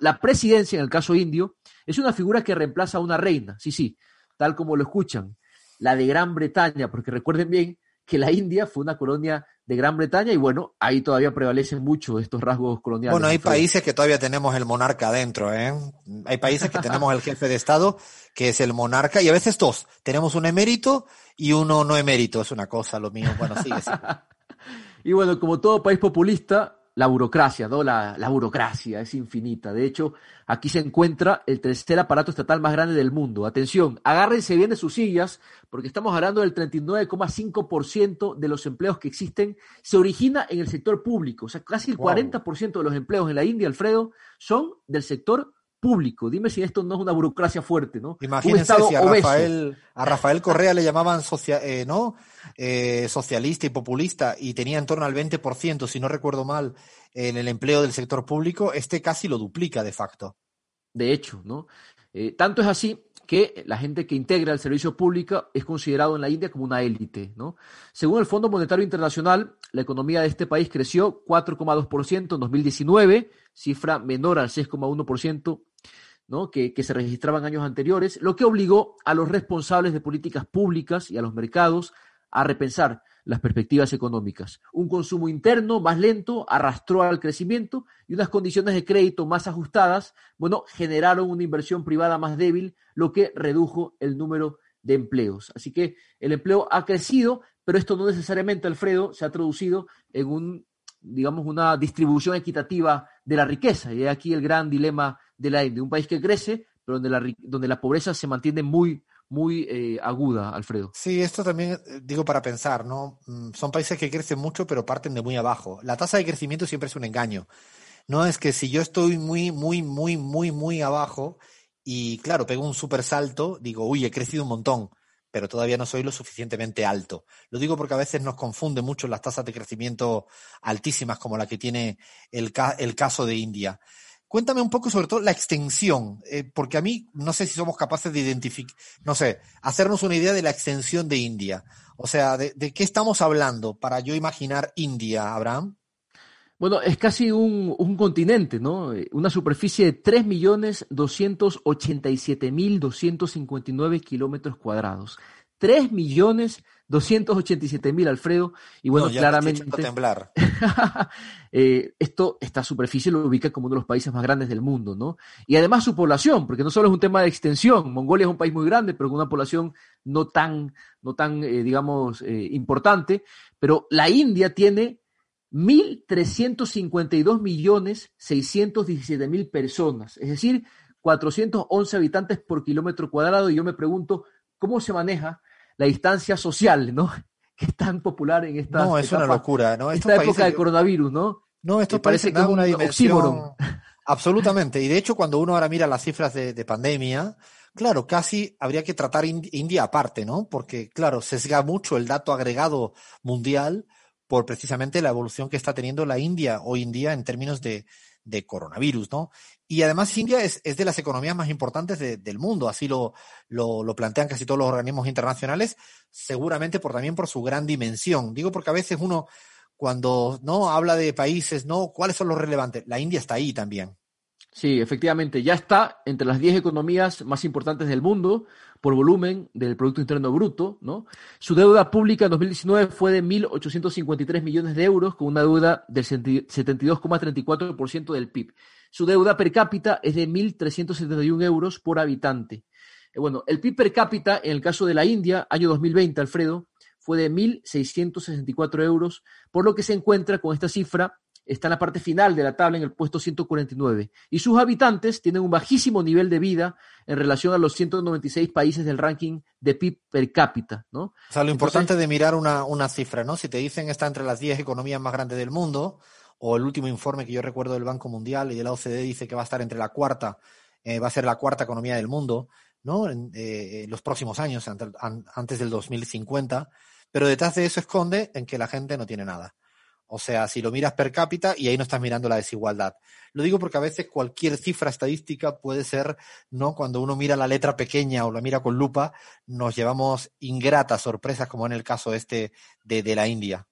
[SPEAKER 4] La presidencia, en el caso indio, es una figura que reemplaza a una reina, sí, sí, tal como lo escuchan, la de Gran Bretaña, porque recuerden bien que la India fue una colonia de Gran Bretaña y bueno, ahí todavía prevalecen mucho estos rasgos coloniales.
[SPEAKER 1] Bueno, hay países que todavía tenemos el monarca adentro, ¿eh? Hay países que tenemos el jefe de Estado, que es el monarca, y a veces dos. Tenemos un emérito y uno no emérito, es una cosa, lo mío. Bueno, sigue, sigue. [LAUGHS]
[SPEAKER 4] y bueno, como todo país populista, la burocracia, ¿no? La, la, burocracia es infinita. De hecho, aquí se encuentra el tercer aparato estatal más grande del mundo. Atención, agárrense bien de sus sillas, porque estamos hablando del 39,5% de los empleos que existen se origina en el sector público. O sea, casi el wow. 40% de los empleos en la India, Alfredo, son del sector público. Dime si esto no es una burocracia fuerte, ¿no?
[SPEAKER 1] Imagínense si a Rafael, a Rafael Correa le llamaban socia, eh, ¿no? Eh, socialista y populista y tenía en torno al 20%, si no recuerdo mal, en el empleo del sector público, este casi lo duplica de facto.
[SPEAKER 4] De hecho, ¿no? Eh, tanto es así que la gente que integra el servicio público es considerado en la India como una élite, ¿no? Según el Fondo Monetario Internacional, la economía de este país creció 4,2% en 2019, cifra menor al 6,1% ¿no? que, se registraban años anteriores, lo que obligó a los responsables de políticas públicas y a los mercados a repensar las perspectivas económicas. Un consumo interno más lento arrastró al crecimiento y unas condiciones de crédito más ajustadas, bueno, generaron una inversión privada más débil, lo que redujo el número de empleos. Así que el empleo ha crecido, pero esto no necesariamente, Alfredo, se ha traducido en un, digamos, una distribución equitativa de la riqueza. Y aquí el gran dilema de un país que crece, pero donde la, donde la pobreza se mantiene muy, muy eh, aguda, Alfredo.
[SPEAKER 1] Sí, esto también digo para pensar, ¿no? Son países que crecen mucho, pero parten de muy abajo. La tasa de crecimiento siempre es un engaño. No es que si yo estoy muy, muy, muy, muy, muy abajo y claro, pego un super salto, digo, uy, he crecido un montón, pero todavía no soy lo suficientemente alto. Lo digo porque a veces nos confunde mucho las tasas de crecimiento altísimas como la que tiene el, ca el caso de India. Cuéntame un poco sobre todo la extensión, eh, porque a mí no sé si somos capaces de identificar, no sé, hacernos una idea de la extensión de India. O sea, de, qué estamos hablando para yo imaginar India, Abraham?
[SPEAKER 4] Bueno, es casi un, continente, ¿no? Eh, Una superficie de 3.287.259 kilómetros cuadrados. 3.287.000, Alfredo. Y bueno,
[SPEAKER 1] No, ya
[SPEAKER 4] claramente.
[SPEAKER 1] temblar. [LAUGHS]
[SPEAKER 4] eh, esto, esta superficie lo ubica como uno de los países más grandes del mundo, ¿no? Y además su población, porque no solo es un tema de extensión. Mongolia es un país muy grande, pero con una población no tan, no tan, eh, digamos, eh, importante. Pero la India tiene 1.352 millones 617 mil personas, es decir, 411 habitantes por kilómetro cuadrado. Y yo me pregunto, ¿cómo se maneja la distancia social, ¿no? [LAUGHS] Que es tan popular en esta
[SPEAKER 1] No, es una locura, ¿no? Estos
[SPEAKER 4] esta época del coronavirus, ¿no?
[SPEAKER 1] No, esto
[SPEAKER 4] parece que es
[SPEAKER 1] una
[SPEAKER 4] un
[SPEAKER 1] dimensión.
[SPEAKER 4] oxímoron.
[SPEAKER 1] Absolutamente. Y de hecho, cuando uno ahora mira las cifras de, de pandemia, claro, casi habría que tratar Ind- India aparte, ¿no? Porque, claro, sesga mucho el dato agregado mundial por precisamente la evolución que está teniendo la India hoy en día en términos de, de coronavirus, ¿no? Y además India es, es de las economías más importantes de- del mundo, así lo, lo, lo plantean casi todos los organismos internacionales, seguramente por también por su gran dimensión. Digo porque a veces uno cuando no habla de países, no, ¿cuáles son los relevantes? La India está ahí también.
[SPEAKER 4] Sí, efectivamente, ya está entre las 10 economías más importantes del mundo por volumen del Producto Interno Bruto, ¿no? Su deuda pública en 2019 fue de 1.853 millones de euros, con una deuda del 72,34% del PIB. Su deuda per cápita es de 1.371 euros por habitante. Eh, Bueno, el PIB per cápita en el caso de la India, año 2020, Alfredo, fue de 1.664 euros, por lo que se encuentra con esta cifra, está en la parte final de la tabla en el puesto 149. Y sus habitantes tienen un bajísimo nivel de vida en relación a los 196 países del ranking de PIB per cápita, ¿no?
[SPEAKER 1] O sea, lo
[SPEAKER 4] Entonces-
[SPEAKER 1] importante de mirar una, una cifra, ¿no? Si te dicen está entre las 10 economías más grandes del mundo, o el último informe que yo recuerdo del Banco Mundial y de la OCDE dice que va a estar entre la cuarta, eh, va a ser la cuarta economía del mundo, ¿no? En eh, los próximos años, ante- an- antes del 2050, pero detrás de eso esconde en que la gente no tiene nada. O sea, si lo miras per cápita y ahí no estás mirando la desigualdad. Lo digo porque a veces cualquier cifra estadística puede ser, ¿no? Cuando uno mira la letra pequeña o la mira con lupa, nos llevamos ingratas sorpresas, como en el caso este de la India.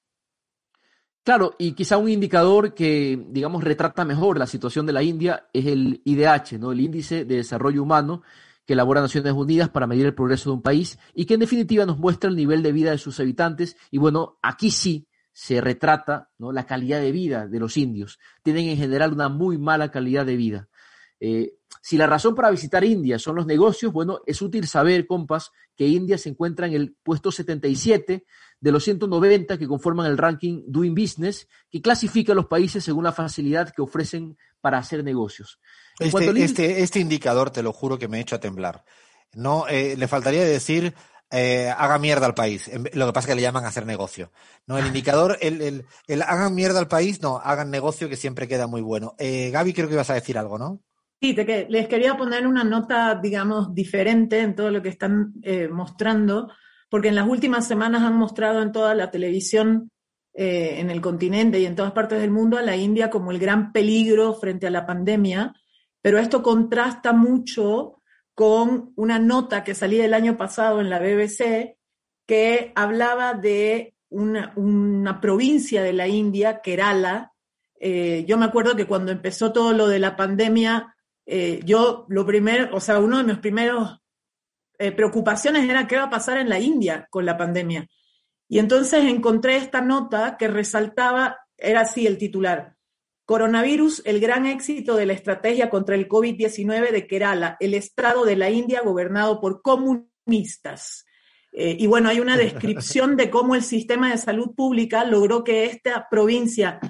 [SPEAKER 4] Claro, y quizá un indicador que, digamos, retrata mejor la situación de la India es el IDH, ¿no? El Índice de Desarrollo Humano que elabora Naciones Unidas para medir el progreso de un país y que en definitiva nos muestra el nivel de vida de sus habitantes. Y bueno, aquí sí se retrata ¿no? la calidad de vida de los indios. Tienen en general una muy mala calidad de vida. Eh, si la razón para visitar India son los negocios, bueno, es útil saber, compas, que India se encuentra en el puesto 77 de los 190 que conforman el ranking Doing Business, que clasifica a los países según la facilidad que ofrecen para hacer negocios. Al
[SPEAKER 1] Este,
[SPEAKER 4] índice-
[SPEAKER 1] este, este indicador, te lo juro que me he hecho a temblar. No, eh, le faltaría decir eh, haga mierda al país. Lo que pasa es que le llaman hacer negocio. No, el [LAUGHS] indicador, el, el, el hagan mierda al país, no, hagan negocio que siempre queda muy bueno. Eh, Gaby, creo que ibas a decir algo, ¿no?
[SPEAKER 5] Sí, te que- les quería poner una nota, digamos, diferente en todo lo que están eh, mostrando, porque en las últimas semanas han mostrado en toda la televisión eh, en el continente y en todas partes del mundo a la India como el gran peligro frente a la pandemia, pero esto contrasta mucho con una nota que salía el año pasado en la BBC que hablaba de una, una provincia de la India, Kerala. Eh, yo me acuerdo que cuando empezó todo lo de la pandemia, eh, yo lo primero, o sea, uno de mis primeros eh, preocupaciones era qué va a pasar en la India con la pandemia. Y entonces encontré esta nota que resaltaba, era así el titular, Coronavirus, el gran éxito de la estrategia contra el COVID-19 de Kerala, el estado de la India gobernado por comunistas. Eh, y bueno, hay una descripción de cómo el sistema de salud pública logró que esta provincia,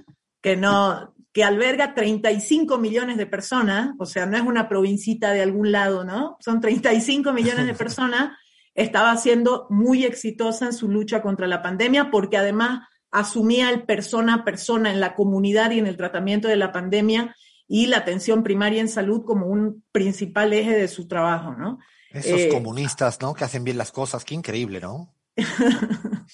[SPEAKER 5] que no, que alberga 35 millones de personas, o sea, no es una provincita de algún lado, ¿no? Son 35 millones de [LAUGHS] personas, estaba siendo muy exitosa en su lucha contra la pandemia porque además asumía el persona a persona en la comunidad y en el tratamiento de la pandemia y la atención primaria en salud como un principal eje de su trabajo, ¿no?
[SPEAKER 1] Esos
[SPEAKER 5] Eh,
[SPEAKER 1] comunistas, ¿no? Que hacen bien las cosas, qué increíble, ¿no? [LAUGHS]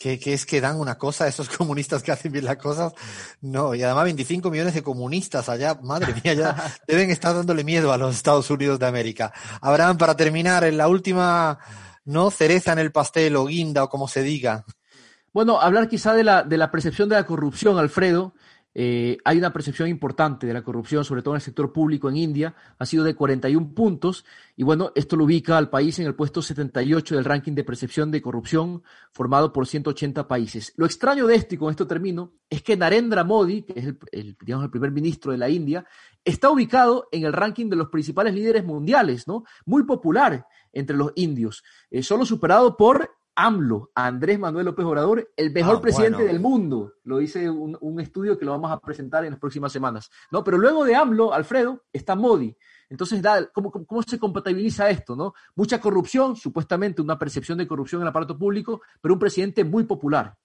[SPEAKER 1] que, que, es que dan una cosa, esos [LAUGHS] comunistas que hacen bien las cosas, no, y además 25 millones de comunistas allá, madre mía, ya [LAUGHS] deben estar dándole miedo a los Estados Unidos de América. Abraham, para terminar, en la última, ¿no? Cereza en el pastel o guinda o como se diga.
[SPEAKER 4] Bueno, hablar quizá de la, de la percepción de la corrupción, Alfredo. Eh, hay una percepción importante de la corrupción, sobre todo en el sector público en India, ha sido de 41 puntos y bueno, esto lo ubica al país en el puesto 78 del ranking de percepción de corrupción formado por 180 países. Lo extraño de esto, y con esto termino, es que Narendra Modi, que es el, digamos, el primer ministro de la India, está ubicado en el ranking de los principales líderes mundiales, ¿no? Muy popular entre los indios, eh, solo superado por AMLO, Andrés Manuel López Obrador, el mejor ah, presidente bueno. del mundo. Lo dice un, un, estudio que lo vamos a presentar en las próximas semanas. ¿no? Pero luego de AMLO, Alfredo, está Modi. Entonces, ¿cómo, ¿cómo, se compatibiliza esto? ¿no? Mucha corrupción, supuestamente una percepción de corrupción en el aparato público, pero un presidente muy popular.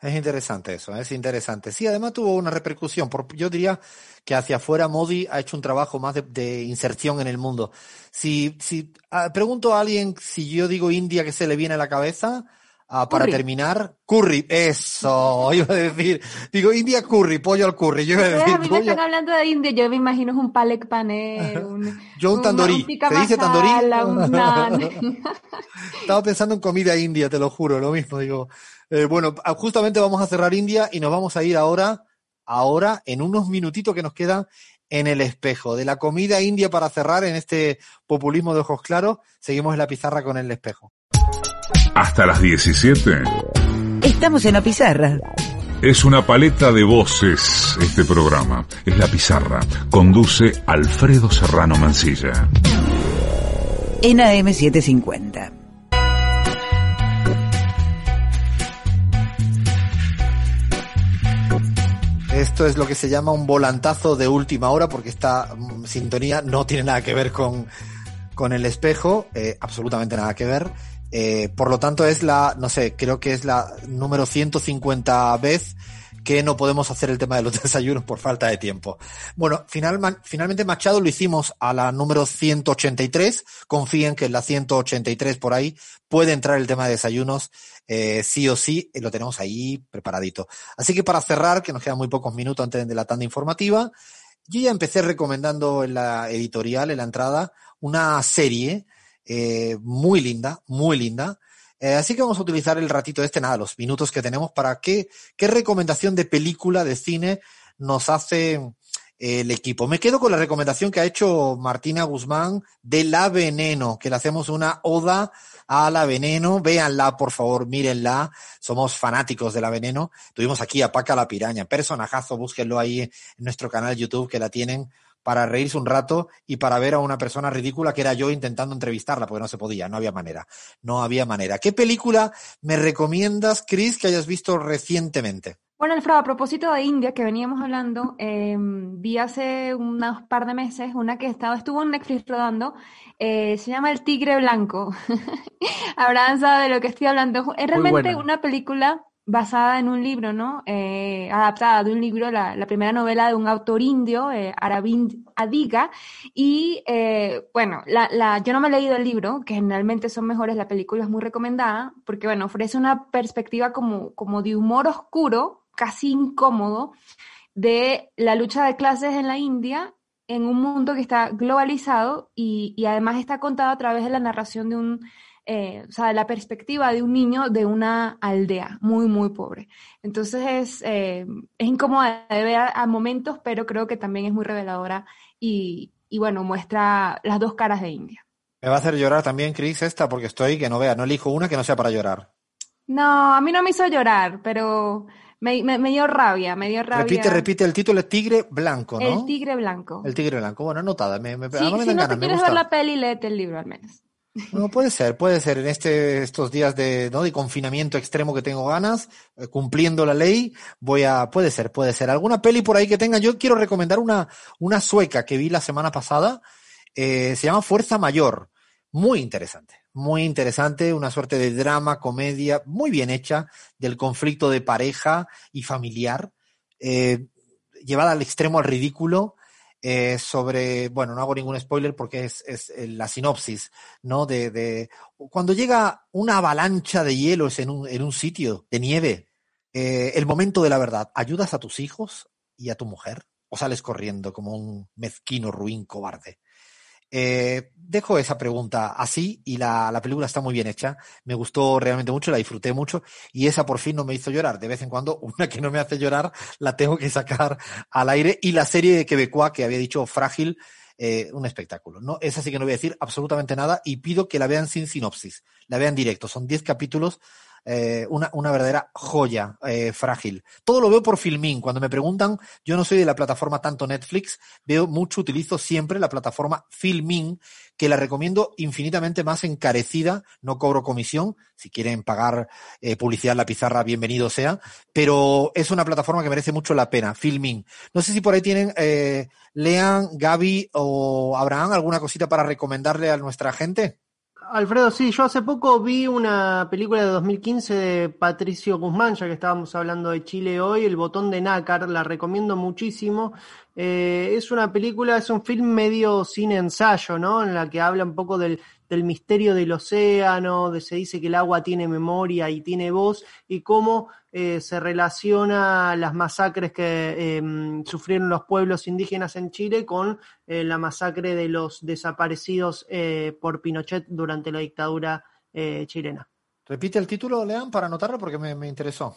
[SPEAKER 1] Es interesante eso, es interesante. Sí, además tuvo una repercusión. Por, yo diría que hacia afuera Modi ha hecho un trabajo más de, inserción en el mundo. Si, si uh, pregunto a alguien si yo digo India, ¿qué se le viene a la cabeza? Uh, para terminar, curry, eso, [LAUGHS] iba a decir. Digo, India curry, pollo al curry. Yo iba a decir,
[SPEAKER 6] a mí me están hablando de India, yo me imagino un palek paner, un, [LAUGHS]
[SPEAKER 1] yo un tandorí. ¿Se dice tandorí? [LAUGHS] Estaba pensando en comida india, te lo juro, lo mismo, digo. Eh, bueno, justamente vamos a cerrar India y nos vamos a ir ahora, ahora, en unos minutitos que nos quedan en el espejo. De la comida india para cerrar en este populismo de ojos claros, seguimos en la pizarra con el espejo.
[SPEAKER 8] Hasta las 17.
[SPEAKER 7] Estamos en la pizarra.
[SPEAKER 8] Es una paleta de voces este programa. Es la pizarra. Conduce Alfredo Serrano Mancilla.
[SPEAKER 7] En AM750.
[SPEAKER 1] Esto es lo que se llama un volantazo de última hora porque esta mm, sintonía no tiene nada que ver con, con el espejo, eh, absolutamente nada que ver. Eh, por lo tanto es la, no sé, creo que es la número 150 vez que no podemos hacer el tema de los [LAUGHS] desayunos por falta de tiempo. Bueno, final, finalmente Machado lo hicimos a la número 183. Confíen que en la 183 por ahí puede entrar el tema de desayunos eh, sí o sí, eh, lo tenemos ahí preparadito. Así que para cerrar, que nos quedan muy pocos minutos antes de la tanda informativa, yo ya empecé recomendando en la editorial, en la entrada, una serie eh, muy linda, muy linda, eh, así que vamos a utilizar el ratito este, nada, los minutos que tenemos para qué, qué recomendación de película, de cine nos hace eh, el equipo. Me quedo con la recomendación que ha hecho Martina Guzmán de La Veneno, que le hacemos una oda a La Veneno. Véanla, por favor, mírenla. Somos fanáticos de La Veneno. Tuvimos aquí a Paca la Piraña, personajazo, búsquenlo ahí en nuestro canal YouTube que la tienen para reírse un rato y para ver a una persona ridícula que era yo intentando entrevistarla, porque no se podía, no había manera. No había manera. ¿Qué película me recomiendas, Chris, que hayas visto recientemente?
[SPEAKER 6] Bueno, Alfredo, a propósito de India, que veníamos hablando, eh, vi hace unos par de meses una que estaba, estuvo en Netflix rodando, eh, se llama El Tigre Blanco. [LAUGHS] Abraham sabe de lo que estoy hablando. Es realmente una película basada en un libro, ¿no? Eh, adaptada de un libro, la, la, primera novela de un autor indio, eh, Aravind Adiga. Y eh, bueno, la, la, yo no me he leído el libro, que generalmente son mejores, la película es muy recomendada, porque bueno, ofrece una perspectiva como, como de humor oscuro, casi incómodo, de la lucha de clases en la India en un mundo que está globalizado y, y además está contado a través de la narración de un eh, o sea, la perspectiva de un niño de una aldea muy, muy pobre. Entonces es, eh, es incómoda de ver a, a, momentos, pero creo que también es muy reveladora y, y, bueno, muestra las dos caras de India.
[SPEAKER 1] Me va a hacer llorar también, Chris, esta, porque estoy que no vea, no elijo una que no sea para llorar.
[SPEAKER 6] No, a mí no me hizo llorar, pero me, me, me, dio rabia, me dio rabia.
[SPEAKER 1] Repite, repite el título, el tigre blanco, ¿no?
[SPEAKER 6] El tigre blanco.
[SPEAKER 1] El tigre blanco, bueno, anotada. Me, me,
[SPEAKER 6] sí, si no ganas, te quieres ver la peli, léete el libro al menos.
[SPEAKER 1] No, puede ser, puede ser. En este, estos días de, ¿no? de confinamiento extremo que tengo ganas, eh, cumpliendo la ley, voy a, puede ser, puede ser. ¿Alguna peli por ahí que tenga? Yo quiero recomendar una, una sueca que vi la semana pasada, eh, se llama Fuerza Mayor. Muy interesante, muy interesante, una suerte de drama, comedia, muy bien hecha, del conflicto de pareja y familiar, eh, llevada al extremo, al ridículo, eh, sobre, bueno, no hago ningún spoiler porque es, es eh, la sinopsis, ¿no? De, de cuando llega una avalancha de hielos en un, en un sitio de nieve, eh, el momento de la verdad, ¿ayudas a tus hijos y a tu mujer? ¿O sales corriendo como un mezquino ruin cobarde? Eh, dejo esa pregunta así y la, la, película está muy bien hecha. Me gustó realmente mucho, la disfruté mucho y esa por fin no me hizo llorar. De vez en cuando, [LAUGHS] una que no me hace llorar, la tengo que sacar al aire. Y la serie de Quebecois que había dicho Frágil, eh, un espectáculo. ¿no? Esa sí que no voy a decir absolutamente nada y pido que la vean sin sinopsis, la vean directo. Son 10 capítulos eh, una, una, verdadera joya eh, frágil. Todo lo veo por Filmin. Cuando me preguntan, yo no soy de la plataforma tanto Netflix, veo mucho, utilizo siempre la plataforma Filmin, que la recomiendo infinitamente más encarecida, no cobro comisión, si quieren pagar eh, publicidad en la pizarra, bienvenido sea, pero es una plataforma que merece mucho la pena, Filmin. No sé si por ahí tienen, eh, Lean, Gaby o Abraham, alguna cosita para recomendarle a nuestra gente.
[SPEAKER 3] Alfredo, sí, yo hace poco vi una película de 2015 de Patricio Guzmán, ya que estábamos hablando de Chile hoy, El botón de nácar, la recomiendo muchísimo. Eh, es una película, es un film medio sin ensayo, ¿no? En la que habla un poco del, del misterio del océano, de se dice que el agua tiene memoria y tiene voz, y cómo eh, se relaciona las masacres que eh, sufrieron los pueblos indígenas en Chile con eh, la masacre de los desaparecidos eh, por Pinochet durante la dictadura chilena.
[SPEAKER 1] Repite el título, Lean, para anotarlo porque me, me interesó.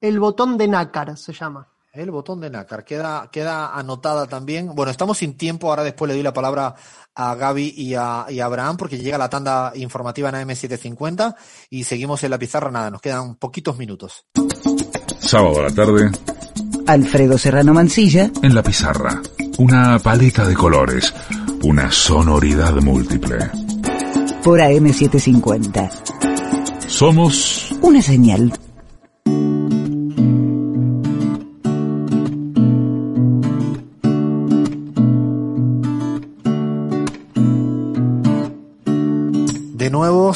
[SPEAKER 3] El botón de nácar se llama.
[SPEAKER 1] El botón de nácar, queda, queda anotada también. Bueno, estamos sin tiempo, ahora después le doy la palabra a Gaby y a, y a Abraham porque llega la tanda informativa en AM750 y seguimos en la pizarra, nada, nos quedan poquitos minutos.
[SPEAKER 8] Sábado a la tarde.
[SPEAKER 7] Alfredo Serrano Mancilla.
[SPEAKER 8] En la pizarra. Una paleta de colores. Una sonoridad múltiple.
[SPEAKER 7] Por AM750.
[SPEAKER 8] Somos.
[SPEAKER 7] Una señal.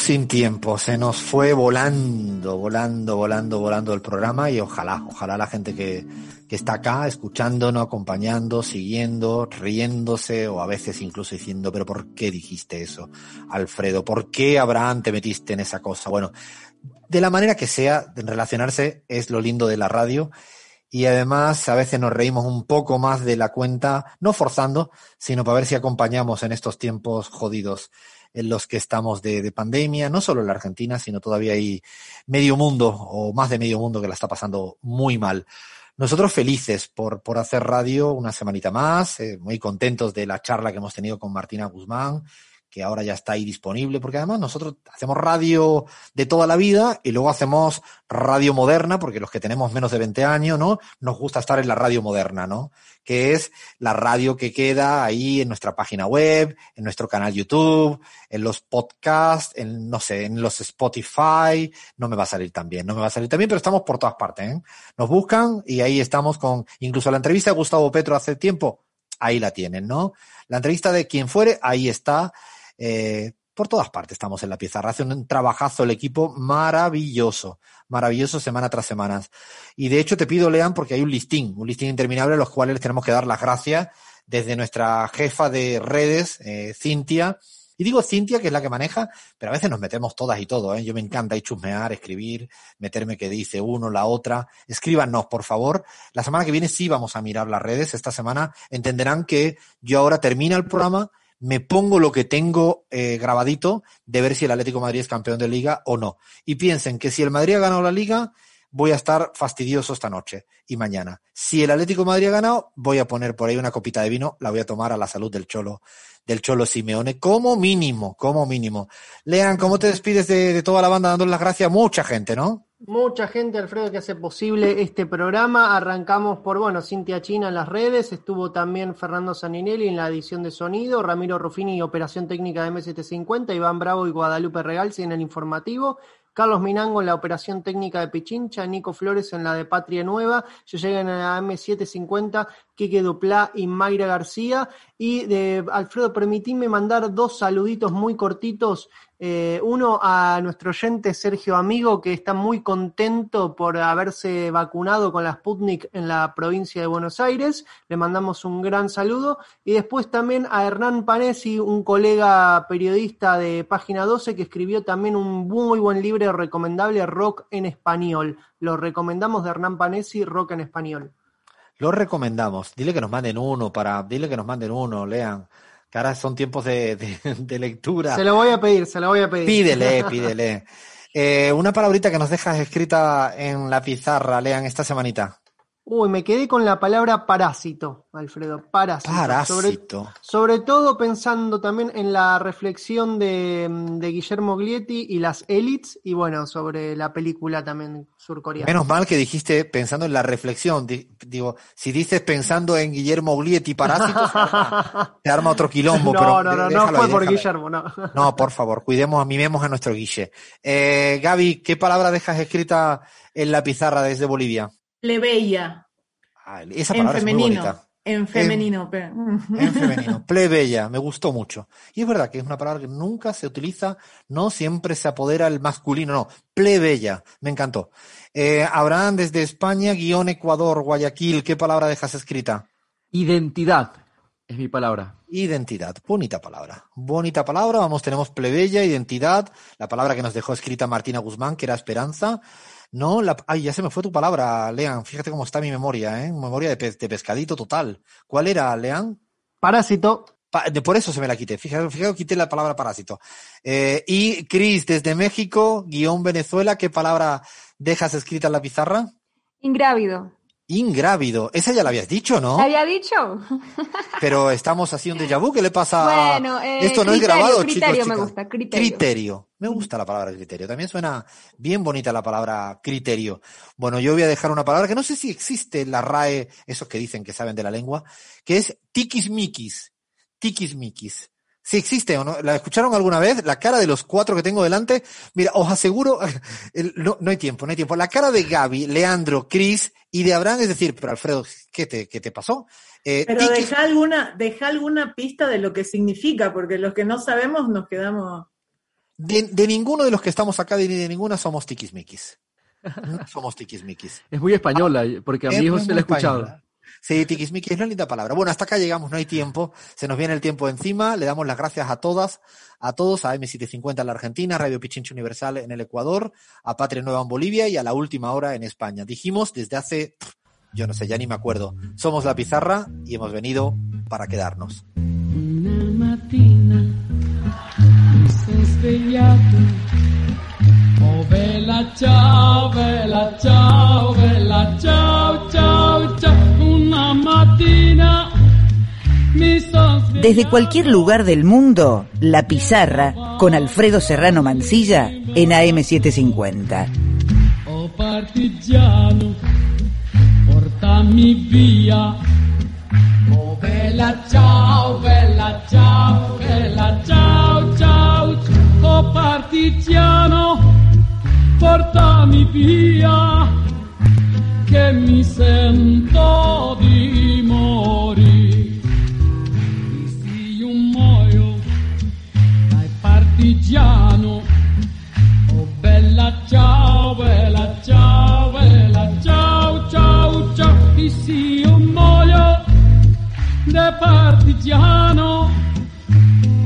[SPEAKER 1] Sin tiempo, se nos fue volando, volando, volando, volando el programa y ojalá, ojalá la gente que, que está acá escuchándonos, acompañando, siguiendo, riéndose o a veces incluso diciendo, pero ¿por qué dijiste eso, Alfredo? ¿Por qué, Abraham, te metiste en esa cosa? Bueno, de la manera que sea, relacionarse es lo lindo de la radio y además a veces nos reímos un poco más de la cuenta, no forzando, sino para ver si acompañamos en estos tiempos jodidos en los que estamos de, de, pandemia, no solo en la Argentina, sino todavía hay medio mundo o más de medio mundo que la está pasando muy mal. Nosotros felices por, por hacer radio una semanita más, eh, muy contentos de la charla que hemos tenido con Martina Guzmán, que ahora ya está ahí disponible, porque además nosotros hacemos radio de toda la vida y luego hacemos radio moderna, porque los que tenemos menos de 20 años, ¿no? Nos gusta estar en la radio moderna, ¿no? Que es la radio que queda ahí en nuestra página web, en nuestro canal YouTube, en los podcasts, en, no sé, en los Spotify, no me va a salir tan bien, no me va a salir tan bien, pero estamos por todas partes, ¿eh? Nos buscan y ahí estamos con, incluso la entrevista de Gustavo Petro hace tiempo, ahí la tienen, ¿no? La entrevista de quien fuere, ahí está. Eh, por todas partes estamos en la pizarra. Hace un trabajazo el equipo maravilloso, maravilloso semana tras semana. Y de hecho te pido, Lean, porque hay un listín, un listín interminable a los cuales les tenemos que dar las gracias desde nuestra jefa de redes, eh, Cintia. Y digo Cintia, que es la que maneja, pero a veces nos metemos todas y todo, ¿eh? Yo me encanta ahí chusmear, escribir, meterme que dice uno, la otra. Escríbanos, por favor. La semana que viene sí vamos a mirar las redes. Esta semana entenderán que yo ahora termina el programa me pongo lo que tengo eh, grabadito de ver si el Atlético Madrid es campeón de liga o no. Y piensen que si el Madrid ha ganado la liga, voy a estar fastidioso esta noche y mañana. Si el Atlético Madrid ha ganado, voy a poner por ahí una copita de vino, la voy a tomar a la salud del Cholo, del Cholo Simeone, como mínimo, como mínimo. Lean, ¿cómo te despides de, de toda la banda dándole las gracias? Mucha gente, ¿no?
[SPEAKER 3] Mucha gente, Alfredo, que hace posible este programa. Arrancamos por, bueno, Cintia China en las redes, estuvo también Fernando Saninelli en la edición de sonido, Ramiro Ruffini, operación técnica de M750, Iván Bravo y Guadalupe Regalsi en el informativo, Carlos Minango en la operación técnica de Pichincha, Nico Flores en la de Patria Nueva, yo llegué en la M750 Quique Duplá y Mayra García. Y de Alfredo, permitime mandar dos saluditos muy cortitos. Eh, uno a nuestro oyente Sergio Amigo, que está muy contento por haberse vacunado con la Sputnik en la provincia de Buenos Aires. Le mandamos un gran saludo. Y después también a Hernán Panesi, un colega periodista de Página 12, que escribió también un muy buen libro recomendable, Rock en Español. Lo recomendamos de Hernán Panesi, Rock en Español.
[SPEAKER 1] Lo recomendamos. Dile que nos manden uno para, dile que nos manden uno, lean. Que ahora son tiempos de, de, de lectura.
[SPEAKER 3] Se lo voy a pedir, se lo voy a pedir.
[SPEAKER 1] Pídele, [LAUGHS] pídele. Eh, una palabrita que nos dejas escrita en la pizarra, lean esta semanita.
[SPEAKER 3] Uy, me quedé con la palabra parásito, Alfredo. Parásito.
[SPEAKER 1] Parásito.
[SPEAKER 3] Sobre, sobre todo pensando también en la reflexión de, de, Guillermo Glietti y las élites, y bueno, sobre la película también surcoreana.
[SPEAKER 1] Menos mal que dijiste pensando en la reflexión. Digo, si dices pensando en Guillermo Glietti Parásitos, [LAUGHS] te arma otro quilombo.
[SPEAKER 3] No,
[SPEAKER 1] pero
[SPEAKER 3] no, no, no fue por Guillermo, no.
[SPEAKER 1] No, por favor, cuidemos, mimemos a nuestro Guille. Eh, Gaby, ¿qué palabra dejas escrita en la pizarra desde Bolivia?
[SPEAKER 5] Plebeya.
[SPEAKER 1] Ah, esa palabra
[SPEAKER 5] en femenino,
[SPEAKER 1] es muy bonita.
[SPEAKER 5] En femenino. pero...
[SPEAKER 1] En femenino. Plebeya, me gustó mucho. Y es verdad que es una palabra que nunca se utiliza, no siempre se apodera el masculino, no. Plebeya, me encantó. Eh, Abraham desde España, guion Ecuador, Guayaquil, ¿qué palabra dejas escrita?
[SPEAKER 4] Identidad es mi palabra.
[SPEAKER 1] Identidad, bonita palabra. Bonita palabra, vamos, tenemos plebeya, identidad, la palabra que nos dejó escrita Martina Guzmán, que era esperanza. No, la, ay, ya se me fue tu palabra, Lean. Fíjate cómo está mi memoria, ¿eh? Memoria de, pe de pescadito total. ¿Cuál era, Lean?
[SPEAKER 3] Parásito.
[SPEAKER 1] Pa de, por eso se me la quité. Fíjate, fíjate quité la palabra parásito. Eh, y Cris, desde México, guion Venezuela, ¿qué palabra dejas escrita en la pizarra?
[SPEAKER 6] Ingrávido.
[SPEAKER 1] Ingrávido. Esa ya la habías dicho, ¿no?
[SPEAKER 6] ¿La había dicho? [LAUGHS]
[SPEAKER 1] Pero estamos haciendo un déjà vu. ¿Qué le pasa?
[SPEAKER 6] Bueno, eh,
[SPEAKER 1] Esto no
[SPEAKER 6] criterio,
[SPEAKER 1] es grabado,
[SPEAKER 6] criterio
[SPEAKER 1] chicos.
[SPEAKER 6] me
[SPEAKER 1] chicas.
[SPEAKER 6] gusta, criterio.
[SPEAKER 1] Criterio. Me gusta la palabra criterio. También suena bien bonita la palabra criterio. Bueno, yo voy a dejar una palabra que no sé si existe en la RAE, esos que dicen que saben de la lengua, que es tiquismiquis. Tiquismiquis. Si existe o no, ¿la escucharon alguna vez? La cara de los cuatro que tengo delante, mira, os aseguro, [LAUGHS] el- no, no hay tiempo, no hay tiempo. La cara de Gaby, Leandro, Chris y de Abraham, es decir, pero Alfredo, ¿qué te, qué te pasó? Eh,
[SPEAKER 5] Pero deja alguna, deja alguna pista de lo que significa, porque los que no sabemos nos quedamos.
[SPEAKER 1] de, de ninguno de los que estamos acá, ni de ninguna somos tiquismiquis. No [LAUGHS] somos tiquismiquis.
[SPEAKER 4] Es muy española, porque a mi
[SPEAKER 1] Es
[SPEAKER 4] hijo se la he escuchado.
[SPEAKER 1] Sí, tiquismiquis es una linda palabra. Bueno, hasta acá llegamos, no hay tiempo. Se nos viene el tiempo encima. Le damos las gracias a todas, a todos, a M750 en la Argentina, Radio Pichincho Universal en el Ecuador, a Patria Nueva en Bolivia y a la última hora en España. Dijimos desde hace, yo no sé, ya ni me acuerdo. Somos la pizarra y hemos venido para quedarnos.
[SPEAKER 13] Una svegliato. Oh bella ciao, bella ciao, bella ciao, ciao, ciao.
[SPEAKER 7] Desde cualquier lugar del mundo, La Pizarra con Alfredo Serrano Mancilla en AM750.
[SPEAKER 13] Oh partigiano, portami via. Oh bella ciao, bella ciao, bella ciao, ciao. Oh partigiano, portami via. Che mi sento di morire. Se io muoio dai partigiano. Oh bella ciao, bella ciao, bella ciao, ciao, ciao. E se io muoio da partigiano,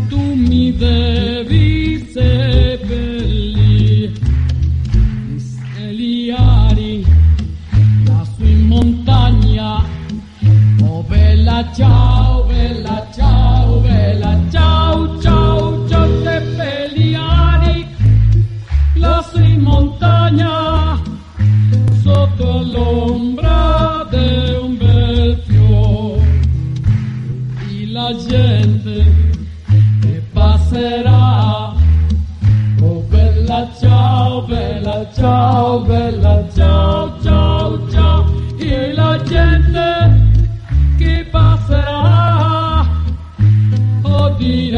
[SPEAKER 13] tu mi devi seppellire. Ciao, bella ciao, bella ciao, ciao, ciao, seppellire lassù in montagna sotto l'ombra di un bel fiore e la gente che passerà. Oh bella ciao bella ciao bella ciao ciao ciao. E la gente